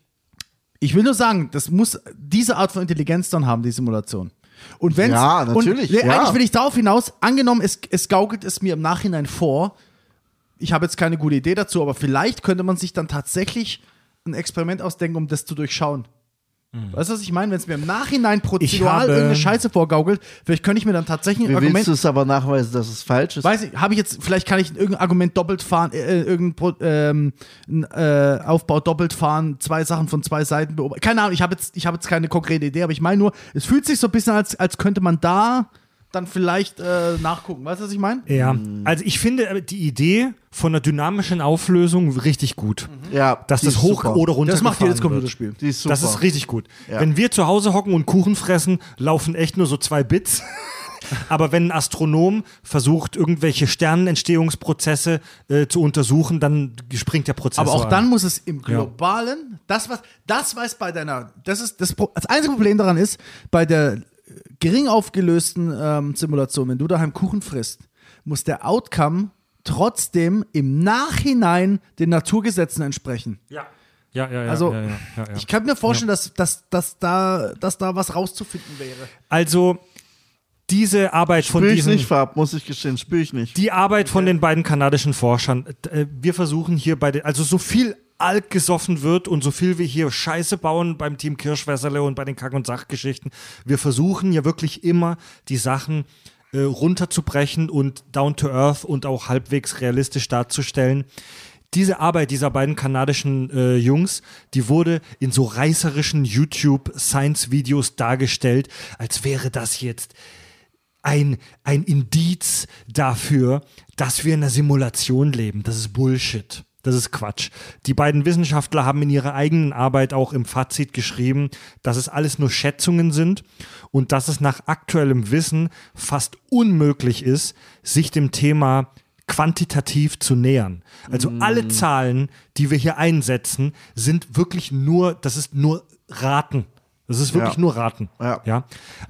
Ich will nur sagen, das muss diese Art von Intelligenz dann haben, die Simulation. Und wenn Ja, natürlich, Und, ja. Eigentlich will ich darauf hinaus, angenommen, es, es gaukelt es mir im Nachhinein vor, ich habe jetzt keine gute Idee dazu, aber vielleicht könnte man sich dann tatsächlich ein Experiment ausdenken, um das zu durchschauen. Weißt du, was ich meine? Wenn es mir im Nachhinein prozedural habe- irgendeine Scheiße vorgaukelt, vielleicht könnte ich mir dann tatsächlich ein Wie Argument willst du es aber nachweisen, dass es falsch ist? Weiß ich, habe ich jetzt, vielleicht kann ich irgendein Argument doppelt fahren, äh, irgendein Pro- ähm, äh, Aufbau doppelt fahren, zwei Sachen von zwei Seiten beobachten. Keine Ahnung, ich habe jetzt, ich habe jetzt keine konkrete Idee, aber ich meine nur, es fühlt sich so ein bisschen, als, als könnte man da dann vielleicht äh, nachgucken. Weißt du, was ich meine? Ja, also ich finde äh, die Idee von einer dynamischen Auflösung richtig gut. ja, Dass das ist hoch super. oder runter Das macht jedes. Computerspiel. Die ist super. Das ist richtig gut. Ja. Wenn wir zu Hause hocken und Kuchen fressen, laufen echt nur so zwei Bits. [laughs] Aber wenn ein Astronom versucht, irgendwelche Sternenentstehungsprozesse äh, zu untersuchen, dann springt der Prozess. Aber auch an. dann muss es im Globalen, das was, das weiß bei deiner, das ist das, das einzige Problem daran ist, bei der gering aufgelösten ähm, Simulation, wenn du daheim Kuchen frisst, muss der Outcome trotzdem im Nachhinein den Naturgesetzen entsprechen. Ja. Ja, ja, ja. Also, ja, ja, ja, ja. Ich kann mir vorstellen, dass, dass, dass, da, dass da was rauszufinden wäre. Also, diese Arbeit von Spür ich diesen. nicht, Farb, muss ich gestehen, spür ich nicht. Die Arbeit von den beiden kanadischen Forschern. äh, Wir versuchen hier bei den, also so viel Alk gesoffen wird und so viel wir hier Scheiße bauen beim Team Kirschwässerle und bei den Kack- und Sachgeschichten. Wir versuchen ja wirklich immer die Sachen äh, runterzubrechen und down to earth und auch halbwegs realistisch darzustellen. Diese Arbeit dieser beiden kanadischen äh, Jungs, die wurde in so reißerischen YouTube-Science-Videos dargestellt, als wäre das jetzt ein, ein Indiz dafür, dass wir in einer Simulation leben. Das ist Bullshit. Das ist Quatsch. Die beiden Wissenschaftler haben in ihrer eigenen Arbeit auch im Fazit geschrieben, dass es alles nur Schätzungen sind und dass es nach aktuellem Wissen fast unmöglich ist, sich dem Thema quantitativ zu nähern. Also alle Zahlen, die wir hier einsetzen, sind wirklich nur, das ist nur Raten. Das ist wirklich Ja. nur Raten. Ja. Ja.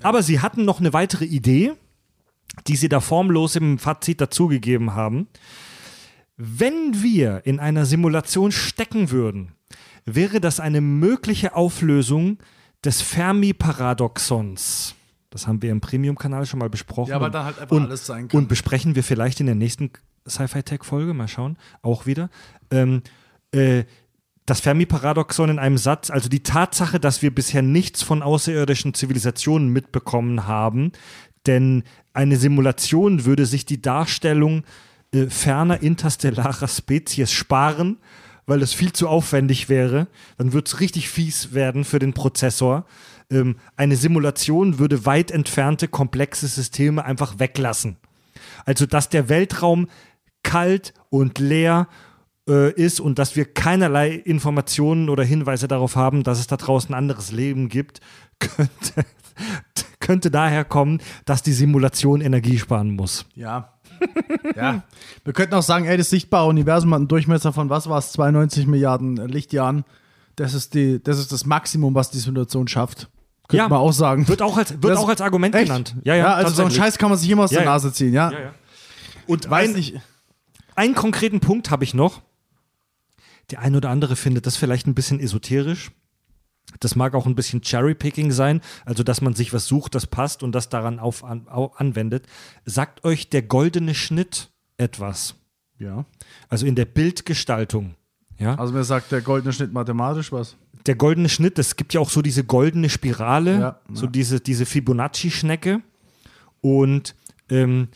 Aber sie hatten noch eine weitere Idee, die sie da formlos im Fazit dazugegeben haben. Wenn wir in einer Simulation stecken würden, wäre das eine mögliche Auflösung des Fermi-Paradoxons. Das haben wir im Premium-Kanal schon mal besprochen. Ja, aber Und- dann halt einfach und, alles sein kann. Und besprechen wir vielleicht in der nächsten Sci-Fi-Tech-Folge, mal schauen, auch wieder. Ähm, äh, das Fermi-Paradoxon in einem Satz, also die Tatsache, dass wir bisher nichts von außerirdischen Zivilisationen mitbekommen haben, denn eine Simulation würde sich die Darstellung äh, ferner interstellarer Spezies sparen, weil es viel zu aufwendig wäre. Dann würde es richtig fies werden für den Prozessor. Ähm, eine Simulation würde weit entfernte komplexe Systeme einfach weglassen. Also, dass der Weltraum kalt und leer äh, ist und dass wir keinerlei Informationen oder Hinweise darauf haben, dass es da draußen anderes Leben gibt, [laughs] könnte, könnte daher kommen, dass die Simulation Energie sparen muss. Ja. Ja. Wir könnten auch sagen, ey, das sichtbare Universum hat einen Durchmesser von was war es? 92 Milliarden Lichtjahren. Das ist, die, das ist das Maximum, was die Simulation schafft. Könnte Ja. man auch sagen. Wird auch als, wird Das- auch als Argument Echt? genannt. Ja, ja, also so einen. Scheiß kann man sich immer aus Ja, der ja. Nase ziehen, ja? Ja, ja. Und Weiß ein, nicht. einen konkreten Punkt habe ich noch. Der ein oder andere findet das vielleicht ein bisschen esoterisch. Das mag auch ein bisschen Cherry-Picking sein, also dass man sich was sucht, das passt und das daran auf, an, au, anwendet. Sagt euch der goldene Schnitt etwas? Ja. Also in der Bildgestaltung. Ja? Also mir sagt der goldene Schnitt mathematisch was. der goldene Schnitt, es gibt ja auch so diese goldene Spirale, Ja, so ja. diese, diese Fibonacci-Schnecke. Und ähm,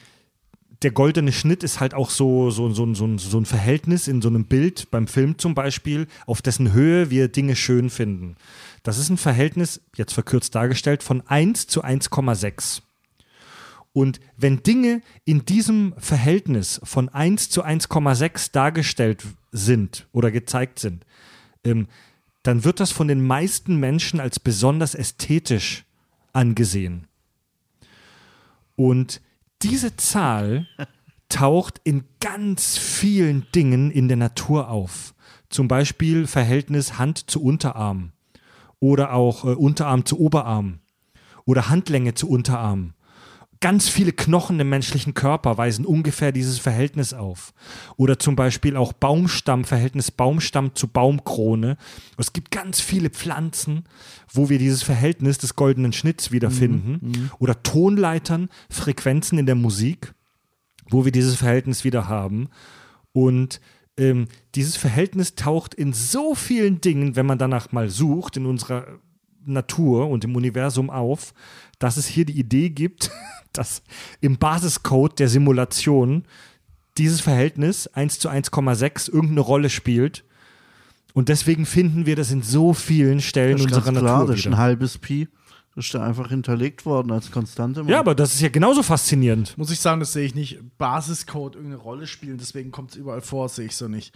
der goldene Schnitt ist halt auch so, so, so, so, so ein Verhältnis in so einem Bild, beim Film zum Beispiel, auf dessen Höhe wir Dinge schön finden. Das ist ein Verhältnis, jetzt verkürzt dargestellt, von 1 zu 1,6. Und wenn Dinge in diesem Verhältnis von 1 zu 1,6 dargestellt sind oder gezeigt sind, ähm, dann wird das von den meisten Menschen als besonders ästhetisch angesehen. Und diese Zahl taucht in ganz vielen Dingen in der Natur auf. Zum Beispiel Verhältnis Hand zu Unterarm oder auch äh, Unterarm zu Oberarm oder Handlänge zu Unterarm. Ganz viele Knochen im menschlichen Körper weisen ungefähr dieses Verhältnis auf. Oder zum Beispiel auch Baumstamm, Verhältnis Baumstamm zu Baumkrone. Es gibt ganz viele Pflanzen, wo wir dieses Verhältnis des goldenen Schnitts wiederfinden. Oder Tonleitern, Frequenzen in der Musik, wo wir dieses Verhältnis wieder haben. Und ähm, dieses Verhältnis taucht in so vielen Dingen, wenn man danach mal sucht, in unserer Natur und im Universum auf, dass es hier die Idee gibt, [laughs] dass im Basiscode der Simulation dieses Verhältnis 1 zu 1,6 irgendeine Rolle spielt. Und deswegen finden wir das in so vielen Stellen Das ist unserer ganz klar, Natur das ist ein halbes Pi. Das ist da einfach hinterlegt worden als Konstante. Ja, aber das ist ja genauso faszinierend. Muss ich sagen, das sehe ich nicht. Basiscode irgendeine Rolle spielen, deswegen kommt es überall vor, sehe ich so nicht.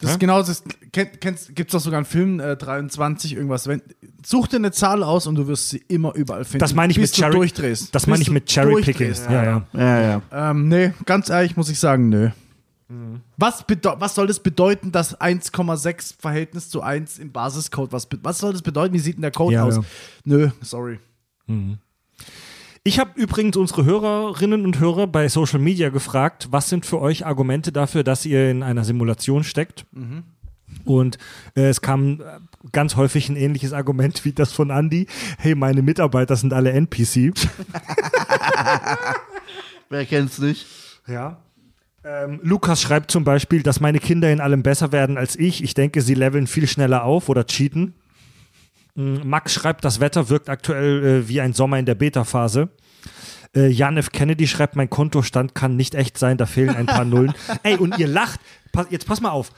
Das ist genau das. Kennt, kennst, gibt es doch sogar einen Film, äh, 23, irgendwas. Wenn, such dir eine Zahl aus und du wirst sie immer überall finden. Das meine ich bis mit du Cherry. durchdrehst. Das meine ich du mit Cherry Picking. Ja, ja. ja, ja. Ähm, nee, ganz ehrlich muss ich sagen, nö. Mhm. Was, was soll das bedeuten, das 1,6 Verhältnis zu 1 im Basiscode? Was, was soll das bedeuten? Wie sieht denn der Code Ja, aus? ja. Nö, sorry. Ich habe übrigens unsere Hörerinnen und Hörer bei Social Media gefragt, was sind für euch Argumente dafür, dass ihr in einer Simulation steckt? Und äh, es kam äh, ganz häufig ein ähnliches Argument wie das von Andy. Hey, meine Mitarbeiter sind alle NPC. [laughs] Wer kennt's nicht? Ja. Ähm, Lukas schreibt zum Beispiel, dass meine Kinder in allem besser werden als ich. Ich denke, sie leveln viel schneller auf oder cheaten. Mm, Max schreibt, das Wetter wirkt aktuell äh, wie ein Sommer in der Beta-Phase. Äh, Jan F. Kennedy schreibt, mein Kontostand kann nicht echt sein, da fehlen ein paar Nullen. [laughs] Ey, und ihr lacht. Pa jetzt pass mal auf.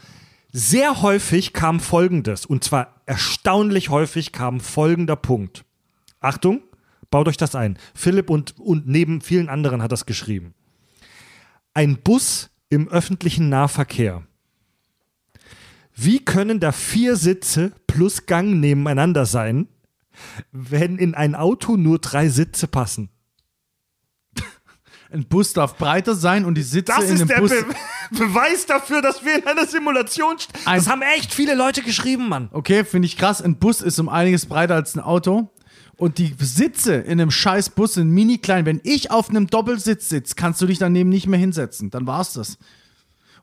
Sehr häufig kam folgendes, und zwar erstaunlich häufig kam folgender Punkt. Achtung, baut euch das ein. Philipp und, und neben vielen anderen hat das geschrieben. Ein Bus im öffentlichen Nahverkehr. Wie können da vier Sitze plus Gang nebeneinander sein, wenn in ein Auto nur drei Sitze passen? Ein Bus darf breiter sein und die Sitze Das in ist dem der Bus. Be [laughs] Beweis dafür, dass wir in einer Simulation stehen. Ein- Das haben echt viele Leute geschrieben, Mann. Okay, finde ich krass. Ein Bus ist um einiges breiter als ein Auto. Und die Sitze in einem scheiß Bus sind mini klein. Wenn ich auf einem Doppelsitz sitze, kannst du dich daneben nicht mehr hinsetzen. Dann war's das.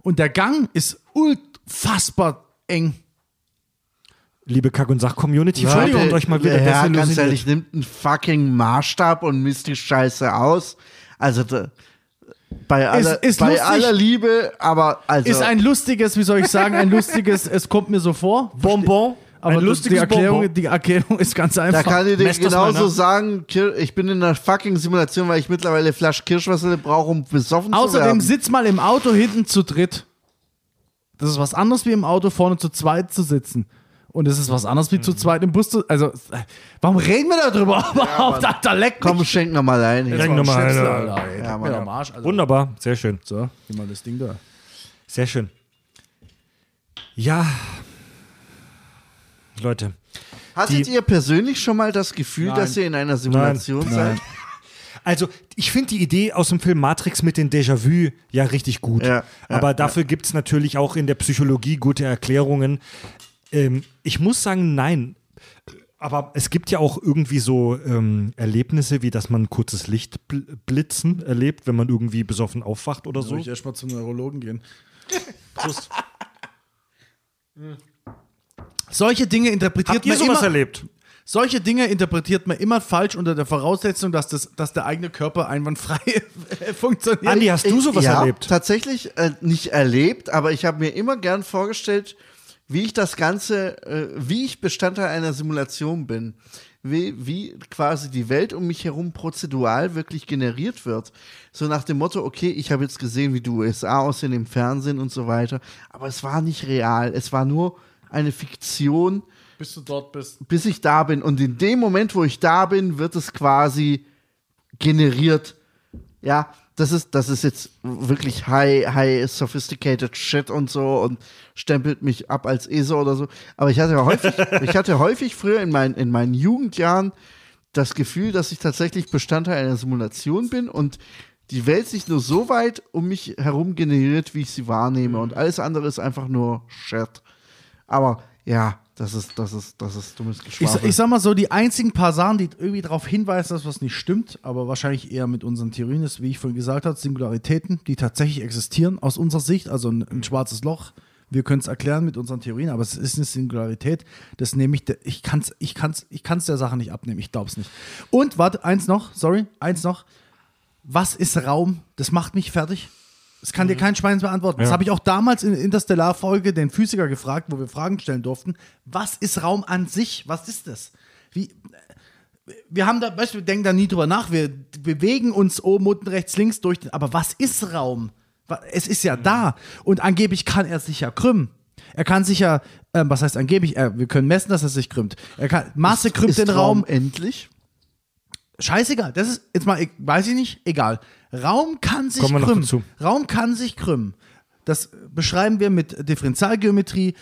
Und der Gang ist unfassbar eng. Liebe Kack- und Sach-Community, Entschuldigung, Leute, euch mal wieder ja, ganz ehrlich, nimmt einen fucking Maßstab und misst die Scheiße aus. Also da, bei, aller, ist bei lustig. aller Liebe, aber also Ist ein lustiges, wie soll ich sagen, ein lustiges, es kommt mir so vor. Bonbon, Aber ein lustiges die, Erklärung, Bonbon. die Erklärung ist ganz da einfach. kann ich dir Messt genauso nach. sagen, ich bin in einer fucking Simulation, weil ich mittlerweile Flasche Kirschwasser brauche, um besoffen zu Außerdem werden. sitz mal im Auto hinten zu dritt. Das ist was anderes wie im Auto vorne zu zweit zu sitzen. Und es ist was anderes wie Mhm. zu zweit im Bus zu. Also, warum reden wir darüber überhaupt? Alter, leck mich. Komm, schenk noch mal ein. Schenk noch mal Schnitzel, eine. Alter, ey. Ja, Leck Mann, mir ja. am Arsch, Alter. Wunderbar, sehr schön. So, gib mal das Ding da. Sehr schön. Ja, Leute. Hattet ihr persönlich schon mal das Gefühl, Nein. dass ihr in einer Simulation seid? Also, ich finde die Idee aus dem Film Matrix mit den Déjà-vu ja richtig gut. Ja, ja, Aber dafür gibt es natürlich auch in der Psychologie gute Erklärungen. Ähm, ich muss sagen, nein. Aber es gibt ja auch irgendwie so ähm, Erlebnisse, wie dass man ein kurzes Lichtblitzen erlebt, wenn man irgendwie besoffen aufwacht oder so. Soll ich erstmal zum Neurologen gehen? Prost. Solche Dinge interpretiert Habt ihr man sowas immer, erlebt? Solche Dinge interpretiert man immer falsch unter der Voraussetzung, dass, das, dass der eigene Körper einwandfrei [laughs] funktioniert. Andi, hast du Ich- sowas ja, erlebt? Tatsächlich äh, nicht erlebt, aber ich habe mir immer gern vorgestellt, wie ich das Ganze, äh, wie ich Bestandteil einer Simulation bin, wie, wie quasi die Welt um mich herum prozedural wirklich generiert wird. So nach dem Motto, okay, ich habe jetzt gesehen, wie die USA aussehen im Fernsehen und so weiter, aber es war nicht real, es war nur eine Fiktion, Bis du dort bist. bis ich da bin. Und in dem Moment, wo ich da bin, wird es quasi generiert. Ja, das ist, das ist jetzt wirklich high, high sophisticated shit und so und stempelt mich ab als ESO oder so. Aber ich hatte häufig, [laughs] ich hatte häufig früher in, mein, in meinen Jugendjahren das Gefühl, dass ich tatsächlich Bestandteil einer Simulation bin und die Welt sich nur so weit um mich herum generiert, wie ich sie wahrnehme. Und alles andere ist einfach nur Shit. Aber ja, das ist, das ist, das ist dummes Ich, Geschwafel. ich sag mal so, die einzigen paar Sachen, die irgendwie darauf hinweisen, dass was nicht stimmt, aber wahrscheinlich eher mit unseren Theorien ist, wie ich vorhin gesagt habe, Singularitäten, die tatsächlich existieren aus unserer Sicht, also ein, ein schwarzes Loch. Wir können es erklären mit unseren Theorien, aber es ist eine Singularität. Das nehme ich, ich kann es ich kann's, ich kann's der Sache nicht abnehmen, ich glaube es nicht. Und, warte, eins noch, sorry, eins noch. Was ist Raum? Das macht mich fertig. Das kann dir kein Schwein beantworten. Das Ja. habe ich auch damals in der Interstellar-Folge den Physiker gefragt, wo wir Fragen stellen durften. Was ist Raum an sich? Was ist das? Wie, wir haben da, weißt wir denken da nie drüber nach. Wir bewegen uns oben, unten, rechts, links durch. Den, aber was ist Raum? Es ist ja da. Und angeblich kann er sich ja krümmen. Er kann sich ja, ähm, was heißt angeblich? Äh, wir können messen, dass er sich krümmt. Er kann, Masse krümmt ist den Raum. Raum endlich? Scheißegal, das ist jetzt mal, weiß ich nicht, egal. Raum kann sich krümmen. Raum kann sich krümmen. Das beschreiben wir mit Differentialgeometrie.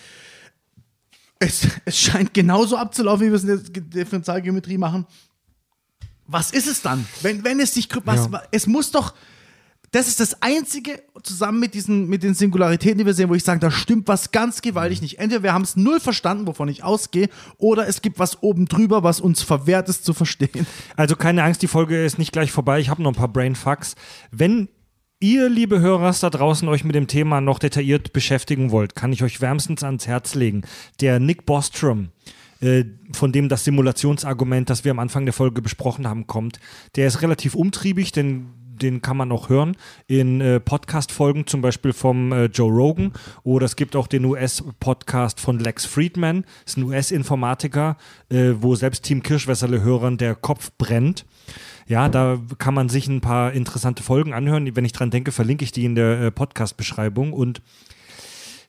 Es, [laughs] es scheint genauso abzulaufen, wie wir es in der Ge- Differentialgeometrie machen. Was ist es dann? Wenn, wenn es sich krümmt, was, Ja. es muss doch, das ist das Einzige, zusammen mit, diesen, mit den Singularitäten, die wir sehen, wo ich sage, da stimmt was ganz gewaltig nicht. Entweder wir haben es null verstanden, wovon ich ausgehe, oder es gibt was oben drüber, was uns verwehrt ist zu verstehen. Also keine Angst, die Folge ist nicht gleich vorbei. Ich habe noch ein paar Brainfucks. Wenn ihr, liebe Hörer da draußen, euch mit dem Thema noch detailliert beschäftigen wollt, kann ich euch wärmstens ans Herz legen. Der Nick Bostrom, äh, von dem das Simulationsargument, das wir am Anfang der Folge besprochen haben, kommt, der ist relativ umtriebig, denn den kann man auch hören in äh, Podcast-Folgen, zum Beispiel vom äh, Joe Rogan. Oder es gibt auch den US-Podcast von Lex Friedman, ist ein US-Informatiker, äh, wo selbst Team Kirschwässerle-Hörern der Kopf brennt. Ja, da kann man sich ein paar interessante Folgen anhören. Wenn ich dran denke, verlinke ich die in der äh, Podcast-Beschreibung. Und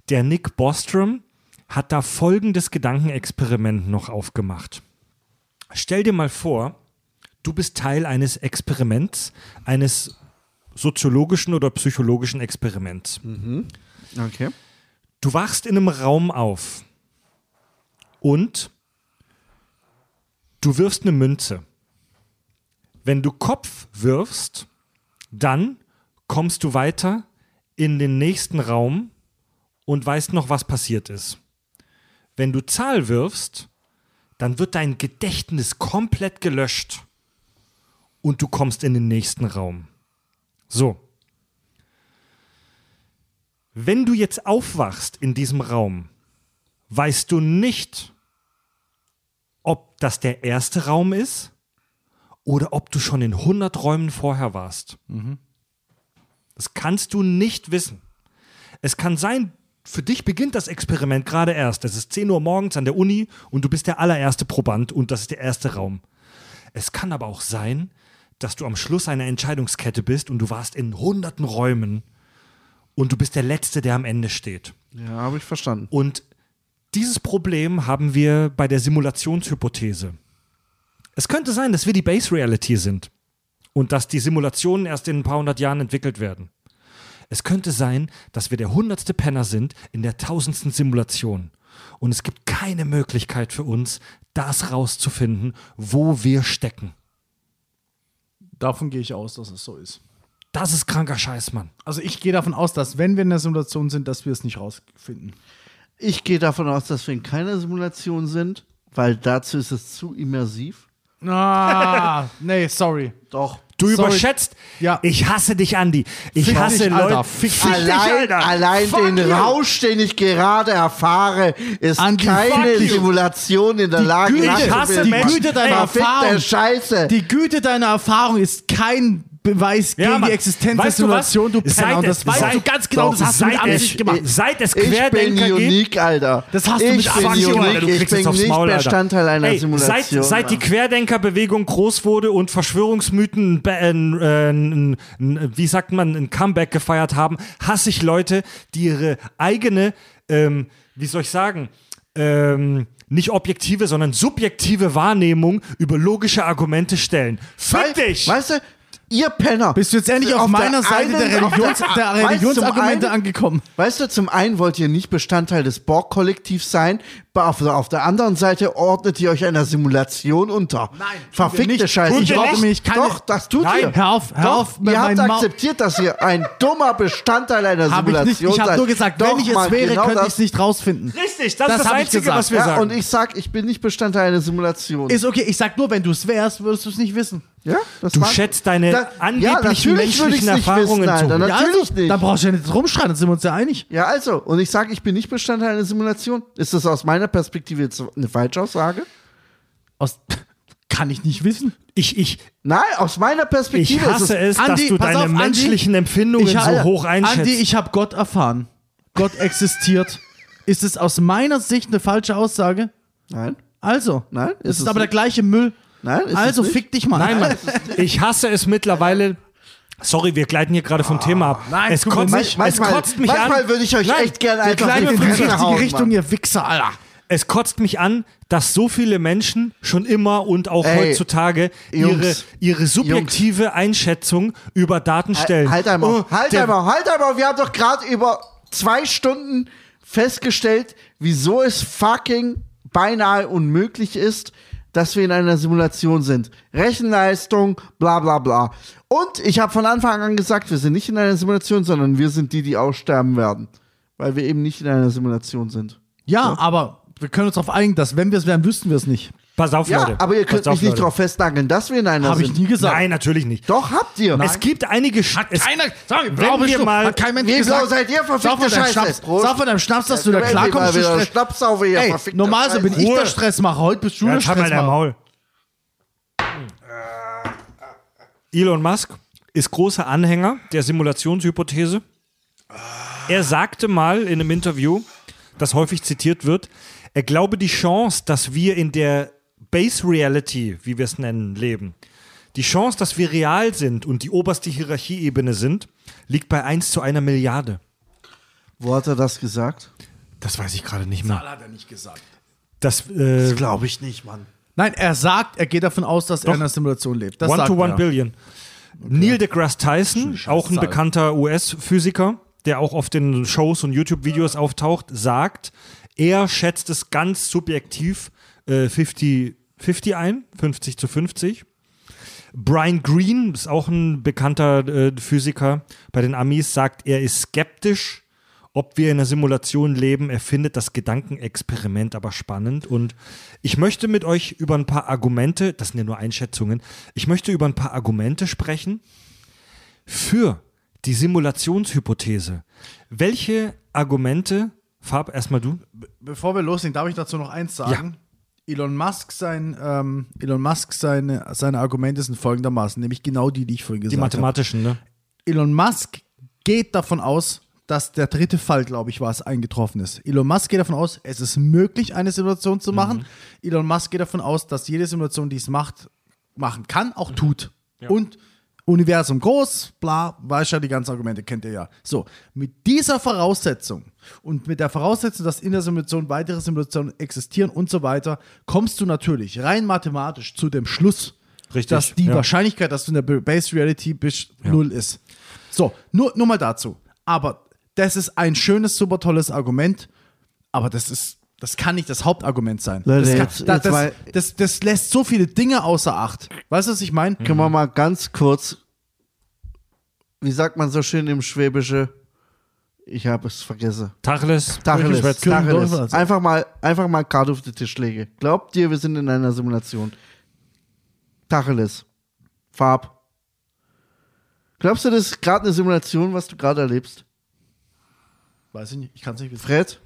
der Nick Bostrom hat da folgendes Gedankenexperiment noch aufgemacht. Stell dir mal vor, du bist Teil eines Experiments, eines soziologischen oder psychologischen Experiments. Okay. Du wachst in einem Raum auf und du wirfst eine Münze. Wenn du Kopf wirfst, dann kommst du weiter in den nächsten Raum und weißt noch, was passiert ist. Wenn du Zahl wirfst, dann wird dein Gedächtnis komplett gelöscht und du kommst in den nächsten Raum. So. Wenn du jetzt aufwachst in diesem Raum, weißt du nicht, ob das der erste Raum ist oder ob du schon in 100 Räumen vorher warst. Das kannst du nicht wissen. Es kann sein, für dich beginnt das Experiment gerade erst. Es ist 10 Uhr morgens an der Uni und du bist der allererste Proband und das ist der erste Raum. Es kann aber auch sein, dass du am Schluss einer Entscheidungskette bist und du warst in hunderten Räumen und du bist der Letzte, der am Ende steht. Ja, habe ich verstanden. Und dieses Problem haben wir bei der Simulationshypothese. Es könnte sein, dass wir die Base Reality sind und dass die Simulationen erst in ein paar hundert Jahren entwickelt werden. Es könnte sein, dass wir der hundertste Penner sind in der tausendsten Simulation. Und es gibt keine Möglichkeit für uns, das rauszufinden, wo wir stecken. Davon gehe ich aus, dass es so ist. Das ist kranker Scheiß, Mann. Also ich gehe davon aus, dass wenn wir in der Simulation sind, dass wir es nicht rausfinden. Ich gehe davon aus, dass wir in keiner Simulation sind, weil dazu ist es zu immersiv. Ah, [laughs] nee, sorry. Doch. Du Sorry. überschätzt. Ja. Ich hasse dich, Andi. Ich Fick hasse dich, Leute. Alter. Fick dich. Allein, allein Fuck den you. Rausch, den ich gerade erfahre, ist Andi, keine. Simulation in der Die Lage Güte, Ich hasse. Die Güte deiner Erfahrung. Scheiße. Die Güte deiner Erfahrung ist kein Beweis Ja, gegen Mann. die Existenz Weißt der du? Simulation, du Seit Penner. Und das weißt du ganz genau, das hast du mit Absicht gemacht. Seit es Ich bin Querdenker gibt. unique, Alter. Das hast du ich mit bin Absicht gemacht, du Ich kriegst bin jetzt aufs nicht Maul. Bestandteil einer Ey, Simulation. Seit, seit die. Querdenkerbewegung groß wurde und Verschwörungsmythen ein, ein, wie sagt man, ein Comeback gefeiert haben, hasse ich Leute, die ihre eigene, ähm, wie soll ich sagen, ähm, nicht objektive, sondern subjektive Wahrnehmung über logische Argumente stellen. Fick dich! Weißt du, ihr Penner. Bist du jetzt endlich auf, der meiner Seite einen- der, auf Religions, der- der weißt du, Religionsargumente einen- angekommen? Weißt du, zum einen wollt ihr nicht Bestandteil des Borg-Kollektivs sein, auf, auf der anderen Seite ordnet ihr euch einer Simulation unter. Nein, Verfickte nicht. Scheiße. Doch, nicht? Mich keine- Doch, das tut Nein. ihr. Hör auf, hör Doch, auf mit ihr habt akzeptiert, dass ihr ein dummer Bestandteil einer Hab ich Simulation nicht. Ich habe seid. nur gesagt, Doch, wenn ich es Mann, wäre, genau könnte ich es nicht rausfinden. Richtig, das, Das ist das ich Einzige, gesagt. was wir Ja, sagen. und ich sag, ich bin nicht Bestandteil einer Simulation. Ist okay, ich sag nur, wenn du es wärst, würdest du es nicht wissen. ja, das Du war- schätzt deine ja, angeblichen würde menschlichen Erfahrungen wissen, Alter, zu. Ja, Natürlich also, nicht. Dann brauchst du ja nicht rumschreien, dann sind wir uns ja einig. Ja, also, und ich sage, ich bin nicht Bestandteil einer Simulation. Ist das aus meiner Perspektive jetzt eine Falschaussage? Aus, [laughs] kann ich nicht wissen. Ich, ich, Nein, aus meiner Perspektive ich hasse ist es, dass Andi, du pass deine auf, Andi. menschlichen Empfindungen Ich so hoch einschätzt. Andi, ich habe Gott erfahren. Gott existiert. Ist es aus meiner Sicht eine falsche Aussage? es. Nein, Also. Nein, Es ist ist es aber der nicht. gleiche Müll. Nein, ist es Also fick dich mal. Nein, Mann. [laughs] Ich hasse es mittlerweile. Sorry, wir gleiten hier gerade vom Thema ab. nein, es kotzt, es manchmal, kotzt mich manchmal an. würde ich euch Nein, echt gerne einfach in die hauen, Richtung, ihr Wichser, Alter. Es kotzt mich an, dass so viele Menschen schon immer und auch Ey, heutzutage ihre, Jungs, ihre subjektive Einschätzung über Daten stellen. Halt einmal, Oh, halt einmal, halt einmal. Wir haben doch gerade über zwei Stunden festgestellt, wieso es fucking beinahe unmöglich ist, dass wir in einer Simulation sind. Rechenleistung, bla bla bla. Und ich habe von Anfang an gesagt, wir sind nicht in einer Simulation, sondern wir sind die, die aussterben werden. Weil wir eben nicht in einer Simulation sind. Ja, aber wir können uns darauf einigen, dass wenn wir es wären, wüssten wir es nicht. Pass auf, Ja, Leute. aber ihr könnt Pass auf, mich nicht Leute. darauf festnageln, dass wir in einer Habe ich sind. nie gesagt. Nein, natürlich nicht. Doch, habt ihr. Es gibt einige. Sch- es, sorry, wenn wir mal- hat kein Mensch Wie gesagt. blau seid ihr, verfickte Sag von deinem Scheiße. Sag von deinem Schnaps, dass du da klarkommst. Schnapsauge hier, Ey, verfickte normalerweise bin ich der. Stressmacher, heute bist du Ja, der jetzt halt mal dein Stressmacher. Maul. Elon Musk ist großer Anhänger der Simulationshypothese. Er sagte mal in einem Interview, das häufig zitiert wird, er glaube die Chance, dass wir in der Base Reality, wie wir es nennen, leben, die Chance, dass wir real sind und die oberste Hierarchieebene sind, liegt bei 1 zu einer Milliarde. Wo hat er das gesagt? Das weiß ich gerade nicht mehr. Hat er nicht gesagt. Das, äh, Glaube ich nicht, Mann. Nein, er sagt, er geht davon aus, dass er in einer Simulation lebt. Das One sagt to One er. Billion. Neil deGrasse Tyson, auch ein Zahl. bekannter US-Physiker, der auch oft in Shows und YouTube-Videos auftaucht, sagt, er schätzt es ganz subjektiv äh, 50, 50 ein, 50 zu 50. Brian Greene ist auch ein bekannter äh, Physiker bei den Amis, sagt, er ist skeptisch, ob wir in einer Simulation leben. Er findet das Gedankenexperiment aber spannend. Und ich möchte mit euch über ein paar Argumente, das sind ja nur Einschätzungen, ich möchte über ein paar Argumente sprechen für die Simulationshypothese. Welche Argumente, Farb, erstmal du? Bevor wir loslegen, darf ich dazu noch eins sagen? Elon Musk, sein, ähm, Elon Musk seine, seine Argumente sind folgendermaßen, nämlich genau die, die ich vorhin Die gesagt habe. mathematischen, ne? Elon Musk geht davon aus, dass der dritte Fall, glaube ich, war es, eingetroffen ist. Elon Musk geht davon aus, es ist möglich, eine Simulation zu machen. Elon Musk geht davon aus, dass jede Simulation, die es macht, machen kann, auch tut. Und Universum groß, bla, weiß ja, die ganzen Argumente kennt ihr ja. So, mit dieser Voraussetzung und mit der Voraussetzung, dass in der Simulation weitere Simulationen existieren und so weiter, kommst du natürlich rein mathematisch zu dem Schluss, Richtig, dass die ja. Wahrscheinlichkeit, dass du in der Base Reality bist, null ist. So, nur, nur mal dazu. Aber das ist ein schönes, super tolles Argument, aber das ist, das kann nicht das Hauptargument sein. Leute, das, kann, jetzt- da- jetzt das, das, das lässt so viele Dinge außer Acht. Weißt du, was ich meine? Können wir mal ganz kurz, wie sagt man so schön im Schwäbische? Ich habe es vergessen. Tacheles, Tacheles. Tacheles. Tacheles. Einfach mal, einfach mal Karte auf den Tisch lege. Glaubt ihr, wir sind in einer Simulation? Tacheles. Farb. Glaubst du, das ist gerade eine Simulation, was du gerade erlebst? Weiß ich nicht, ich kann es nicht wissen. Fred?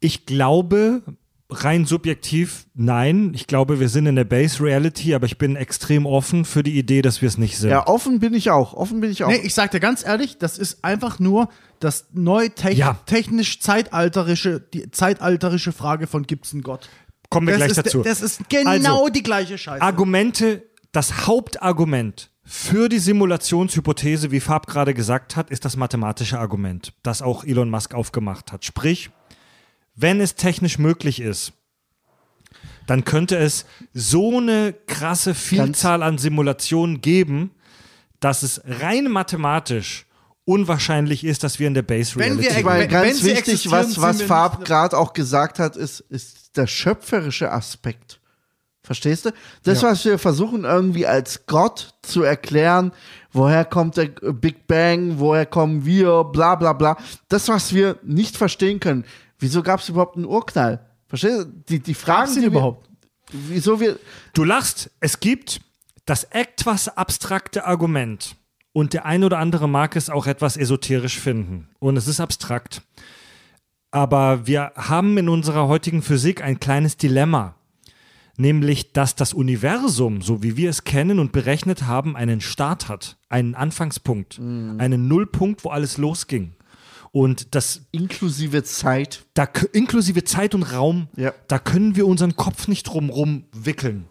Ich glaube, rein subjektiv, nein. Ich glaube, wir sind in der Base Reality, aber ich bin extrem offen für die Idee, dass wir es nicht sind. Ja, offen bin ich auch. Offen bin ich auch. Nee, ich sag dir ganz ehrlich, das ist einfach nur das neu tech Ja. technisch zeitalterische, die zeitalterische Frage von gibt's einen Gott. Kommen wir Das gleich ist, dazu. das ist genau Also, die gleiche Scheiße. Argumente, das Hauptargument für die Simulationshypothese, wie Fab gerade gesagt hat, ist das mathematische Argument, das auch Elon Musk aufgemacht hat. Sprich, wenn es technisch möglich ist, dann könnte es so eine krasse Vielzahl an Simulationen geben, dass es rein mathematisch unwahrscheinlich ist, dass wir in der Base Wenn Reality wir- sind. Weil wenn- ganz wenn wichtig, was, was wir Farb gerade auch gesagt hat, ist, ist der schöpferische Aspekt. Verstehst du? Das, was wir versuchen irgendwie als Gott zu erklären, woher kommt der Big Bang, woher kommen wir, bla bla bla. Das, was wir nicht verstehen können. Wieso gab es überhaupt einen Urknall? Verstehst du? Die, die Fragen, die überhaupt? Wieso wir, Du lachst. Es gibt das etwas abstrakte Argument. Und der ein oder andere mag es auch etwas esoterisch finden. Und es ist abstrakt. Aber wir haben in unserer heutigen Physik ein kleines Dilemma. Nämlich, dass das Universum, so wie wir es kennen und berechnet haben, einen Start hat, einen Anfangspunkt, einen Nullpunkt, wo alles losging. Und das inklusive Zeit, da inklusive Zeit und Raum, Ja. da können wir unseren Kopf nicht drumrum wickeln.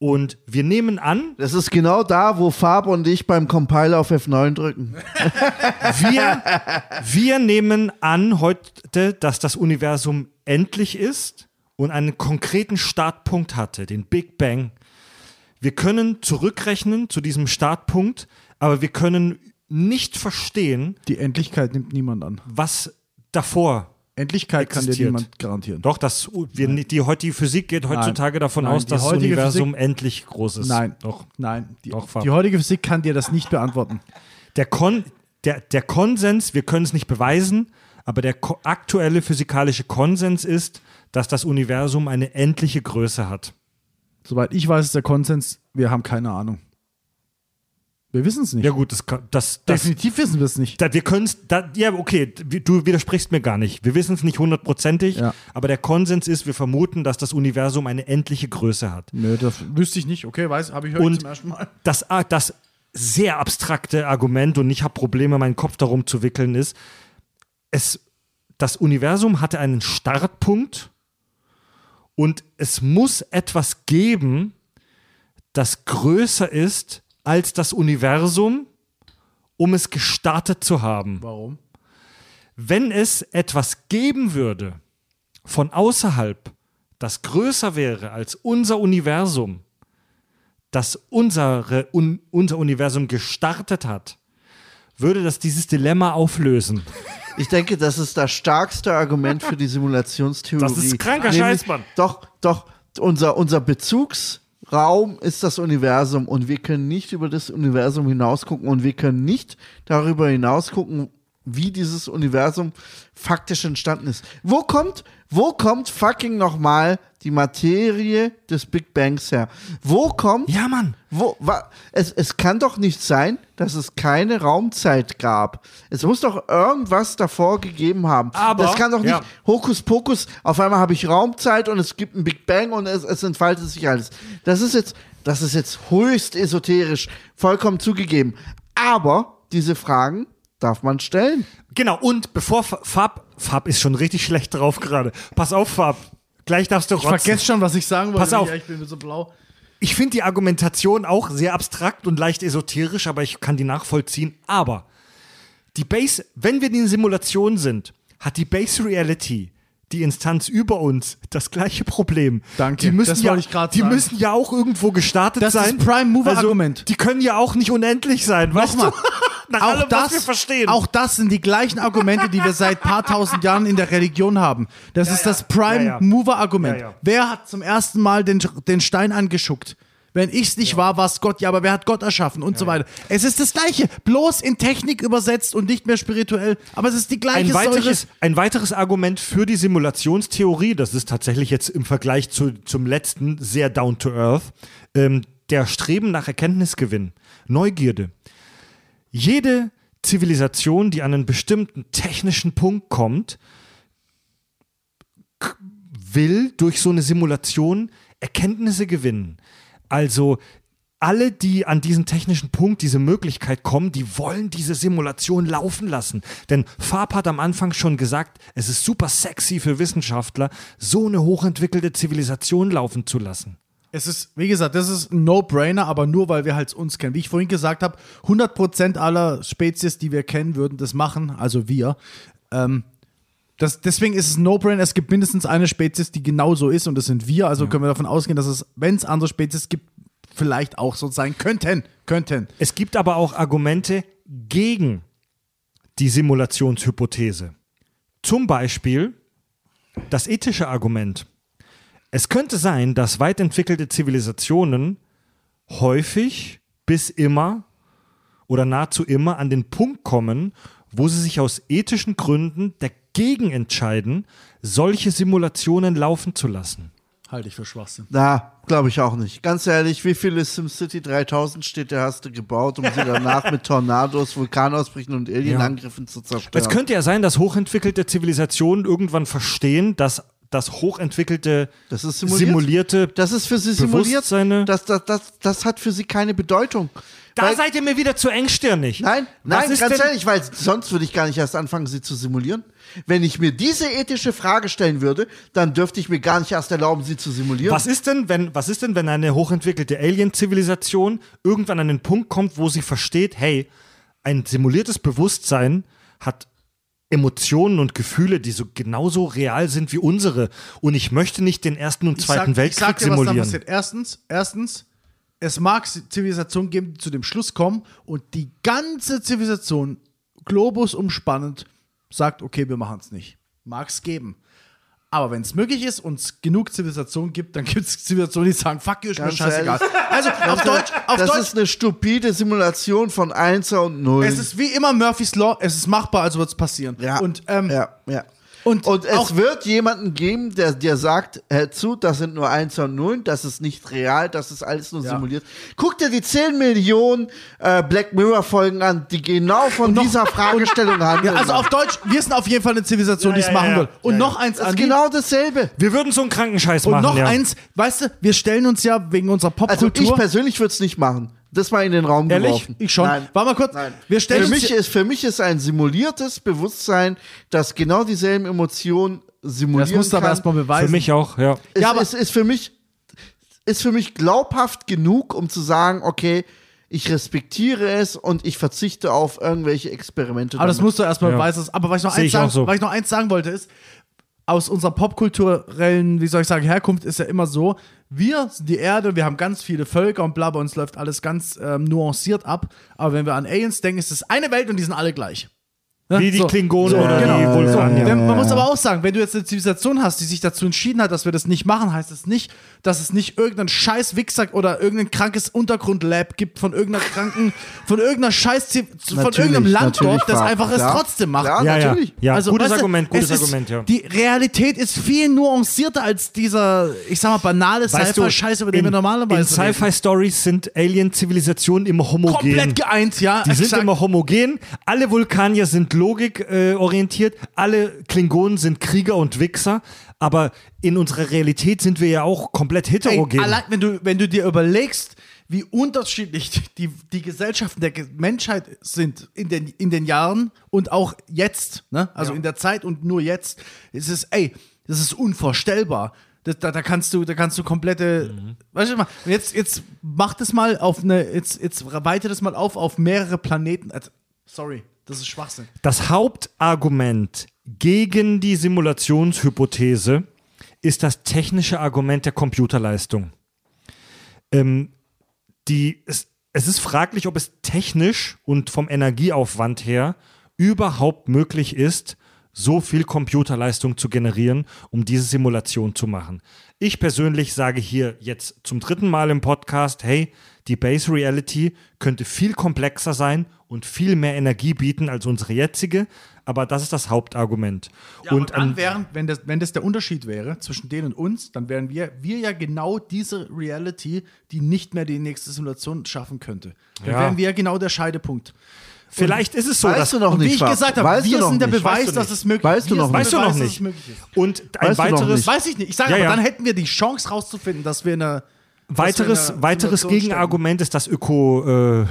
Und wir nehmen an, das ist genau da, wo Farb und ich beim Compiler auf F9 drücken. [laughs] wir, wir nehmen an heute, dass das Universum endlich ist und einen konkreten Startpunkt hatte, den Big Bang. Wir können zurückrechnen zu diesem Startpunkt, aber wir können nicht verstehen, Die Endlichkeit nimmt niemand an. was davor Endlichkeit kann dir Existiert. niemand garantieren. Doch, das, wir, die heutige Physik geht heutzutage davon Nein, aus, dass das Universum Physik- endlich groß ist. Nein, Doch. Nein, die, Doch, die heutige Physik kann dir das nicht beantworten. Der, Kon der, der Konsens, wir können es nicht beweisen, aber der aktuelle physikalische Konsens ist, dass das Universum eine endliche Größe hat. Soweit ich weiß, ist der Konsens, wir haben keine Ahnung. Wir wissen es nicht. Ja gut, das, kann- das, das, Definitiv wissen wir es nicht. da, wir können es, ja okay, du widersprichst mir gar nicht. Wir wissen es nicht hundertprozentig, Ja. aber der Konsens ist, wir vermuten, dass das Universum eine endliche Größe hat. Nö, das wüsste ich nicht. Okay, weiß, habe ich heute zum ersten Mal. das, das sehr abstrakte Argument und ich habe Probleme, meinen Kopf darum zu wickeln, ist, es, das Universum hatte einen Startpunkt und es muss etwas geben, das größer ist als das Universum, um es gestartet zu haben. Warum? Wenn es etwas geben würde von außerhalb, das größer wäre als unser Universum, das unsere, un, unser Universum gestartet hat, würde das dieses Dilemma auflösen. Ich denke, das ist das stärkste Argument für die [laughs] Simulationstheorie. Das ist kranker Scheiß, Mann. Doch, doch, unser, unser Bezugsraum ist das Universum und wir können nicht über das Universum hinausgucken und wir können nicht darüber hinausgucken, wie dieses Universum faktisch entstanden ist. Wo kommt, wo kommt fucking nochmal die Materie des Big Bangs her? Wo kommt Ja, Mann. wo, wa, es, es kann doch nicht sein, dass es keine Raumzeit gab. Es muss doch irgendwas davor gegeben haben. Aber- das kann doch nicht ja. Hokuspokus, auf einmal habe ich Raumzeit und es gibt einen Big Bang und es, es entfaltet sich alles. Das ist jetzt, das ist jetzt höchst esoterisch, vollkommen zugegeben. Aber diese Fragen darf man stellen. Genau, und bevor Fa- Fab, Fab ist schon richtig schlecht drauf gerade. Pass auf, Fab. Gleich darfst du Ich rotzen. vergesse schon, was ich sagen wollte. Pass auf. Ja, Ich bin so blau. Ich finde die Argumentation auch sehr abstrakt und leicht esoterisch, aber ich kann die nachvollziehen. Aber die Base, wenn wir in den Simulationen sind, hat die Base Reality, die Instanz über uns, das gleiche Problem. Danke, Die müssen das ja, wollte ich Die sagen. müssen ja auch irgendwo gestartet Das ist sein. Prime Mover also, Argument. Die können ja auch nicht unendlich sein, weißt Nochmal. [laughs] du? Nach Auch allem, das, was wir verstehen. auch das sind die gleichen Argumente, die wir seit paar tausend Jahren in der Religion haben. Das ist das Prime Ja, ja. Mover Argument. Ja, ja. Wer hat zum ersten Mal den, den Stein angeschuckt? Wenn ich es nicht war, war es Gott. Ja, aber wer hat Gott erschaffen und so weiter. Es ist das Gleiche, bloß in Technik übersetzt und nicht mehr spirituell. Aber es ist die gleiche ein weiteres, Säure. ein weiteres Argument für die Simulationstheorie, das ist tatsächlich jetzt im Vergleich zu, zum letzten sehr down to earth, ähm, der Streben nach Erkenntnisgewinn, Neugierde. Jede Zivilisation, die an einen bestimmten technischen Punkt kommt, will durch so eine Simulation Erkenntnisse gewinnen. Also alle, die an diesen technischen Punkt, diese Möglichkeit kommen, die wollen diese Simulation laufen lassen. Denn Farb hat am Anfang schon gesagt, es ist super sexy für Wissenschaftler, so eine hochentwickelte Zivilisation laufen zu lassen. Es ist, wie gesagt, das ist ein No-Brainer, aber nur, weil wir halt uns kennen. Wie ich vorhin gesagt habe, 100% aller Spezies, die wir kennen, würden das machen, also wir. Ähm, das, deswegen ist es ein No-Brainer. Es gibt mindestens eine Spezies, die genau so ist und das sind wir. Also können wir davon ausgehen, dass es, wenn es andere Spezies gibt, vielleicht auch so sein könnten. Könnten. Es gibt aber auch Argumente gegen die Simulationshypothese. Zum Beispiel das ethische Argument. Es könnte sein, dass weit entwickelte Zivilisationen häufig bis immer oder nahezu immer an den Punkt kommen, wo sie sich aus ethischen Gründen dagegen entscheiden, solche Simulationen laufen zu lassen. Halte ich für Schwachsinn. Na, glaube ich auch nicht. Ganz ehrlich, wie viele SimCity 3000 Städte hast du gebaut, um sie danach mit Tornados, Vulkanausbrüchen und Alienangriffen zu zerstören? Es könnte ja sein, dass hochentwickelte Zivilisationen irgendwann verstehen, dass das hochentwickelte, Das ist simuliert. simulierte das ist für sie simuliert. Das, das, das, das hat für sie keine Bedeutung. Da Weil- seid ihr mir wieder zu engstirnig. Nein, nein, ist ganz denn- ehrlich, weil sonst würde ich gar nicht erst anfangen, sie zu simulieren. Wenn ich mir diese ethische Frage stellen würde, dann dürfte ich mir gar nicht erst erlauben, sie zu simulieren. Was ist denn, wenn, was ist denn, wenn eine hochentwickelte Alien-Zivilisation irgendwann an den Punkt kommt, wo sie versteht, hey, ein simuliertes Bewusstsein hat Emotionen und Gefühle, die so genauso real sind wie unsere. Und ich möchte nicht den Ersten und Zweiten sag, ich sag Weltkrieg dir, was da simulieren. passiert. Erstens, erstens, es mag Zivilisationen geben, die zu dem Schluss kommen und die ganze Zivilisation, Globus umspannend, sagt, okay, wir machen es nicht. Mag es geben. Aber wenn es möglich ist und es genug Zivilisationen gibt, dann gibt es Zivilisationen, die sagen, fuck you, ist mir scheißegal. ehrlich. Also auf Deutsch, auf das Deutsch, ist eine stupide Simulation von Einser und Null. es ist wie immer Murphy's Law, es ist machbar, also wird es passieren. ja, Und, ähm, ja, ja. Und, Und es auch, wird jemanden geben, der dir sagt, hör zu, das sind nur Einser und Nullen, das ist nicht real, das ist alles nur Ja. simuliert. Guck dir die 10 Millionen äh, Black Mirror Folgen an, die genau von noch- dieser Fragestellung [laughs] handeln. ja, also auf Deutsch, wir sind auf jeden Fall eine Zivilisation, die es ja, machen ja, will. Und noch eins das ist genau dasselbe. Wir würden so einen Krankenscheiß Und machen. noch ja. eins, weißt du, wir stellen uns ja wegen unserer Also ich Popkultur. persönlich würde es nicht machen. Das mal in den Raum Ehrlich? geworfen. Ich schon. Nein. Warte mal kurz. Nein. Wir stellen für, mich ist, für mich ist ein simuliertes Bewusstsein, das genau dieselben Emotionen simulieren das musst du aber erstmal beweisen. Für mich auch, ja. es, Ja, aber- es ist für mich ist für mich glaubhaft genug, um zu sagen, okay, ich respektiere es und ich verzichte auf irgendwelche Experimente. Aber das damit. musst du erstmal Ja. beweisen. Aber was ich, noch eins ich sagen, so. was ich noch eins sagen wollte, ist, aus unserer popkulturellen, wie soll ich sagen, Herkunft ist ja immer so, wir sind die Erde, wir haben ganz viele Völker und bla, bei uns läuft alles ganz ähm, nuanciert ab. Aber wenn wir an Aliens denken, ist es eine Welt und die sind alle gleich. Ne? Wie die So. Klingonen So, oder genau. die So, Vulkanier. wenn, man muss aber auch sagen, wenn du jetzt eine Zivilisation hast, die sich dazu entschieden hat, dass wir das nicht machen, heißt es nicht, dass es nicht irgendeinen scheiß Wichser oder irgendein krankes Untergrundlab gibt von irgendeiner kranken, von irgendeiner scheiß, Ziv- von Natürlich, irgendeinem Land dort, das einfach es trotzdem macht. Ja, Ja, ja, natürlich. ja. Also, gutes Argument, gutes es ist, Argument, ja. Die Realität ist viel nuancierter als dieser, ich sag mal, banale Sci-Fi-Scheiß, über den wir in- normalerweise In Sci-Fi-Stories sind Alien-Zivilisationen immer homogen. Komplett geeint, ja. Die sind exakt. immer homogen. Alle Vulkanier sind logikorientiert. Äh, orientiert. Alle Klingonen sind Krieger und Wichser. Aber in unserer Realität sind wir ja auch komplett Ey, heterogen. allein, wenn du, wenn du dir überlegst, wie unterschiedlich die, die Gesellschaften der Menschheit sind in den, in den Jahren und auch jetzt, ne? also in der Zeit und nur jetzt, ist es, ey, das ist unvorstellbar. Das, da, da kannst du, da kannst du komplette, weißt du mal, jetzt, jetzt mach das mal auf eine, jetzt, jetzt weite das mal auf auf mehrere Planeten. Also, sorry, das ist Schwachsinn. Das Hauptargument gegen die Simulationshypothese ist das technische Argument der Computerleistung. Ähm, die, es, es ist fraglich, ob es technisch und vom Energieaufwand her überhaupt möglich ist, so viel Computerleistung zu generieren, um diese Simulation zu machen. Ich persönlich sage hier jetzt zum dritten Mal im Podcast, hey, die Base Reality könnte viel komplexer sein und viel mehr Energie bieten als unsere jetzige, aber das ist das Hauptargument. Ja, und und dann an, wären, wenn das, wenn das der Unterschied wäre zwischen denen und uns, dann wären wir, wir ja genau diese Reality, die nicht mehr die nächste Simulation schaffen könnte. Dann Ja. wären wir ja genau der Scheidepunkt. Vielleicht ist es so, weißt dass du noch Und wie nicht. ich gesagt habe, weißt du wir sind der nicht. Beweis, du dass nicht. es möglich Weißt du der nicht. Weißt du noch nicht. es möglich ist. und ein Weißt du weiteres nicht. Weiß ich nicht. Ich sage Ja, aber, ja. dann hätten wir die Chance rauszufinden, dass wir in einer Weiteres, weiteres Gegenargument ist das Öko, äh,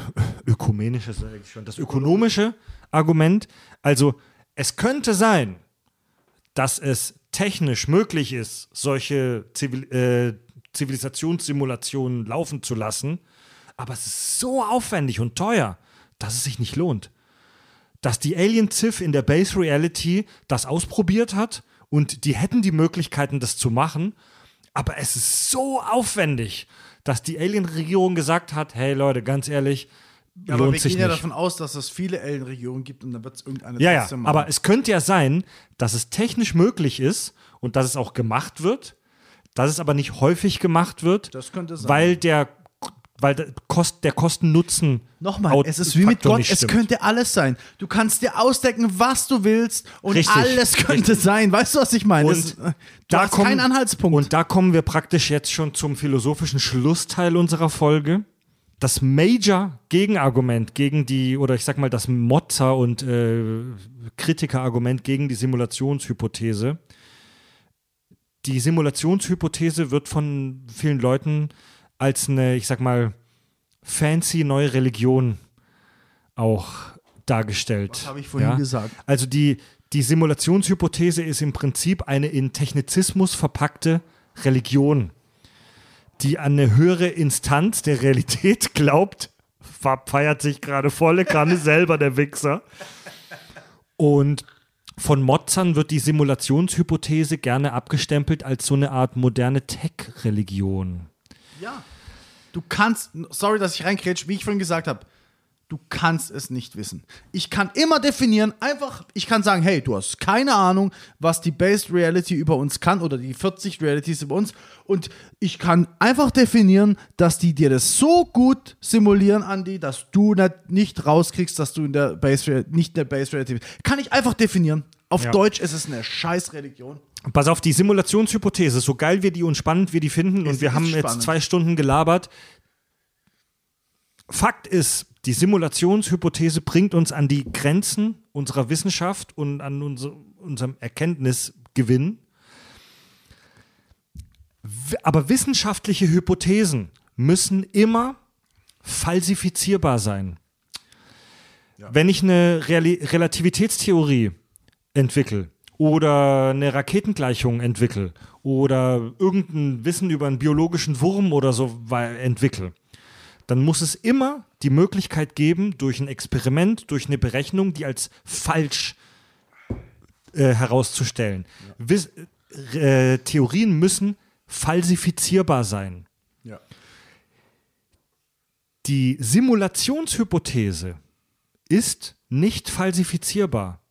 ökumenische, sage ich schon, das ökonomische Argument. Also es könnte sein, dass es technisch möglich ist, solche Zivil äh, Zivilisationssimulationen laufen zu lassen, aber es ist so aufwendig und teuer, dass es sich nicht lohnt. Dass die Alien Civ in der Base Reality das ausprobiert hat und die hätten die Möglichkeiten, das zu machen, aber es ist so aufwendig, dass die Alien-Regierung gesagt hat: hey Leute, ganz ehrlich, Ja, aber wir gehen ja davon aus, dass es viele Alien-Regionen gibt und dann wird es irgendeine Ja, ja, machen. aber es könnte ja sein, dass es technisch möglich ist und dass es auch gemacht wird, dass es aber nicht häufig gemacht wird, weil der, weil der, Kost, der Kosten-Nutzen Nochmal, Out- es ist wie mit Gott, es könnte alles sein. Du kannst dir ausdecken, was du willst und Richtig, alles könnte sein. Weißt du, was ich meine? Und Es- du hast keinen Anhaltspunkt. Und da kommen wir praktisch jetzt schon zum philosophischen Schlussteil unserer Folge. Das Major-Gegenargument gegen die, oder ich sag mal, das Mozza- und äh, Kritikerargument gegen die Simulationshypothese. Die Simulationshypothese wird von vielen Leuten als eine, ich sag mal, fancy neue Religion auch dargestellt. Was habe ich vorhin gesagt? Also die, die Simulationshypothese ist im Prinzip eine in Technizismus verpackte Religion, die an eine höhere Instanz der Realität [laughs] glaubt. Feiert sich gerade volle Kanne [laughs] selber, der Wichser. Und von Motzern wird die Simulationshypothese gerne abgestempelt als so eine Art moderne Tech-Religion. ja. Du kannst, sorry, dass ich reinkrätsch, wie ich vorhin gesagt habe, du kannst es nicht wissen. Ich kann immer definieren, einfach, ich kann sagen, hey, du hast keine Ahnung, was die Based Reality über uns kann oder die 40 Realities über uns und ich kann einfach definieren, dass die dir das so gut simulieren, Andy, dass du nicht, rauskriegst, dass du in der Base Real- nicht in der Base Reality bist. Kann ich einfach definieren. Auf Ja. Deutsch ist es eine scheiß Religion. Pass auf, die Simulationshypothese, so geil wir die und spannend wir die finden, und Es wir ist haben jetzt spannend. zwei Stunden gelabert. Fakt ist, die Simulationshypothese bringt uns an die Grenzen unserer Wissenschaft und an unser, unserem Erkenntnisgewinn. Aber wissenschaftliche Hypothesen müssen immer falsifizierbar sein. Wenn ich eine Reali Relativitätstheorie entwickle oder eine Raketengleichung entwickle oder irgendein Wissen über einen biologischen Wurm oder so entwickle, dann muss es immer die Möglichkeit geben, durch ein Experiment, durch eine Berechnung, die als falsch äh, herauszustellen. Wiss äh, Theorien müssen falsifizierbar sein. Ja. Die Simulationshypothese ist nicht falsifizierbar.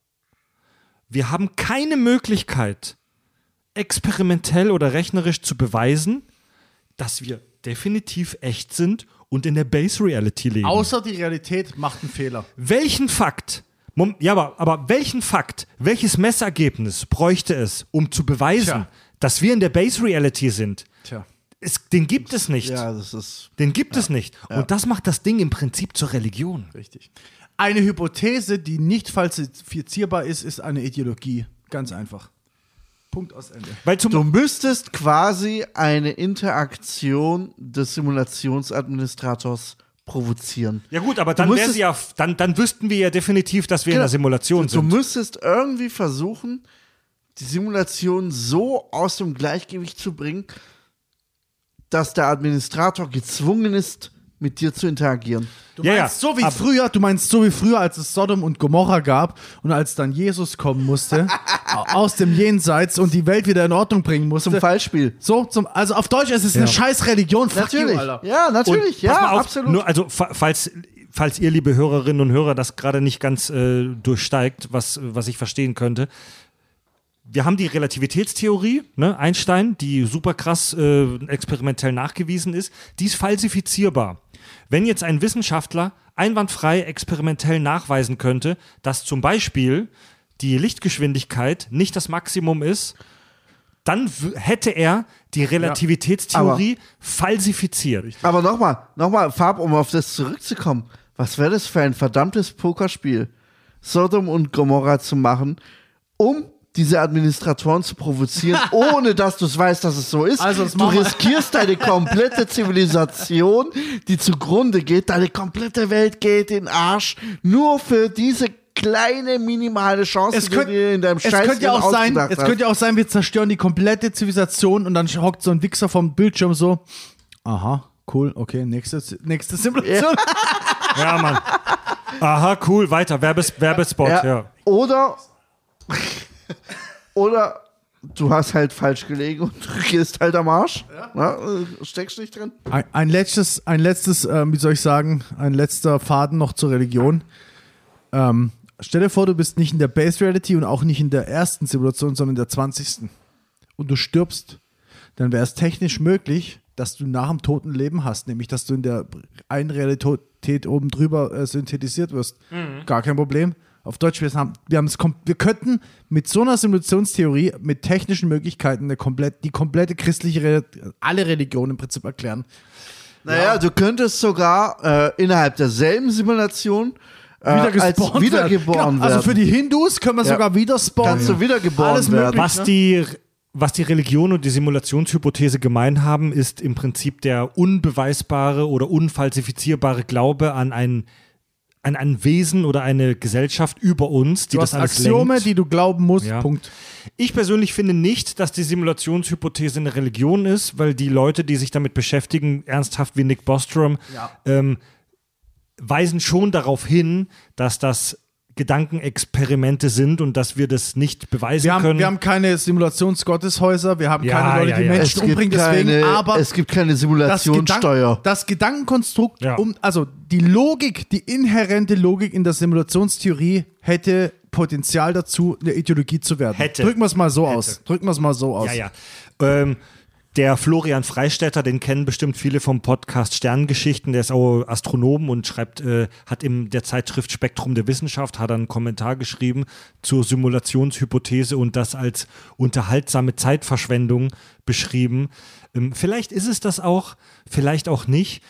Wir haben keine Möglichkeit, experimentell oder rechnerisch zu beweisen, dass wir definitiv echt sind und in der Base Reality leben. Außer die Realität macht einen Fehler. welchen Fakt, ja, aber, aber welchen Fakt, welches Messergebnis bräuchte es, um zu beweisen, Tja. dass wir in der Base Reality sind? Tja. Es, den gibt es nicht. Ja, das ist. Den gibt es nicht. Und das macht das Ding im Prinzip zur Religion. Richtig. Eine Hypothese, die nicht falsifizierbar ist, ist eine Ideologie. Ganz einfach. Punkt aus Ende. Weil Du müsstest quasi eine Interaktion des Simulationsadministrators provozieren. ja gut, aber dann wäre sie ja, dann, dann wüssten wir ja definitiv, dass wir in Genau. einer Simulation Du sind. müsstest irgendwie versuchen, die Simulation so aus dem Gleichgewicht zu bringen, dass der Administrator gezwungen ist, mit dir zu interagieren. Du Ja, meinst ja, so wie aber- früher, du meinst so wie früher, als es Sodom und Gomorra gab und als dann Jesus kommen musste au- [laughs] aus dem Jenseits und die Welt wieder in Ordnung bringen musste. Zum Fallspiel. so, zum, also auf Deutsch ist es eine scheiß Religion. Fuck Natürlich. You, Alter. ja, natürlich. Und Ja, auf, absolut. Nur, also, fa- falls, falls ihr, liebe Hörerinnen und Hörer, das gerade nicht ganz äh, durchsteigt, was, was ich verstehen könnte. Wir haben die Relativitätstheorie, ne, Einstein, die super krass äh, experimentell nachgewiesen ist. Die ist falsifizierbar. Wenn jetzt ein Wissenschaftler einwandfrei experimentell nachweisen könnte, dass zum Beispiel die Lichtgeschwindigkeit nicht das Maximum ist, dann hätte er die Relativitätstheorie falsifiziert. Aber nochmal, nochmal, Farb, um auf das zurückzukommen. Was wäre das für ein verdammtes Pokerspiel, Sodom und Gomorra zu machen, um diese Administratoren zu provozieren, [laughs] ohne dass du es weißt, dass es so ist. Also, du riskierst deine komplette Zivilisation, die zugrunde geht, deine komplette Welt geht in den Arsch, nur für diese kleine minimale Chance, Es die du in deinem es Scheiß könnte ja auch sein, es könnte ja auch sein, wir zerstören die komplette Zivilisation und dann hockt so ein Wichser vom Bildschirm so. Aha, cool, okay, nächste, nächste Simulation. [laughs] Ja, Mann. Aha, cool, weiter. Werbes Werbespot, ja. Ja. Oder, [laughs] oder du hast halt falsch gelegen und du gehst halt am Arsch. Ja. äh, steckst nicht drin. Ein, ein letztes, ein letztes, ähm, wie soll ich sagen, ein letzter Faden noch zur Religion. Ähm, stell dir vor, du bist nicht in der Base Reality und auch nicht in der ersten Simulation, sondern in der 20. Und du stirbst. Dann wäre es technisch möglich, dass du nach dem toten Leben hast, nämlich dass du in der einen Realität oben drüber äh, synthetisiert wirst. Gar kein Problem. Auf Deutsch, wir haben, wir haben es, wir könnten mit so einer Simulationstheorie, mit technischen Möglichkeiten, eine komplett, die komplette christliche, Re alle Religionen im Prinzip erklären. Naja, du könntest sogar äh, innerhalb derselben Simulation äh, wieder als wiedergeboren werden. Genau, also für die Hindus können wir Ja. sogar wieder spawnen. Kannst du wiedergeboren Alles werden. möglich. Was die, was die Religion und die Simulationshypothese gemein haben, ist im Prinzip der unbeweisbare oder unfalsifizierbare Glaube an ein, ein Wesen oder eine Gesellschaft über uns, die Du das hast alles Axiome, lenkt. die du glauben musst. Ja. Punkt. Ich persönlich finde nicht, dass die Simulationshypothese eine Religion ist, weil die Leute, die sich damit beschäftigen, ernsthaft wie Nick Bostrom, ähm, weisen schon darauf hin, dass das Gedankenexperimente sind und dass wir das nicht beweisen Wir haben, können. wir haben keine Simulationsgotteshäuser, wir haben Ja, keine Leute, ja, die ja. Menschen umbringen, deswegen, keine, aber es gibt keine das, Simulationssteuer. Gedank, das Gedankenkonstrukt, Ja. um, also die Logik, die inhärente Logik in der Simulationstheorie hätte Potenzial dazu, eine Ideologie zu werden. Hätte. Drücken wir es mal so Hätte. aus. Drücken wir es mal so aus. Ja, ja. Ähm, der Florian Freistetter, den kennen bestimmt viele vom Podcast Sternengeschichten, der ist auch Astronom und schreibt, äh, hat in der Zeitschrift Spektrum der Wissenschaft, hat einen Kommentar geschrieben zur Simulationshypothese und das als unterhaltsame Zeitverschwendung beschrieben. Ähm, vielleicht ist es das auch, vielleicht auch nicht.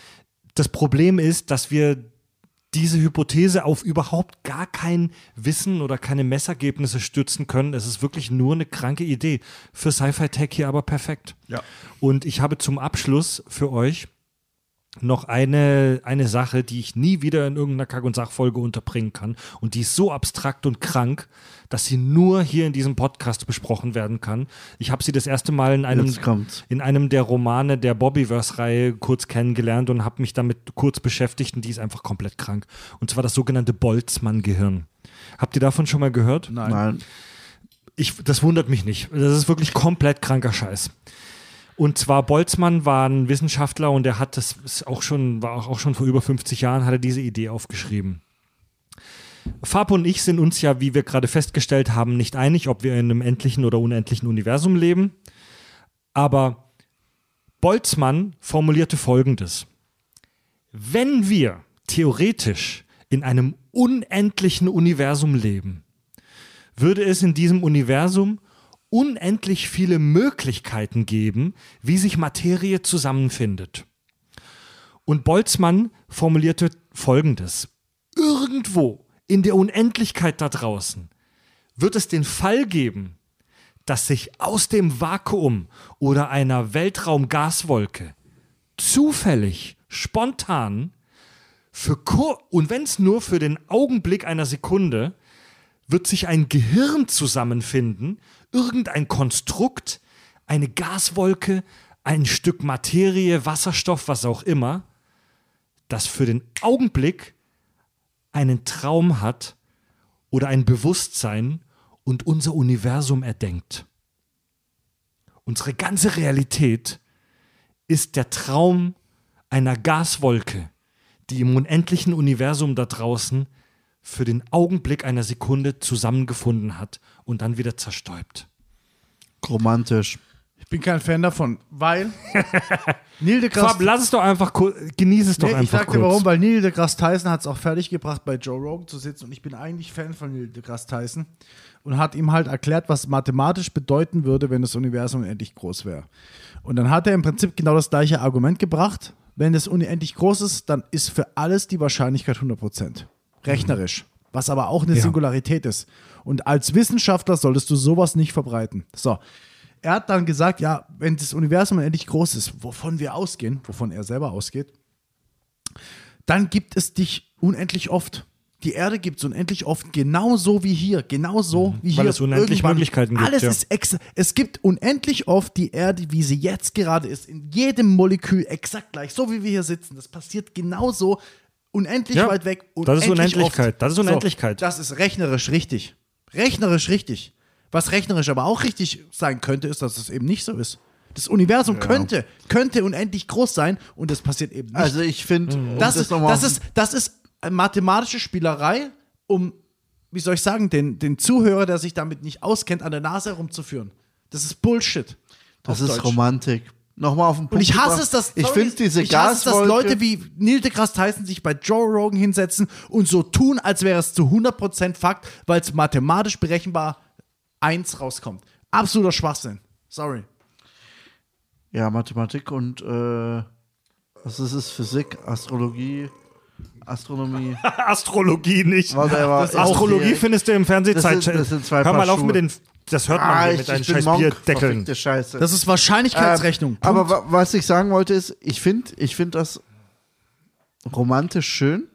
Das Problem ist, dass wir diese Hypothese auf überhaupt gar kein Wissen oder keine Messergebnisse stützen können. Es ist wirklich nur eine kranke Idee. Für Sci-Fi Tech hier aber perfekt. Ja. Und ich habe zum Abschluss für euch noch eine, eine Sache, die ich nie wieder in irgendeiner Kack- und Sachfolge unterbringen kann. Und die ist so abstrakt und krank, dass sie nur hier in diesem Podcast besprochen werden kann. Ich habe sie das erste Mal in einem, in einem der Romane der Bobbyverse-Reihe kurz kennengelernt und habe mich damit kurz beschäftigt und die ist einfach komplett krank. Und zwar das sogenannte Boltzmann-Gehirn. Habt ihr davon schon mal gehört? Nein. Nein. ich, das wundert mich nicht. Das ist wirklich komplett kranker Scheiß. Und zwar Boltzmann war ein Wissenschaftler und er hat das auch schon, war auch schon vor über 50 Jahren, hat er diese Idee aufgeschrieben. Fab und ich sind uns ja, wie wir gerade festgestellt haben, nicht einig, ob wir in einem endlichen oder unendlichen Universum leben. Aber Boltzmann formulierte Folgendes. Wenn wir theoretisch in einem unendlichen Universum leben, würde es in diesem Universum unendlich viele Möglichkeiten geben, wie sich Materie zusammenfindet. Und Boltzmann formulierte Folgendes. Irgendwo in der Unendlichkeit da draußen wird es den Fall geben, dass sich aus dem Vakuum oder einer Weltraumgaswolke zufällig, spontan, für und wenn es nur für den Augenblick einer Sekunde, wird sich ein Gehirn zusammenfinden, irgendein Konstrukt, eine Gaswolke, ein Stück Materie, Wasserstoff, was auch immer, das für den Augenblick einen Traum hat oder ein Bewusstsein und unser Universum erdenkt. Unsere ganze Realität ist der Traum einer Gaswolke, die im unendlichen Universum da draußen für den Augenblick einer Sekunde zusammengefunden hat und dann wieder zerstäubt. Romantisch. Ich bin kein Fan davon, weil [laughs] Neil deGrasse Fab, lass es doch einfach kurz, genieße es doch Nee, ich einfach sag dir warum, weil Neil deGrasse Tyson hat es auch fertiggebracht, bei Joe Rogan zu sitzen und ich bin eigentlich Fan von Neil deGrasse Tyson und hat ihm halt erklärt, was mathematisch bedeuten würde, wenn das Universum unendlich groß wäre. Und dann hat er im Prinzip genau das gleiche Argument gebracht, wenn es unendlich groß ist, dann ist für alles die Wahrscheinlichkeit 100%. Rechnerisch. Was aber auch eine Ja. Singularität ist. Und als Wissenschaftler solltest du sowas nicht verbreiten. So. Er hat dann gesagt, ja, wenn das Universum unendlich groß ist, wovon wir ausgehen, wovon er selber ausgeht, dann gibt es dich unendlich oft. Die Erde gibt es unendlich oft, genauso wie hier, genauso wie hier. Mhm. Weil es unendlich Irgendwann- Möglichkeiten gibt, Alles ja. ist ex es gibt unendlich oft die Erde, wie sie jetzt gerade ist, in jedem Molekül exakt gleich, so wie wir hier sitzen. Das passiert genauso unendlich Ja, weit weg. das ist unendlich Unendlichkeit, oft. das ist Unendlichkeit. So, das ist rechnerisch richtig. Rechnerisch richtig. Was rechnerisch aber auch richtig sein könnte, ist, dass es eben nicht so ist. Das Universum könnte, könnte unendlich groß sein und das passiert eben nicht. Also ich finde, um Das, ist, nochmal- das, ist, das ist eine mathematische Spielerei, um, wie soll ich sagen, den, den Zuhörer, der sich damit nicht auskennt, an der Nase herumzuführen. Das ist Bullshit. das ist Deutsch. Romantik. Nochmal auf den Punkt Und ich hasse gebracht. es, dass ich finde diese ich hasse es, dass Leute wie Neil deGrasse Tyson sich bei Joe Rogan hinsetzen und so tun, als wäre es zu 100% Fakt, weil es mathematisch berechenbar eins rauskommt. Absoluter Schwachsinn. Sorry. ja Mathematik und äh, was ist es? Physik, Astrologie, Astronomie. [laughs] Astrologie nicht. Whatever. Das Ist Astrologie okay. findest du im Fernsehzeit. Das sind- das sind zwei Hör mal auf mit den. Das hört man Ah, hier ich, mit deinen scheiß Monk, Bierdeckeln. verfickte Scheiße. Das ist Wahrscheinlichkeitsrechnung. Ähm, aber wa was ich sagen wollte ist, ich finde ich find das romantisch schön,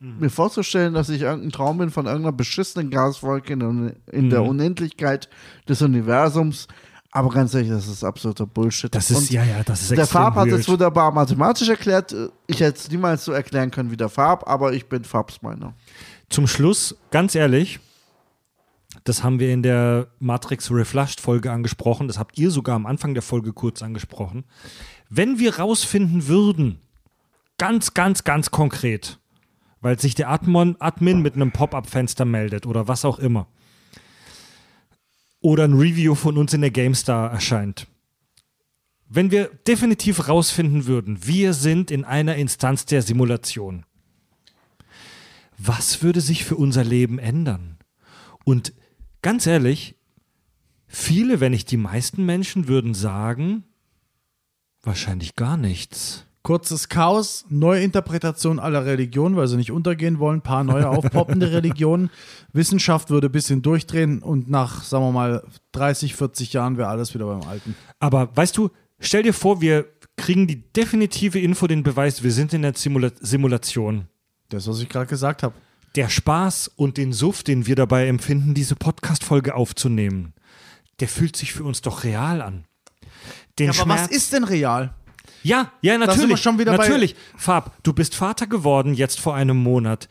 Mhm. mir vorzustellen, dass ich irgendein Traum bin von irgendeiner beschissenen Gaswolke in, in Mhm. der Unendlichkeit des Universums. Aber ganz ehrlich, das ist absoluter Bullshit. Das ist, Und ja, ja, das ist der Farb hat es wunderbar mathematisch erklärt. Ich hätte es niemals so erklären können wie der Farb, aber ich bin Farbsmeiner. Zum Schluss, ganz ehrlich, das haben wir in der Matrix Reflushed Folge angesprochen, das habt ihr sogar am Anfang der Folge kurz angesprochen. Wenn wir rausfinden würden, ganz, ganz, ganz konkret, weil sich der Admon, Admin mit einem Pop-up-Fenster meldet oder was auch immer, oder ein Review von uns in der GameStar erscheint. Wenn wir definitiv rausfinden würden, wir sind in einer Instanz der Simulation was würde sich für unser Leben ändern? Und ganz ehrlich, viele, wenn nicht die meisten Menschen würden sagen, wahrscheinlich gar nichts. Kurzes Chaos, Neuinterpretation aller Religionen, weil sie nicht untergehen wollen, ein paar neue aufpoppende [laughs] Religionen. Wissenschaft würde ein bisschen durchdrehen und nach, sagen wir mal, 30, 40 Jahren wäre alles wieder beim Alten. Aber weißt du, stell dir vor, wir kriegen die definitive Info, den Beweis, wir sind in der Simula Simulation. Das, was ich gerade gesagt habe. Der Spaß und den Suff, den wir dabei empfinden, diese Podcast-Folge aufzunehmen, der fühlt sich für uns doch real an. Den Ja, aber was Schmerz- ist denn real? Ja, ja, sind wir natürlich. schon wieder bei- natürlich. Fab, du bist Vater geworden jetzt vor einem Monat.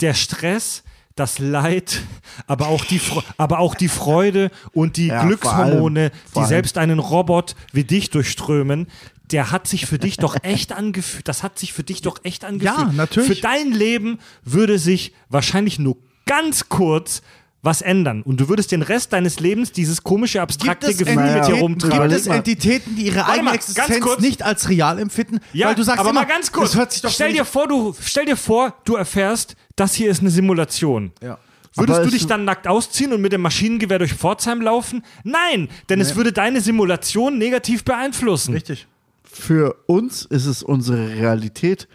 Der Stress, das Leid, aber auch die, Fre aber auch die Freude und die Ja, vor Glückshormone, allem, vor die selbst einen Robot wie dich durchströmen, der hat sich für dich doch echt angefühlt. Das hat sich für dich doch echt angefühlt. Ja, natürlich. Für dein Leben würde sich wahrscheinlich nur ganz kurz was ändern. Und du würdest den Rest deines Lebens dieses komische, abstrakte Gefühl mit dir Entitäten- rumtragen. gibt es. Entitäten, die ihre Warte eigene mal, Existenz nicht als real empfinden? Ja, weil du sagst aber immer, mal ganz kurz. Das hört sich doch stell, dir vor, du, stell dir vor, du erfährst, das hier ist eine Simulation. Ja. Würdest Aber du dich dann nackt ausziehen und mit dem Maschinengewehr durch Pforzheim laufen? Nein, denn es würde deine Simulation negativ beeinflussen. Richtig. Für uns ist es unsere Realität.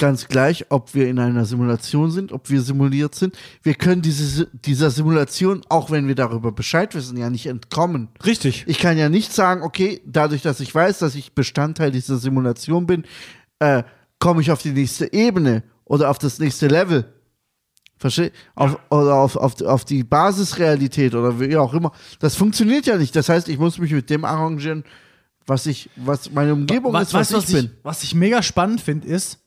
Ganz gleich, ob wir in einer Simulation sind, ob wir simuliert sind. Wir können diese, dieser Simulation, auch wenn wir darüber Bescheid wissen, ja nicht entkommen. Richtig. Ich kann ja nicht sagen, okay, dadurch, dass ich weiß, dass ich Bestandteil dieser Simulation bin, äh, komme ich auf die nächste Ebene oder auf das nächste Level. Versteh? Auf, oder auf, auf, auf die Basisrealität oder wie auch immer. Das funktioniert ja nicht. Das heißt, ich muss mich mit dem arrangieren, was ich, was meine Umgebung ist, was, weißt du, ich bin. was ich mega spannend finde, ist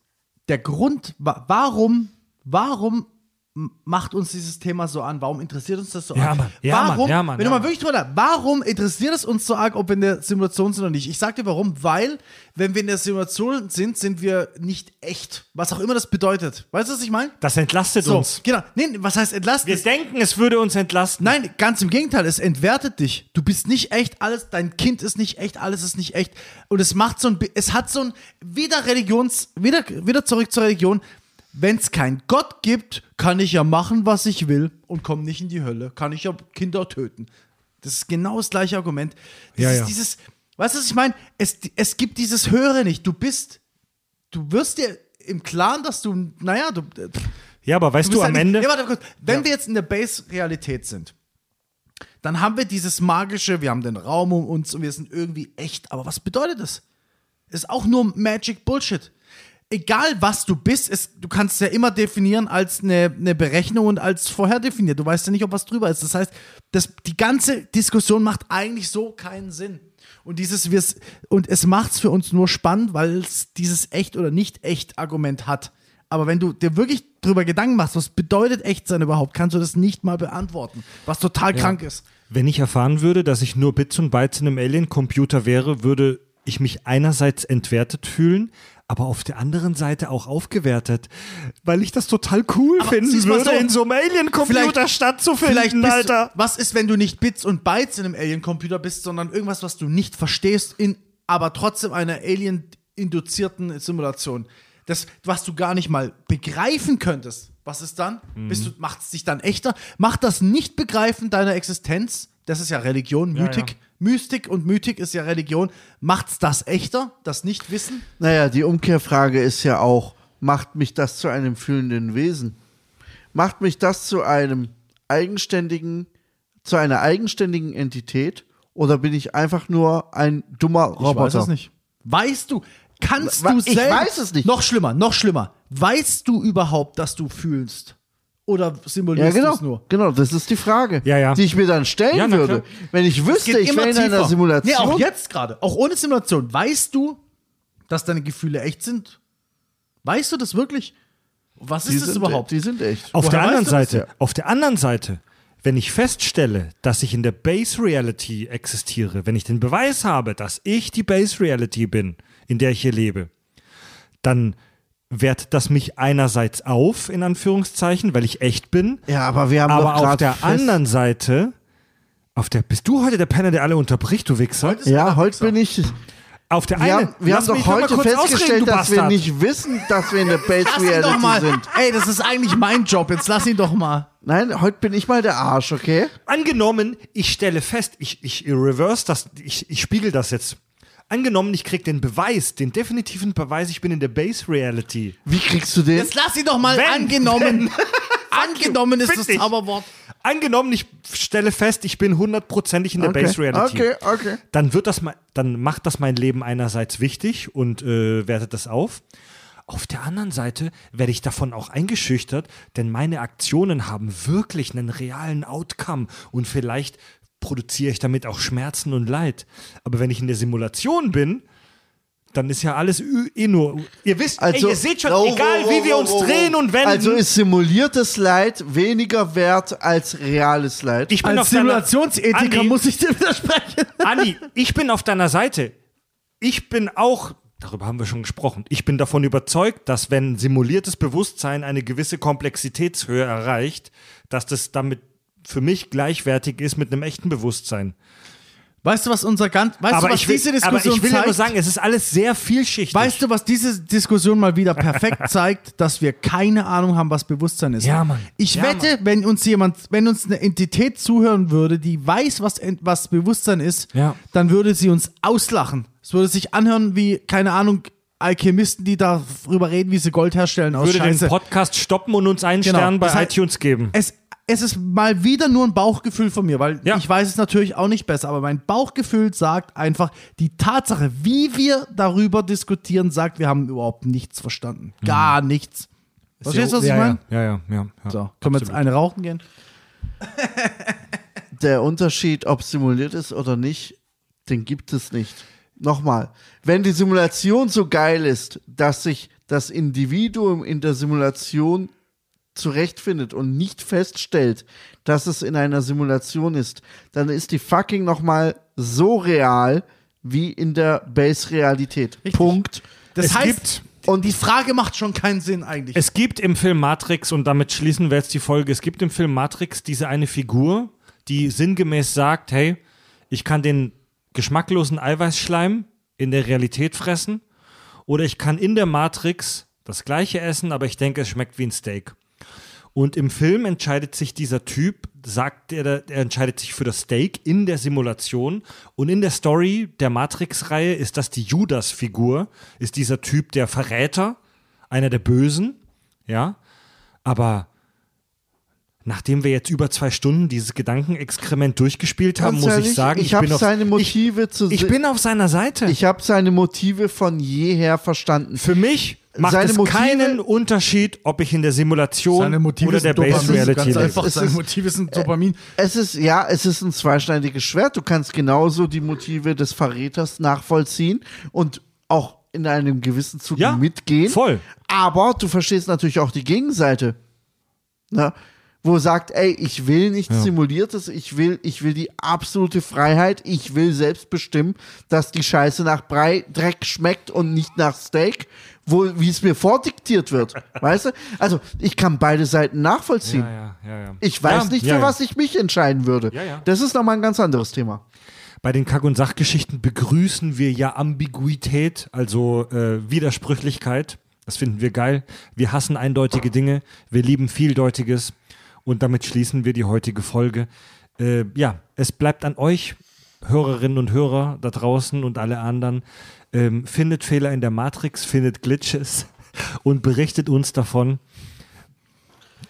der Grund, wa warum, warum macht uns dieses Thema so an? Warum interessiert uns das so Ja, arg? Mann. Ja, warum, Mann. Ja, Mann. wenn du mal wirklich drüber, warum interessiert es uns so arg, ob wir in der Simulation sind oder nicht? Ich sag dir warum, weil, wenn wir in der Simulation sind, sind wir nicht echt. Was auch immer das bedeutet. Weißt du, was ich meine? Das entlastet So, uns. genau. Nee, was heißt entlasten? Wir denken, es würde uns entlasten. Nein, ganz im Gegenteil, es entwertet dich. Du bist nicht echt, alles, dein Kind ist nicht echt, alles ist nicht echt. Und es macht so ein, es hat so ein, wieder Religions, wieder, wieder zurück zur Religion. Wenn es keinen Gott gibt, kann ich ja machen, was ich will und komme nicht in die Hölle. Kann ich ja Kinder töten. Das ist genau das gleiche Argument. Das Ja, ist ja. dieses, weißt du, was ich meine? Es, es gibt dieses Höhere nicht. Du bist du wirst dir im Klaren, dass du, naja, du, du Ja, aber weißt du, bist am halt Ende. Ja, warte kurz. Wenn wir jetzt in der Base-Realität sind, dann haben wir dieses magische, wir haben den Raum um uns und wir sind irgendwie echt. Aber was bedeutet das? Ist auch nur Magic Bullshit. Egal was du bist, es, du kannst es ja immer definieren als eine, eine Berechnung und als vorher definiert. Du weißt ja nicht, ob was drüber ist. Das heißt, das, die ganze Diskussion macht eigentlich so keinen Sinn. Und dieses wir's, und es macht es für uns nur spannend, weil es dieses echt oder nicht echt Argument hat. Aber wenn du dir wirklich drüber Gedanken machst, was bedeutet echt sein überhaupt, kannst du das nicht mal beantworten, was total krank ist. Wenn ich erfahren würde, dass ich nur Bits und Bytes in einem Alien-Computer wäre, würde ich mich einerseits entwertet fühlen, aber auf der anderen Seite auch aufgewertet, weil ich das total cool finden sieh's mal würde, so. in so einem Alien-Computer Vielleicht stattzufinden, bist Alter. Du, was ist, wenn du nicht Bits und Bytes in einem Alien-Computer bist, sondern irgendwas, was du nicht verstehst, in aber trotzdem einer Alien-induzierten Simulation? Das, was du gar nicht mal begreifen könntest. Was ist dann? Bist du, macht es dich dann echter? Macht das Nicht-Begreifen deiner Existenz, das ist ja Religion, Mythik, Mystik und Mythik ist ja Religion, macht's das echter, das Nichtwissen? Naja, die Umkehrfrage ist ja auch, macht mich das zu einem fühlenden Wesen? Macht mich das zu einem eigenständigen, zu einer eigenständigen Entität? Oder bin ich einfach nur ein dummer Roboter? Ich weiß es nicht. Weißt du, kannst du ich selbst. weiß es nicht. Noch schlimmer, noch schlimmer. Weißt du überhaupt, dass du fühlst? Oder Ja, simulierst genau. du es nur? Genau, das ist die Frage, Ja, ja. die ich mir dann stellen Ja, würde. Wenn ich wüsste, ich wäre in einer Simulation. Nee, auch jetzt gerade. Auch ohne Simulation. Weißt du, dass deine Gefühle echt sind? Weißt du das wirklich? Was die ist das überhaupt? Die sind echt. Auf Woher der anderen? Seite, auf der anderen Seite, wenn ich feststelle, dass ich in der Base Reality existiere, wenn ich den Beweis habe, dass ich die Base Reality bin, in der ich hier lebe, dann wertet das mich einerseits auf, in Anführungszeichen, weil ich echt bin, Ja, aber wir haben doch aber auf grad der fest- anderen Seite, auf der, bist du heute der Penner, der alle unterbricht, du Wichser? Ja, heute bin ich. Auf der Wir einen, haben, wir haben doch heute festgestellt, dass wir Bastard. nicht wissen, dass wir in der Base [laughs] Lass ihn doch Reality mal. sind. Ey, das ist eigentlich mein Job. Jetzt lass ihn doch mal. Nein, heute bin ich mal der Arsch, okay? Angenommen, ich stelle fest, ich, ich reverse das, ich, ich spiegel das jetzt. Angenommen, ich krieg den Beweis, den definitiven Beweis, ich bin in der Base Reality. Wie kriegst du den? Jetzt lass ihn doch mal Wenn- angenommen. [laughs] angenommen ist das. Zauberwort. Angenommen, ich stelle fest, ich bin hundertprozentig in der Okay, Base Reality. okay, okay. Dann wird das, dann macht das mein Leben einerseits wichtig und äh, wertet das auf. Auf der anderen Seite werde ich davon auch eingeschüchtert, denn meine Aktionen haben wirklich einen realen Outcome und vielleicht produziere ich damit auch Schmerzen und Leid. Aber wenn ich in der Simulation bin, dann ist ja alles eh nur. Ihr wisst, ey, ihr seht schon, Oh, egal oh, wie wir uns oh, oh. drehen und wenden. Also ist simuliertes Leid weniger wert als reales Leid. ich bin Als Simulationsethiker Andi, muss ich dir widersprechen. [laughs] Andi, ich bin auf deiner Seite. Ich bin auch, darüber haben wir schon gesprochen, ich bin davon überzeugt, dass wenn simuliertes Bewusstsein eine gewisse Komplexitätshöhe erreicht, dass das damit für mich gleichwertig ist mit einem echten Bewusstsein. Weißt du, was unser ganz, weißt aber, du, was will, diese aber Diskussion ich will ja zeigt? nur sagen, es ist alles sehr vielschichtig. Weißt du, was diese Diskussion mal wieder perfekt [laughs] zeigt, dass wir keine Ahnung haben, was Bewusstsein ist? Ja, Mann. Ich Ja, wette, wenn uns jemand, wenn uns eine Entität zuhören würde, die weiß, was, was Bewusstsein ist, Ja. dann würde sie uns auslachen. Es würde sich anhören wie, keine Ahnung, Alchemisten, die darüber reden, wie sie Gold herstellen aus würde Scheiße. den Podcast stoppen und uns einen Genau. Stern bei Das heißt- iTunes geben. es, es ist mal wieder nur ein Bauchgefühl von mir, weil Ja. ich weiß es natürlich auch nicht besser, aber mein Bauchgefühl sagt einfach, die Tatsache, wie wir darüber diskutieren, sagt, wir haben überhaupt nichts verstanden. Gar nichts. Verstehst du, was ja, ich meine? Ja, ja, ja. ja, ja. So, können wir jetzt eine rauchen gehen? [laughs] der Unterschied, ob simuliert ist oder nicht, den gibt es nicht. Nochmal, wenn die Simulation so geil ist, dass sich das Individuum in der Simulation zurechtfindet und nicht feststellt, dass es in einer Simulation ist, dann ist die fucking nochmal so real wie in der Base-Realität. Punkt. Das Es heißt, gibt- und die Frage macht schon keinen Sinn eigentlich. Es gibt im Film Matrix, und damit schließen wir jetzt die Folge, es gibt im Film Matrix diese eine Figur, die sinngemäß sagt, hey, ich kann den geschmacklosen Eiweißschleim in der Realität fressen oder ich kann in der Matrix das gleiche essen, aber ich denke, es schmeckt wie ein Steak. Und im Film entscheidet sich dieser Typ, sagt er, er entscheidet sich für das Steak in der Simulation. Und in der Story der Matrix-Reihe ist das die Judas-Figur, ist dieser Typ der Verräter, einer der Bösen. Ja. Aber nachdem wir jetzt über zwei Stunden dieses Gedankenexkrement durchgespielt haben, Ganz muss ich ehrlich, sagen, ich habe bin auf, seine Motive zu ich, ich se- bin auf seiner Seite. ich habe seine Motive von jeher verstanden. Für mich macht Seine es Motive- keinen Unterschied, ob ich in der Simulation Seine Motive oder der Base. Reality lebe. einfach, Es seine ist- Motive sind Dopamin. Es ist, ja, es ist ein zweischneidiges Schwert. Du kannst genauso die Motive des Verräters nachvollziehen und auch in einem gewissen Zug Ja, mitgehen. voll. Aber du verstehst natürlich auch die Gegenseite. Na, wo sagt, ey, ich will nichts Simuliertes, ich will, ich will die absolute Freiheit, ich will selbst bestimmen, dass die Scheiße nach Brei, Dreck schmeckt und nicht nach Steak, wo, wie es mir vordiktiert wird. [laughs] weißt du? Also, ich kann beide Seiten nachvollziehen. Ja, ja, ja, ja. Ich weiß Ja, nicht, ja, für ja. was ich mich entscheiden würde. Ja, ja. Das ist nochmal ein ganz anderes Thema. Bei den Kack- und Sachgeschichten begrüßen wir ja Ambiguität, also äh, Widersprüchlichkeit. Das finden wir geil. Wir hassen eindeutige Dinge. Wir lieben Vieldeutiges. Und damit schließen wir die heutige Folge. Äh, ja, es bleibt an euch, Hörerinnen und Hörer da draußen und alle anderen. Ähm, findet Fehler in der Matrix, findet Glitches [laughs] und berichtet uns davon.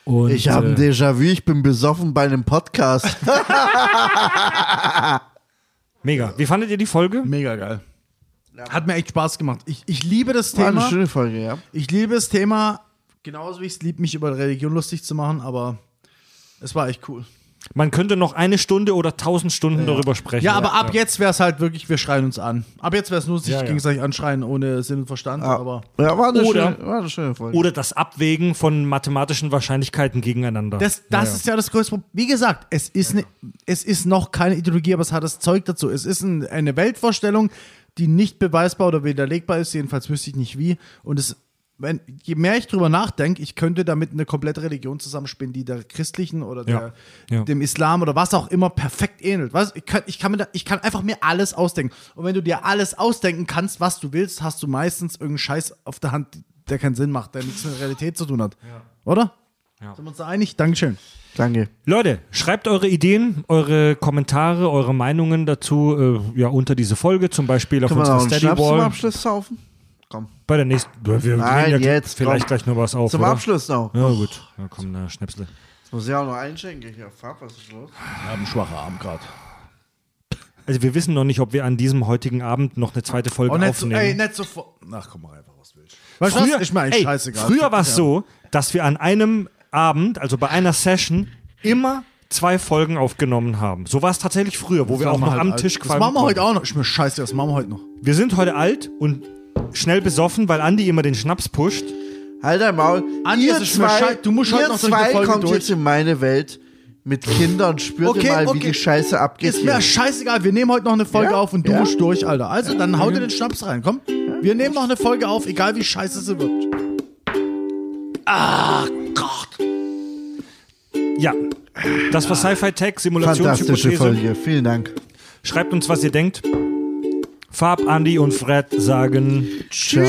Und, Ich habe ein äh, Déjà-vu, ich bin besoffen bei einem Podcast. [laughs] mega. Wie fandet ihr die Folge? Mega geil. Hat mir echt Spaß gemacht. Ich, ich liebe das War eine Thema. schöne Folge, ja. Ich liebe das Thema, genauso wie ich es liebe, mich über Religion lustig zu machen, aber es war echt cool. Man könnte noch eine Stunde oder tausend Stunden darüber sprechen. Ja, aber ab jetzt wäre es halt wirklich, wir schreien uns an. Ab jetzt wäre es nur sich Ja, ja. gegenseitig anschreien ohne Sinn und Verstand, aber Ja, war eine, Oder- schöne, war eine schöne Folge. Oder das Abwägen von mathematischen Wahrscheinlichkeiten gegeneinander. das, das ist ja das größte Problem. Wie gesagt, es ist, ne, es ist noch keine Ideologie, aber es hat das Zeug dazu. Es ist ein, eine Weltvorstellung, die nicht beweisbar oder widerlegbar ist, jedenfalls wüsste ich nicht wie. Und es, wenn, je mehr ich drüber nachdenke, ich könnte damit eine komplette Religion zusammenspinnen, die der christlichen oder der, Ja, ja. dem Islam oder was auch immer perfekt ähnelt. Weißt, ich, kann, ich, kann mir da, ich kann einfach mir alles ausdenken. Und wenn du dir alles ausdenken kannst, was du willst, hast du meistens irgendeinen Scheiß auf der Hand, der keinen Sinn macht, der nichts mit der Realität zu tun hat. Oder? Sind wir uns da einig? Dankeschön. Danke. Leute, schreibt eure Ideen, eure Kommentare, eure Meinungen dazu äh, ja, unter diese Folge, zum Beispiel auf unserer Steady Schnaps zum Wall. Abschluss saufen? Komm. Bei der nächsten. Wir wir Nein, ja jetzt, vielleicht komm. gleich noch was auf. Zum oder? Abschluss noch. Ja, gut. Ja, komm, na, Schnäpsle. Jetzt muss ich auch noch einschenken. Ja, Farb, was ist los? Wir haben einen schwachen Abend gerade. Also, wir wissen noch nicht, ob wir an diesem heutigen Abend noch eine zweite Folge Oh, nicht so, aufnehmen. ey, nicht sofort. Ach, komm mal einfach, was willst du. Weißt mir eigentlich ey, scheißegal. früher war es Ja. so, dass wir an einem Abend, also bei einer Session, immer zwei Folgen aufgenommen haben. So war es tatsächlich früher, wo wir auch noch halt am alt. Tisch Das machen wir heute auch noch. Ist mir scheiße, das machen wir heute noch. Wir sind heute alt und schnell besoffen, weil Andi immer den Schnaps pusht. Halt dein Maul. Andi, ihr zwei, du musst ihr zwei Folge kommt durch. jetzt in meine Welt mit Kindern und spürt Okay, ihr mal, wie okay. die Scheiße abgeht. Ist mir hier. scheißegal, wir nehmen heute noch eine Folge Ja? auf und du Ja? musst durch, Alter. Also, dann hau dir den Schnaps rein, komm. Wir nehmen noch eine Folge auf, egal wie scheiße sie wird. Ah, Gott. Ja, das war Sci-Fi Tech, Fantastische Simulationshypothese. Folge. Vielen Dank. Schreibt uns, was ihr denkt. Farb, Andi und Fred sagen Ciao.